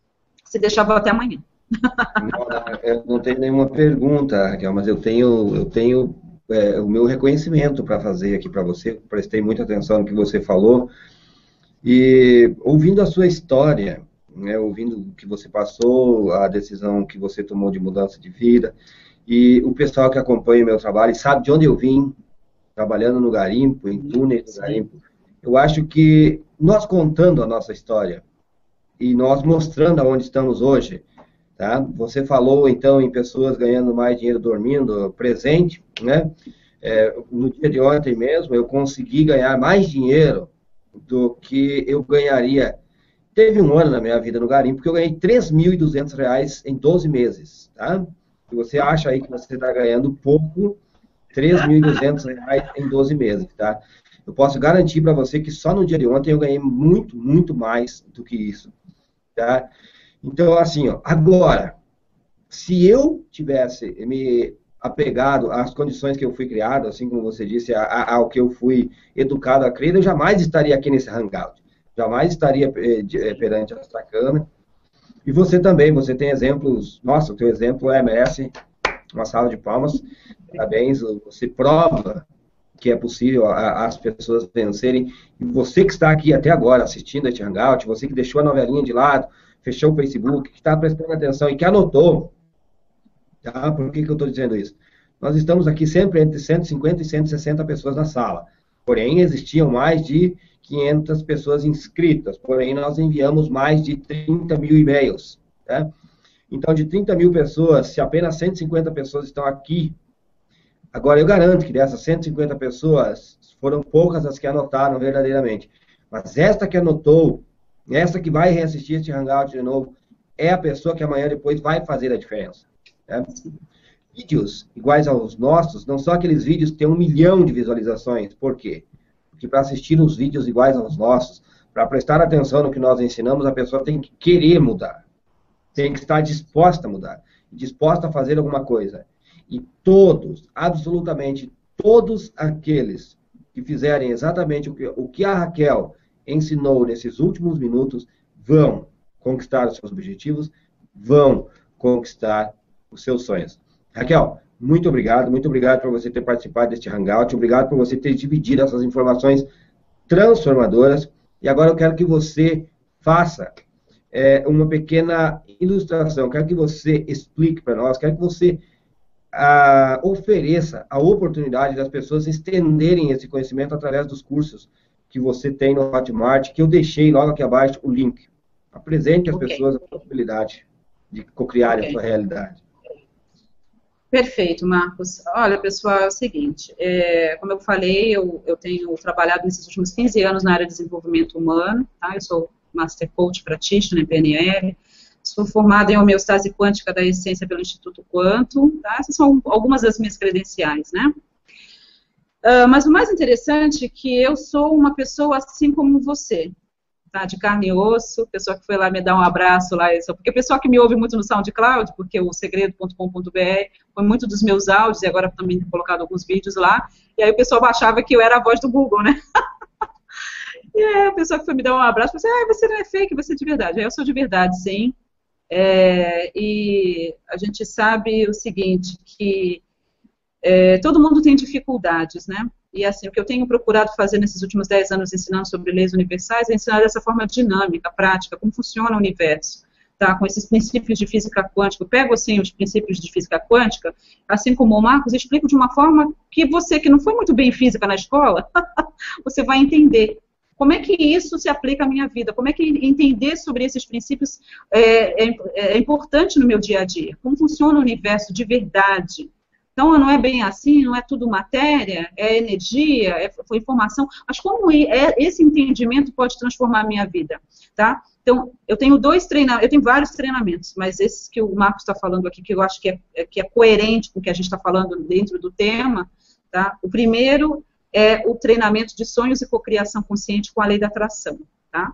Se deixar, vou até amanhã. Não, eu não tenho nenhuma pergunta, Raquel, mas eu tenho, eu tenho é, o meu reconhecimento para fazer aqui para você. Prestei muita atenção no que você falou. E ouvindo a sua história, né, ouvindo o que você passou, a decisão que você tomou de mudança de vida, e o pessoal que acompanha o meu trabalho sabe de onde eu vim, trabalhando no garimpo, em túneis do garimpo, eu acho que nós contando a nossa história e nós mostrando aonde estamos hoje, Tá? Você falou, então, em pessoas ganhando mais dinheiro dormindo, presente, né? É, no dia de ontem mesmo, eu consegui ganhar mais dinheiro do que eu ganharia. Teve um ano na minha vida no garimpo que eu ganhei R$ 3.200 em 12 meses, tá? Se você acha aí que você está ganhando pouco, R$ 3.200 em 12 meses, tá? Eu posso garantir para você que só no dia de ontem eu ganhei muito, muito mais do que isso, tá? Então, assim, ó, agora, se eu tivesse me apegado às condições que eu fui criado, assim como você disse, a, a, ao que eu fui educado a crer, eu jamais estaria aqui nesse hangout. Jamais estaria eh, eh perante esta câmera. E você também, você tem exemplos. Nossa, o teu exemplo é, merece uma sala de palmas. Parabéns, você prova que é possível a, as pessoas vencerem. E você que está aqui até agora assistindo este hangout, você que deixou a novelinha de lado, fechou o Facebook, que está prestando atenção e que anotou, tá? Por que, que eu estou dizendo isso? Nós estamos aqui sempre entre 150 e 160 pessoas na sala. Porém, existiam mais de 500 pessoas inscritas. Porém, nós enviamos mais de 30 mil e-mails. Tá? Então, de 30 mil pessoas, se apenas 150 pessoas estão aqui, agora eu garanto que dessas 150 pessoas, foram poucas as que anotaram verdadeiramente. Mas esta que anotou essa que vai reassistir este Hangout de novo é a pessoa que amanhã depois vai fazer a diferença. Né? Vídeos iguais aos nossos não são aqueles vídeos que têm um milhão de visualizações. Por quê? Porque que para assistir os vídeos iguais aos nossos, para prestar atenção no que nós ensinamos, a pessoa tem que querer mudar. Tem que estar disposta a mudar, disposta a fazer alguma coisa. E todos, absolutamente todos aqueles que fizerem exatamente o que, o que a Raquel ensinou nesses últimos minutos vão conquistar os seus objetivos, vão conquistar os seus sonhos. Raquel, muito obrigado, muito obrigado por você ter participado deste Hangout, obrigado por você ter dividido essas informações transformadoras. E agora eu quero que você faça é, uma pequena ilustração, quero que você explique para nós, quero que você a, ofereça a oportunidade das pessoas estenderem esse conhecimento através dos cursos que você tem no Hotmart, que eu deixei logo aqui abaixo o link. Apresente às okay. pessoas a possibilidade de cocriar okay. a sua realidade. Perfeito, Marcos. Olha, pessoal, é o seguinte, é, como eu falei, eu, eu, tenho trabalhado nesses últimos 15 anos na área de desenvolvimento humano, tá? Eu sou Master Coach Practitioner em PNL, sou formada em homeostase quântica da essência pelo Instituto Quanto, tá? Essas são algumas das minhas credenciais, né? Uh, mas o mais interessante é que eu sou uma pessoa assim como você, tá? De carne e osso, pessoa que foi lá me dar um abraço lá, porque o pessoal que me ouve muito no SoundCloud, porque o segredo.com.br foi muito dos meus áudios, e agora também tenho colocado alguns vídeos lá, e aí o pessoal achava que eu era a voz do Google, né? e aí a pessoa que foi me dar um abraço, falou assim, ah, você não é fake, você é de verdade. Eu sou de verdade, sim. É, e a gente sabe o seguinte, que é, todo mundo tem dificuldades, né? E assim, o que eu tenho procurado fazer nesses últimos 10 anos ensinando sobre leis universais é ensinar dessa forma dinâmica, prática, como funciona o universo. Tá, com esses princípios de física quântica. Eu pego, assim, os princípios de física quântica, assim como o Marcos, explico de uma forma que você, que não foi muito bem física na escola, você vai entender. Como é que isso se aplica à minha vida? Como é que entender sobre esses princípios é, é, é importante no meu dia a dia? Como funciona o universo de verdade? Então, não é bem assim, não é tudo matéria, é energia, é informação, mas como é, esse entendimento pode transformar a minha vida, tá? Então, eu tenho dois treinamentos, eu tenho vários treinamentos, mas esse que o Marcos está falando aqui, que eu acho que é, que é coerente com o que a gente está falando dentro do tema, tá? O primeiro é o treinamento de sonhos e cocriação consciente com a lei da atração, tá?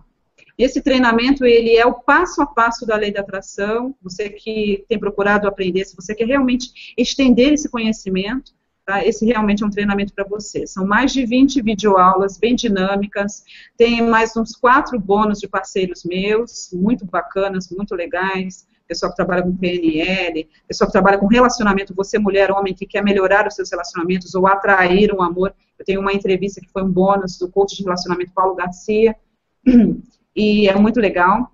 Esse treinamento, ele é o passo a passo da lei da atração, você que tem procurado aprender, se você quer realmente estender esse conhecimento, tá? esse realmente é um treinamento para você. São mais de 20 videoaulas bem dinâmicas, tem mais uns quatro bônus de parceiros meus, muito bacanas, muito legais, pessoal que trabalha com PNL, pessoal que trabalha com relacionamento, você mulher, homem, que quer melhorar os seus relacionamentos ou atrair um amor. Eu tenho uma entrevista que foi um bônus do coach de relacionamento Paulo Garcia, e é muito legal.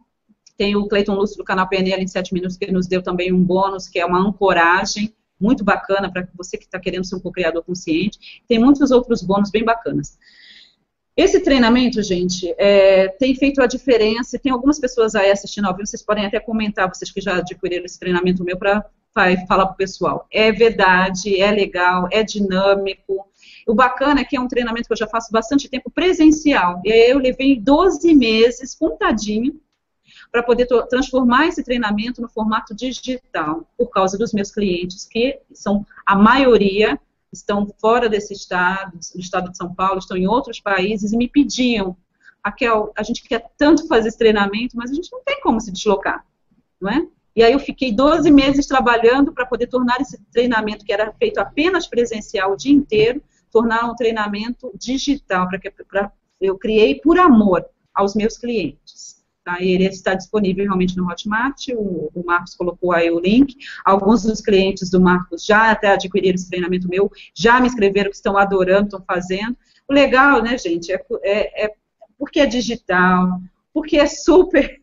Tem o Cleiton Lúcio do canal PNL em 7 minutos, que nos deu também um bônus, que é uma ancoragem, muito bacana para você que está querendo ser um co-criador consciente. Tem muitos outros bônus bem bacanas. Esse treinamento, gente, é, tem feito a diferença. Tem algumas pessoas aí assistindo ao vivo, vocês podem até comentar, vocês que já adquiriram esse treinamento meu, para falar para o pessoal. É verdade, é legal, é dinâmico. O bacana é que é um treinamento que eu já faço bastante tempo presencial. E aí eu levei 12 meses, contadinho, para poder transformar esse treinamento no formato digital, por causa dos meus clientes, que são a maioria estão fora desse estado, do estado de São Paulo, estão em outros países e me pediam, Raquel, a gente quer tanto fazer esse treinamento, mas a gente não tem como se deslocar, não é? E aí eu fiquei 12 meses trabalhando para poder tornar esse treinamento, que era feito apenas presencial o dia inteiro, tornar um treinamento digital, para que pra, eu criei por amor aos meus clientes. Tá? Ele está disponível realmente no Hotmart, o, o, Marcos colocou aí o link. Alguns dos clientes do Marcos já até adquiriram esse treinamento meu, já me escreveram que estão adorando, estão fazendo. O legal, né, gente, é, é, é porque é digital, porque é super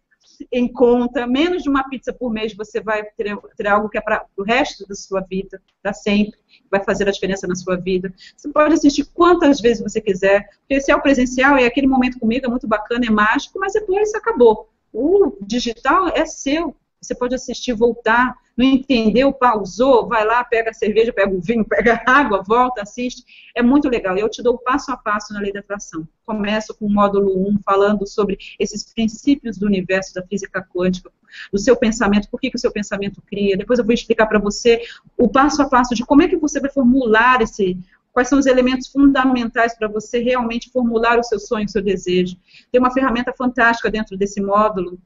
em conta, menos de uma pizza por mês você vai ter, ter algo que é para o resto da sua vida, para sempre, vai fazer a diferença na sua vida. Você pode assistir quantas vezes você quiser, porque se é o presencial e aquele momento comigo é muito bacana, é mágico, mas depois acabou. O digital é seu, você pode assistir, voltar, não entendeu, pausou, vai lá, pega a cerveja, pega o vinho, pega a água, volta, assiste. É muito legal. Eu te dou passo a passo na lei da atração. Começo com o módulo 1, falando sobre esses princípios do universo da física quântica, do seu pensamento, por que, que o seu pensamento cria. Depois eu vou explicar para você o passo a passo de como é que você vai formular esse Quais são os elementos fundamentais para você realmente formular o seu sonho, o seu desejo? Tem uma ferramenta fantástica dentro desse módulo,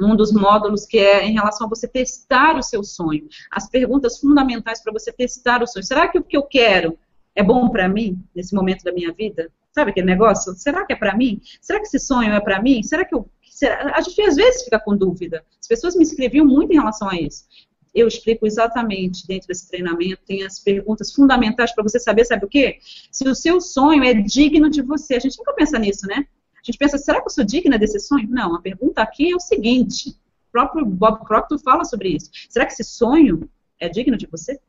um dos módulos que é em relação a você testar o seu sonho. As perguntas fundamentais para você testar o sonho. Será que o que eu quero é bom para mim nesse momento da minha vida? Sabe aquele negócio? Será que é para mim? Será que esse sonho é para mim? Será que eu será? A gente às vezes fica com dúvida. As pessoas me escreviam muito em relação a isso. Eu explico exatamente dentro desse treinamento, tem as perguntas fundamentais para você saber, sabe o quê? Se o seu sonho é digno de você. A gente nunca pensa nisso, né? A gente pensa, será que eu sou digna desse sonho? Não, a pergunta aqui é o seguinte: o próprio Bob Proctor fala sobre isso. Será que esse sonho é digno de você?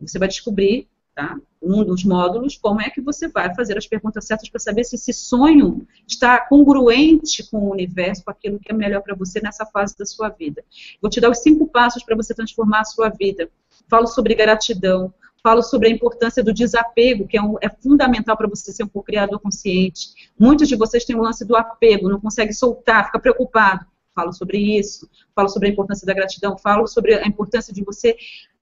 Você vai descobrir, tá? Um dos módulos, como é que você vai fazer as perguntas certas para saber se esse sonho está congruente com o universo, com aquilo que é melhor para você nessa fase da sua vida. Vou te dar os cinco passos para você transformar a sua vida. Falo sobre gratidão, falo sobre a importância do desapego, que é, um, é fundamental para você ser um co-criador consciente. Muitos de vocês têm o lance do apego, não conseguem soltar, fica preocupado. Falo sobre isso, falo sobre a importância da gratidão, falo sobre a importância de você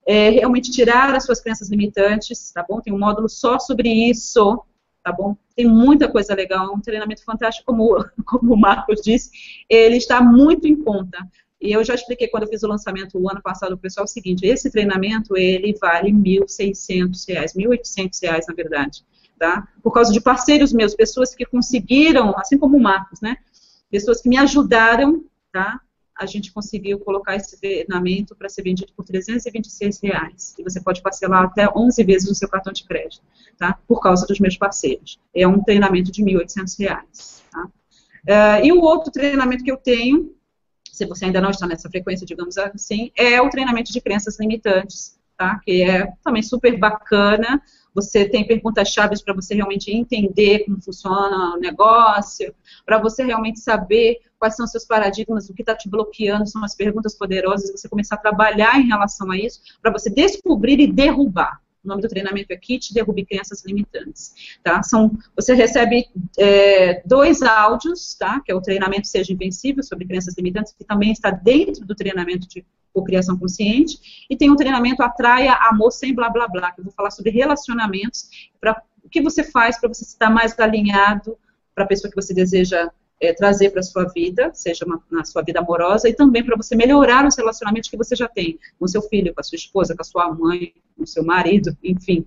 é, realmente tirar as suas crenças limitantes, tá bom? Tem um módulo só sobre isso, tá bom? Tem muita coisa legal, um treinamento fantástico, como, como o Marcos disse, ele está muito em conta. E eu já expliquei quando eu fiz o lançamento o ano passado o pessoal o seguinte, esse treinamento, ele vale R$ 1.600, R$ 1.800, na verdade, tá? Por causa de parceiros meus, pessoas que conseguiram, assim como o Marcos, né? Pessoas que me ajudaram, tá? A gente conseguiu colocar esse treinamento para ser vendido por 326 reais. E você pode parcelar até 11 vezes no seu cartão de crédito, tá? Por causa dos meus parceiros. É um treinamento de 1.800 reais, tá? Uh, e o outro treinamento que eu tenho se você ainda não está nessa frequência, digamos assim, é o treinamento de crenças limitantes, tá? Que é também super bacana. Você tem perguntas-chave para você realmente entender como funciona o negócio, para você realmente saber quais são seus paradigmas, o que está te bloqueando, são as perguntas poderosas, você começar a trabalhar em relação a isso, para você descobrir e derrubar. O nome do treinamento é Kit Derrube Crenças Limitantes. Tá? São, você recebe é, dois áudios, tá? que é o treinamento Seja Invencível sobre crenças limitantes, que também está dentro do treinamento de cocriação consciente, e tem um treinamento Atraia Amor Sem Blá Blá Blá, que eu vou falar sobre relacionamentos, para o que você faz para você estar mais alinhado para a pessoa que você deseja é, trazer para a sua vida, seja uma, na sua vida amorosa, e também para você melhorar os relacionamentos que você já tem com seu filho, com a sua esposa, com a sua mãe, com seu marido, enfim,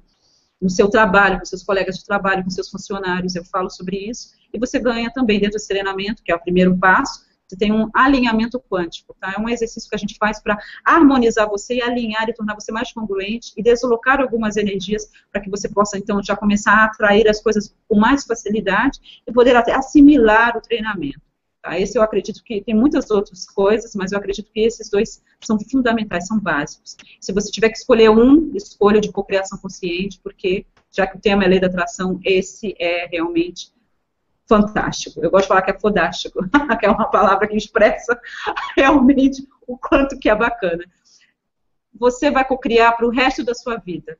no seu trabalho, com seus colegas de trabalho, com seus funcionários, eu falo sobre isso, e você ganha também dentro desse treinamento, que é o primeiro passo, você tem um alinhamento quântico, tá? É um exercício que a gente faz para harmonizar você e alinhar e tornar você mais congruente e deslocar algumas energias para que você possa, então, já começar a atrair as coisas com mais facilidade e poder até assimilar o treinamento. Tá? Esse eu acredito que tem muitas outras coisas, mas eu acredito que esses dois são fundamentais, são básicos. Se você tiver que escolher um, escolha de cocriação consciente, porque já que o tema é lei da atração, esse é realmente fantástico. Eu gosto de falar que é fodástico, que é uma palavra que expressa realmente o quanto que é bacana. Você vai cocriar para o resto da sua vida.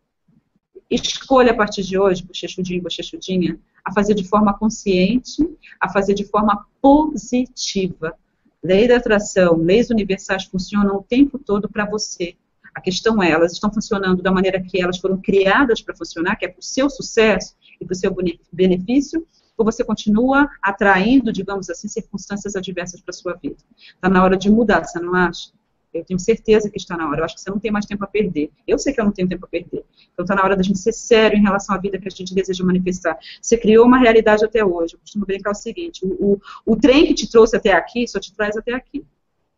Escolha a partir de hoje, bochechudinho, bochechudinha, a fazer de forma consciente, a fazer de forma positiva. Lei da atração, leis universais funcionam o tempo todo para você. A questão é, elas estão funcionando da maneira que elas foram criadas para funcionar, que é para o seu sucesso e para o seu benefício, ou você continua atraindo, digamos assim, circunstâncias adversas para sua vida? Está na hora de mudar, você não acha? Eu tenho certeza que está na hora. Eu acho que você não tem mais tempo a perder. Eu sei que eu não tenho tempo a perder. Então está na hora da gente ser sério em relação à vida que a gente deseja manifestar. Você criou uma realidade até hoje. Eu costumo brincar o seguinte: o, o, o trem que te trouxe até aqui só te traz até aqui.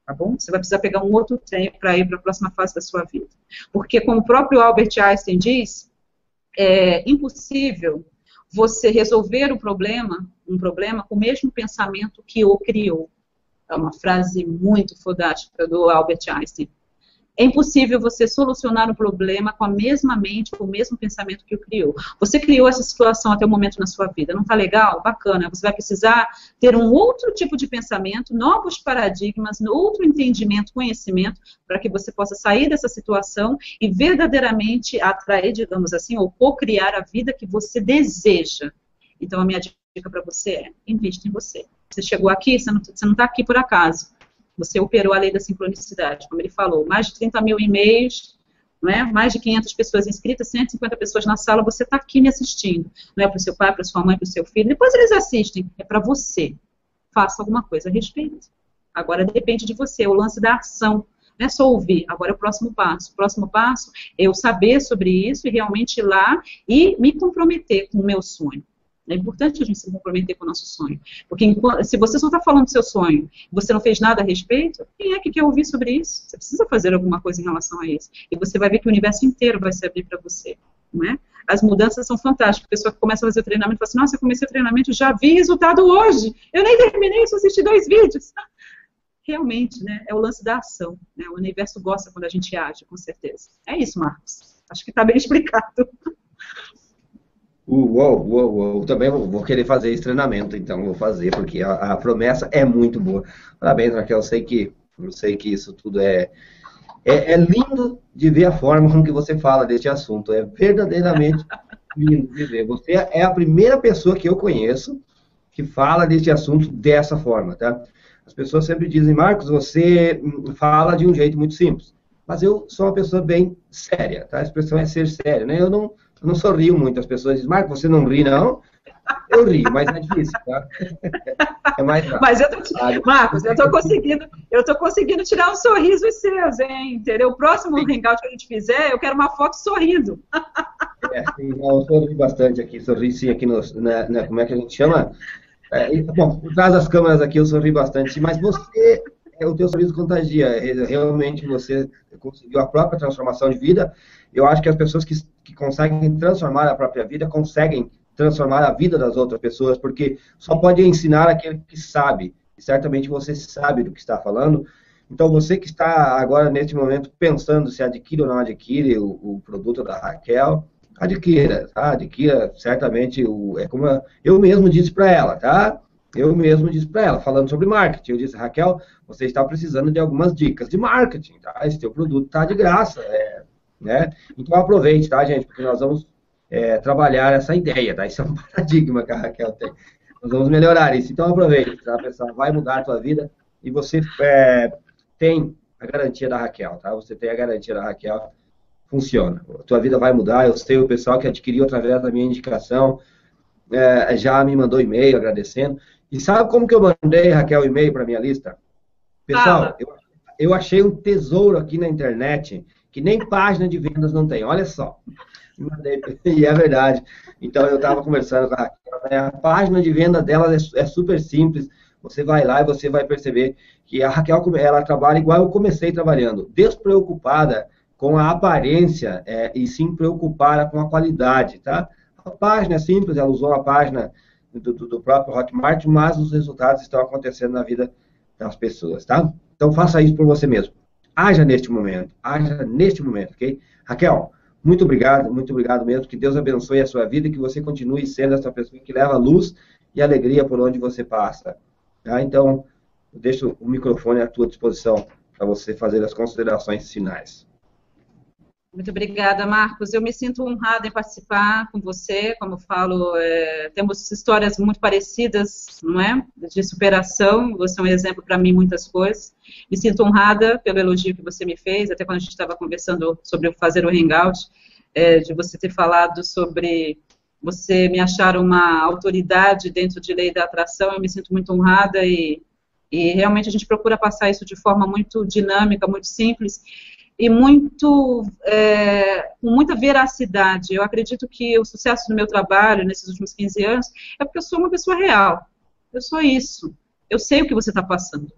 Tá bom? Você vai precisar pegar um outro trem para ir para a próxima fase da sua vida. Porque, como o próprio Albert Einstein diz, é impossível você resolver o problema, um problema com o mesmo pensamento que o criou. É uma frase muito fodástica do Albert Einstein. É impossível você solucionar o problema com a mesma mente, com o mesmo pensamento que o criou. Você criou essa situação até o momento na sua vida. Não está legal? Bacana. Você vai precisar ter um outro tipo de pensamento, novos paradigmas, outro entendimento, conhecimento, para que você possa sair dessa situação e verdadeiramente atrair, digamos assim, ou co-criar a vida que você deseja. Então, a minha dica para você é: invista em você. Você chegou aqui, você não está aqui por acaso. Você operou a lei da sincronicidade, como ele falou. Mais de 30 mil e-mails, não é? mais de 500 pessoas inscritas, 150 pessoas na sala, você está aqui me assistindo. Não é para o seu pai, para sua mãe, para o seu filho. Depois eles assistem, é para você. Faça alguma coisa a respeito. Agora depende de você, o lance da ação. Não é só ouvir, agora é o próximo passo. O próximo passo é eu saber sobre isso e realmente ir lá e me comprometer com o meu sonho. É importante a gente se comprometer com o nosso sonho. Porque enquanto, se você só está falando do seu sonho você não fez nada a respeito, quem é que quer ouvir sobre isso? Você precisa fazer alguma coisa em relação a isso. E você vai ver que o universo inteiro vai se abrir para você. Não é? As mudanças são fantásticas. A pessoa que começa a fazer o treinamento fala assim, nossa, eu comecei o treinamento, já vi resultado hoje. Eu nem terminei, só assisti dois vídeos. Realmente, né? É o lance da ação. Né? O universo gosta quando a gente age, com certeza. É isso, Marcos. Acho que está bem explicado. Uou, uou, uou. Também vou querer fazer esse treinamento, então vou fazer, porque a, a, promessa é muito boa. Parabéns, Raquel. Eu sei que, eu sei que isso tudo é, é, é, lindo de ver a forma com que você fala deste assunto. É verdadeiramente lindo de ver. Você é a primeira pessoa que eu conheço que fala deste assunto dessa forma, tá? As pessoas sempre dizem, Marcos, você fala de um jeito muito simples. Mas eu sou uma pessoa bem séria, tá? A expressão é ser séria, né? Eu não eu não sorrio muito. As pessoas dizem, Marco, você não ri, não? Eu ri, mas é difícil, tá? É mais rápido. Mas eu tô, Marcos, eu tô conseguindo, eu tô conseguindo tirar um sorriso seus, hein? Entendeu? O próximo hangout que a gente fizer, eu quero uma foto sorrindo. É, sim, eu sorri bastante aqui, sorri sim aqui no, na, na, como é que a gente chama? É, bom, por trás das câmeras aqui eu sorri bastante, mas você, é, o teu sorriso contagia, realmente você conseguiu a própria transformação de vida, eu acho que as pessoas que, que conseguem transformar a própria vida conseguem transformar a vida das outras pessoas, porque só pode ensinar aquele que sabe. E certamente você sabe do que está falando. Então, você que está agora, neste momento, pensando se adquire ou não adquire o, o produto da Raquel, adquira, tá? Adquira, certamente, o, é como eu mesmo disse para ela, tá? Eu mesmo disse para ela, falando sobre marketing. Eu disse, Raquel, você está precisando de algumas dicas de marketing, tá? Esse teu produto está de graça. É, né? Então aproveite, tá, gente? Porque nós vamos é, trabalhar essa ideia, tá? Isso é um paradigma que a Raquel tem. Nós vamos melhorar isso. Então aproveite, tá, pessoal? Vai mudar a tua vida e você é, tem a garantia da Raquel, tá? Você tem a garantia da Raquel, funciona. A tua vida vai mudar. Eu sei o pessoal que adquiriu através da minha indicação é, já me mandou e-mail agradecendo. E sabe como que eu mandei, Raquel, e-mail para minha lista? Pessoal, eu, eu achei um tesouro aqui na internet que nem página de vendas não tem. Olha só. E é verdade. Então eu estava conversando com a Raquel, né? a página de venda dela é, é, super simples. Você vai lá e você vai perceber que a Raquel ela trabalha igual eu comecei trabalhando, despreocupada com a aparência é, e sim preocupada com a qualidade, tá? A página é simples, ela usou a página do, do, próprio Hotmart, mas os resultados estão acontecendo na vida das pessoas, tá? Então faça isso por você mesmo haja neste momento, haja neste momento, ok? Raquel, muito obrigado, muito obrigado mesmo. Que Deus abençoe a sua vida e que você continue sendo essa pessoa que leva luz e alegria por onde você passa. Tá? Então, deixo o microfone à tua disposição para você fazer as considerações finais. Muito obrigada, Marcos. Eu me sinto honrada em participar com você. Como eu falo, é, temos histórias muito parecidas, não é? De superação. Você é um exemplo para mim muitas coisas. Me sinto honrada pelo elogio que você me fez, até quando a gente estava conversando sobre fazer o hangout, é, de você ter falado sobre você me achar uma autoridade dentro de lei da atração. Eu me sinto muito honrada e, e realmente a gente procura passar isso de forma muito dinâmica, muito simples e muito é, com muita veracidade. Eu acredito que o sucesso do meu trabalho nesses últimos 15 anos é porque eu sou uma pessoa real. Eu sou isso. Eu sei o que você está passando.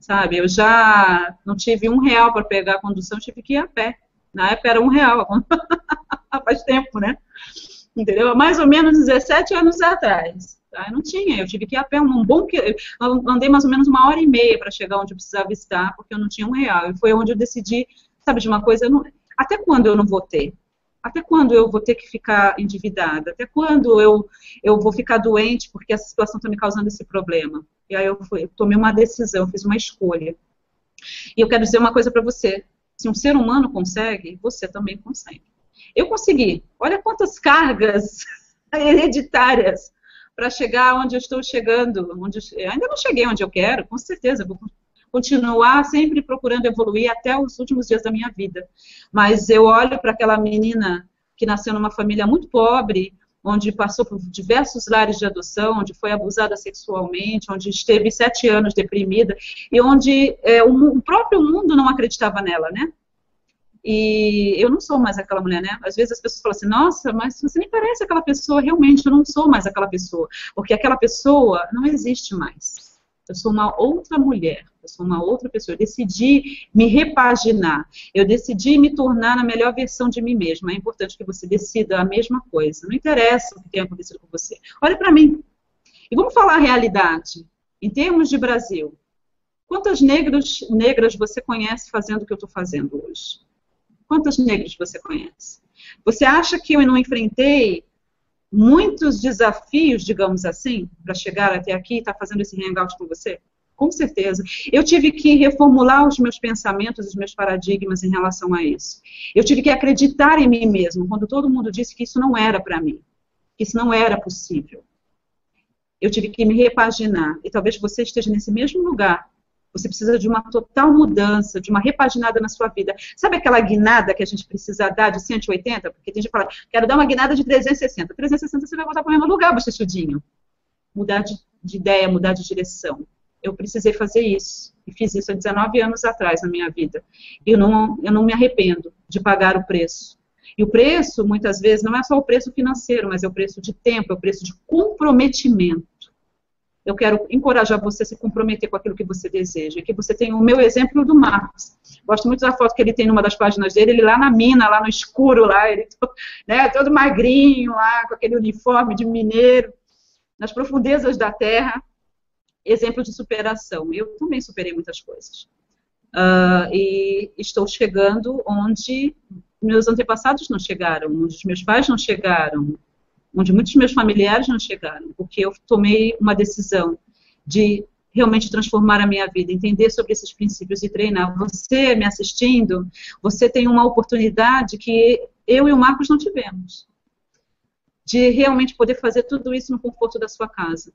Sabe? Eu já não tive um real para pegar a condução, tive que ir a pé. Na época era um real. Faz tempo, né? Entendeu? Mais ou menos 17 anos atrás. Tá? Eu não tinha, eu tive que ir a pé um bom que andei mais ou menos uma hora e meia para chegar onde eu precisava estar, porque eu não tinha um real. E foi onde eu decidi sabe de uma coisa? Não, até quando eu não vou ter? Até quando eu vou ter que ficar endividada? Até quando eu, eu vou ficar doente porque essa situação está me causando esse problema? E aí eu, fui, eu tomei uma decisão, fiz uma escolha. E eu quero dizer uma coisa para você: se um ser humano consegue, você também consegue. Eu consegui. Olha quantas cargas hereditárias para chegar onde eu estou chegando. Onde eu, ainda não cheguei onde eu quero, com certeza. Vou continuar sempre procurando evoluir até os últimos dias da minha vida. Mas eu olho para aquela menina que nasceu numa família muito pobre, onde passou por diversos lares de adoção, onde foi abusada sexualmente, onde esteve sete anos deprimida e onde é, o, próprio mundo não acreditava nela, né? E eu não sou mais aquela mulher, né? Às vezes as pessoas falam assim, nossa, mas você nem parece aquela pessoa. Realmente, eu não sou mais aquela pessoa, porque aquela pessoa não existe mais. Eu sou uma outra mulher, eu sou uma outra pessoa. Eu decidi me repaginar, eu decidi me tornar a melhor versão de mim mesma. É importante que você decida a mesma coisa. Não interessa o que tenha acontecido com você. Olha para mim. E vamos falar a realidade. Em termos de Brasil, quantas negros, negras você conhece fazendo o que eu estou fazendo hoje? Quantas negras você conhece? Você acha que eu não enfrentei muitos desafios, digamos assim, para chegar até aqui e estar tá fazendo esse hangout com você? Com certeza. Eu tive que reformular os meus pensamentos, os meus paradigmas em relação a isso. Eu tive que acreditar em mim mesmo, quando todo mundo disse que isso não era para mim, que isso não era possível. Eu tive que me repaginar. E talvez você esteja nesse mesmo lugar você precisa de uma total mudança, de uma repaginada na sua vida. Sabe aquela guinada que a gente precisa dar de 180? Porque tem gente que fala, quero dar uma guinada de 360. 360 você vai voltar para o mesmo lugar, bochechudinho. Mudar de, de ideia, mudar de direção. Eu precisei fazer isso. E fiz isso há 19 anos atrás na minha vida. E eu não, eu não me arrependo de pagar o preço. E o preço, muitas vezes, não é só o preço financeiro, mas é o preço de tempo, é o preço de comprometimento eu quero encorajar você a se comprometer com aquilo que você deseja. Que você tenha o meu exemplo do Marcos. Gosto muito da foto que ele tem numa das páginas dele, ele lá na mina, lá no escuro, lá, ele né, todo magrinho, lá, com aquele uniforme de mineiro, nas profundezas da terra. Exemplo de superação. Eu também superei muitas coisas. Uh, e estou chegando onde meus antepassados não chegaram, onde os meus pais não chegaram, onde muitos meus familiares não chegaram, porque eu tomei uma decisão de realmente transformar a minha vida, entender sobre esses princípios e treinar. Você me assistindo, você tem uma oportunidade que eu e o Marcos não tivemos, de realmente poder fazer tudo isso no conforto da sua casa.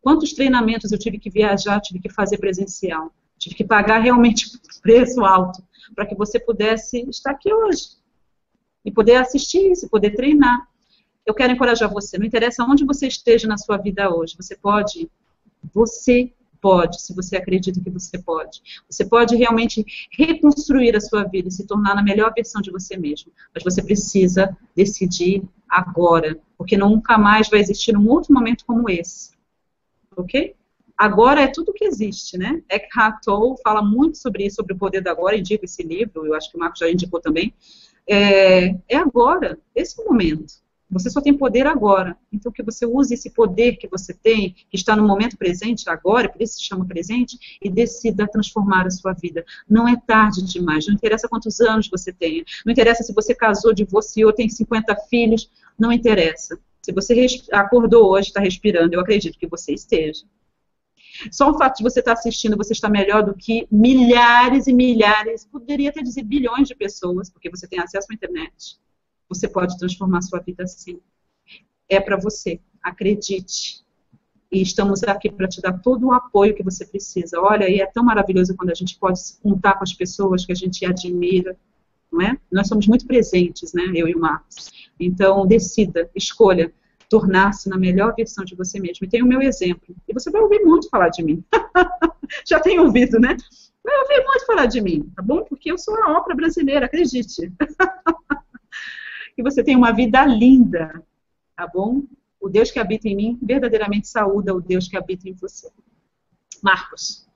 Quantos treinamentos eu tive que viajar, tive que fazer presencial, tive que pagar realmente preço alto para que você pudesse estar aqui hoje e poder assistir isso, poder treinar eu quero encorajar você. Não interessa onde você esteja na sua vida hoje, você pode, você pode, se você acredita que você pode. Você pode realmente reconstruir a sua vida e se tornar na melhor versão de você mesmo. Mas você precisa decidir agora, porque nunca mais vai existir um outro momento como esse. Ok? Agora é tudo que existe, né? Eckhart Tolle fala muito sobre isso, sobre o poder da agora, indica esse livro, eu acho que o Marco já indicou também. É, é agora, esse é momento. Você só tem poder agora. Então, que você use esse poder que você tem, que está no momento presente, agora, por isso se chama presente, e decida transformar a sua vida. Não é tarde demais. Não interessa quantos anos você tenha. Não interessa se você casou, divorciou, tem 50 filhos. Não interessa. Se você acordou hoje, está respirando, eu acredito que você esteja. Só o fato de você estar assistindo, você está melhor do que milhares e milhares, poderia até dizer bilhões de pessoas, porque você tem acesso à internet você pode transformar sua vida assim. É para você, acredite. E estamos aqui para te dar todo o apoio que você precisa. Olha, e é tão maravilhoso quando a gente pode se contar com as pessoas que a gente admira, não é? Nós somos muito presentes, né, eu e o Marcos. Então, decida, escolha tornar-se na melhor versão de você mesmo. E tem o meu exemplo. E você vai ouvir muito falar de mim. Já tem ouvido, né? Vai ouvir muito falar de mim, tá bom? Porque eu sou a ópera brasileira, acredite. que você tenha uma vida linda, tá bom? O Deus que habita em mim verdadeiramente saúda o Deus que habita em você. Marcos.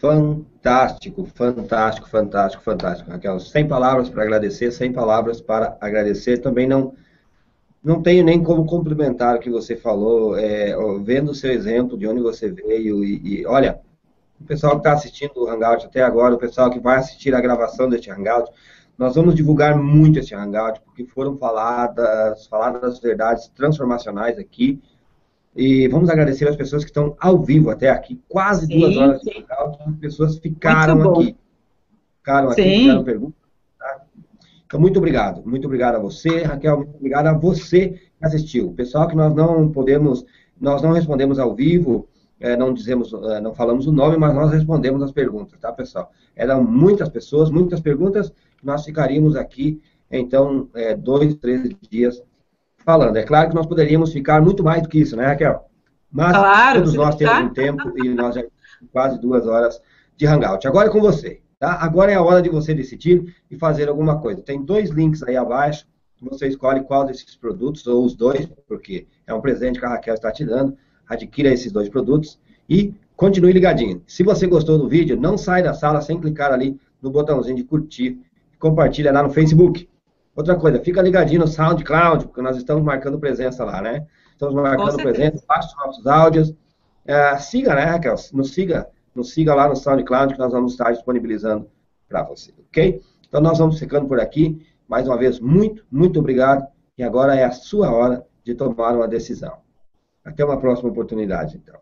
Fantástico, fantástico, fantástico, fantástico. Raquel, sem palavras para agradecer, sem palavras para agradecer. Também não não tenho nem como complementar o que você falou, é, vendo o seu exemplo, de onde você veio, e, e olha, o pessoal que está assistindo o Hangout até agora, o pessoal que vai assistir a gravação deste Hangout, nós vamos divulgar muito esse Hangout, porque foram faladas, faladas verdades transformacionais aqui. E vamos agradecer as pessoas que estão ao vivo até aqui, quase sim, duas horas de Hangout. As pessoas ficaram aqui. Ficaram aqui, sim. fizeram perguntas. Tá? Então, muito obrigado. Muito obrigado a você, Raquel. Muito obrigado a você que assistiu. Pessoal que nós não podemos, nós não respondemos ao vivo, é, não dizemos, é, não falamos o nome, mas nós respondemos as perguntas, tá, pessoal? Eram muitas pessoas, muitas perguntas, nós ficaríamos aqui, então, é, dois, três dias falando. É claro que nós poderíamos ficar muito mais do que isso, né, Raquel? Mas claro, todos nós temos um tempo e nós já quase duas horas de Hangout. Agora é com você, tá? Agora é a hora de você decidir e fazer alguma coisa. Tem dois links aí abaixo, você escolhe qual desses produtos, ou os dois, porque é um presente que a Raquel está te dando. Adquira esses dois produtos e continue ligadinho. Se você gostou do vídeo, não sai da sala sem clicar ali no botãozinho de curtir compartilha lá no Facebook. Outra coisa, fica ligadinho no SoundCloud, porque nós estamos marcando presença lá, né? Estamos marcando presença, baixe os nossos áudios. É, siga, né, Raquel? Nos siga, nos siga lá no SoundCloud que nós vamos estar disponibilizando para você, ok? Então nós vamos ficando por aqui. Mais uma vez, muito, muito obrigado. E agora é a sua hora de tomar uma decisão. Até uma próxima oportunidade, então.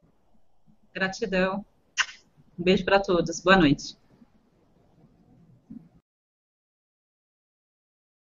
Gratidão. Um beijo para todos. Boa noite.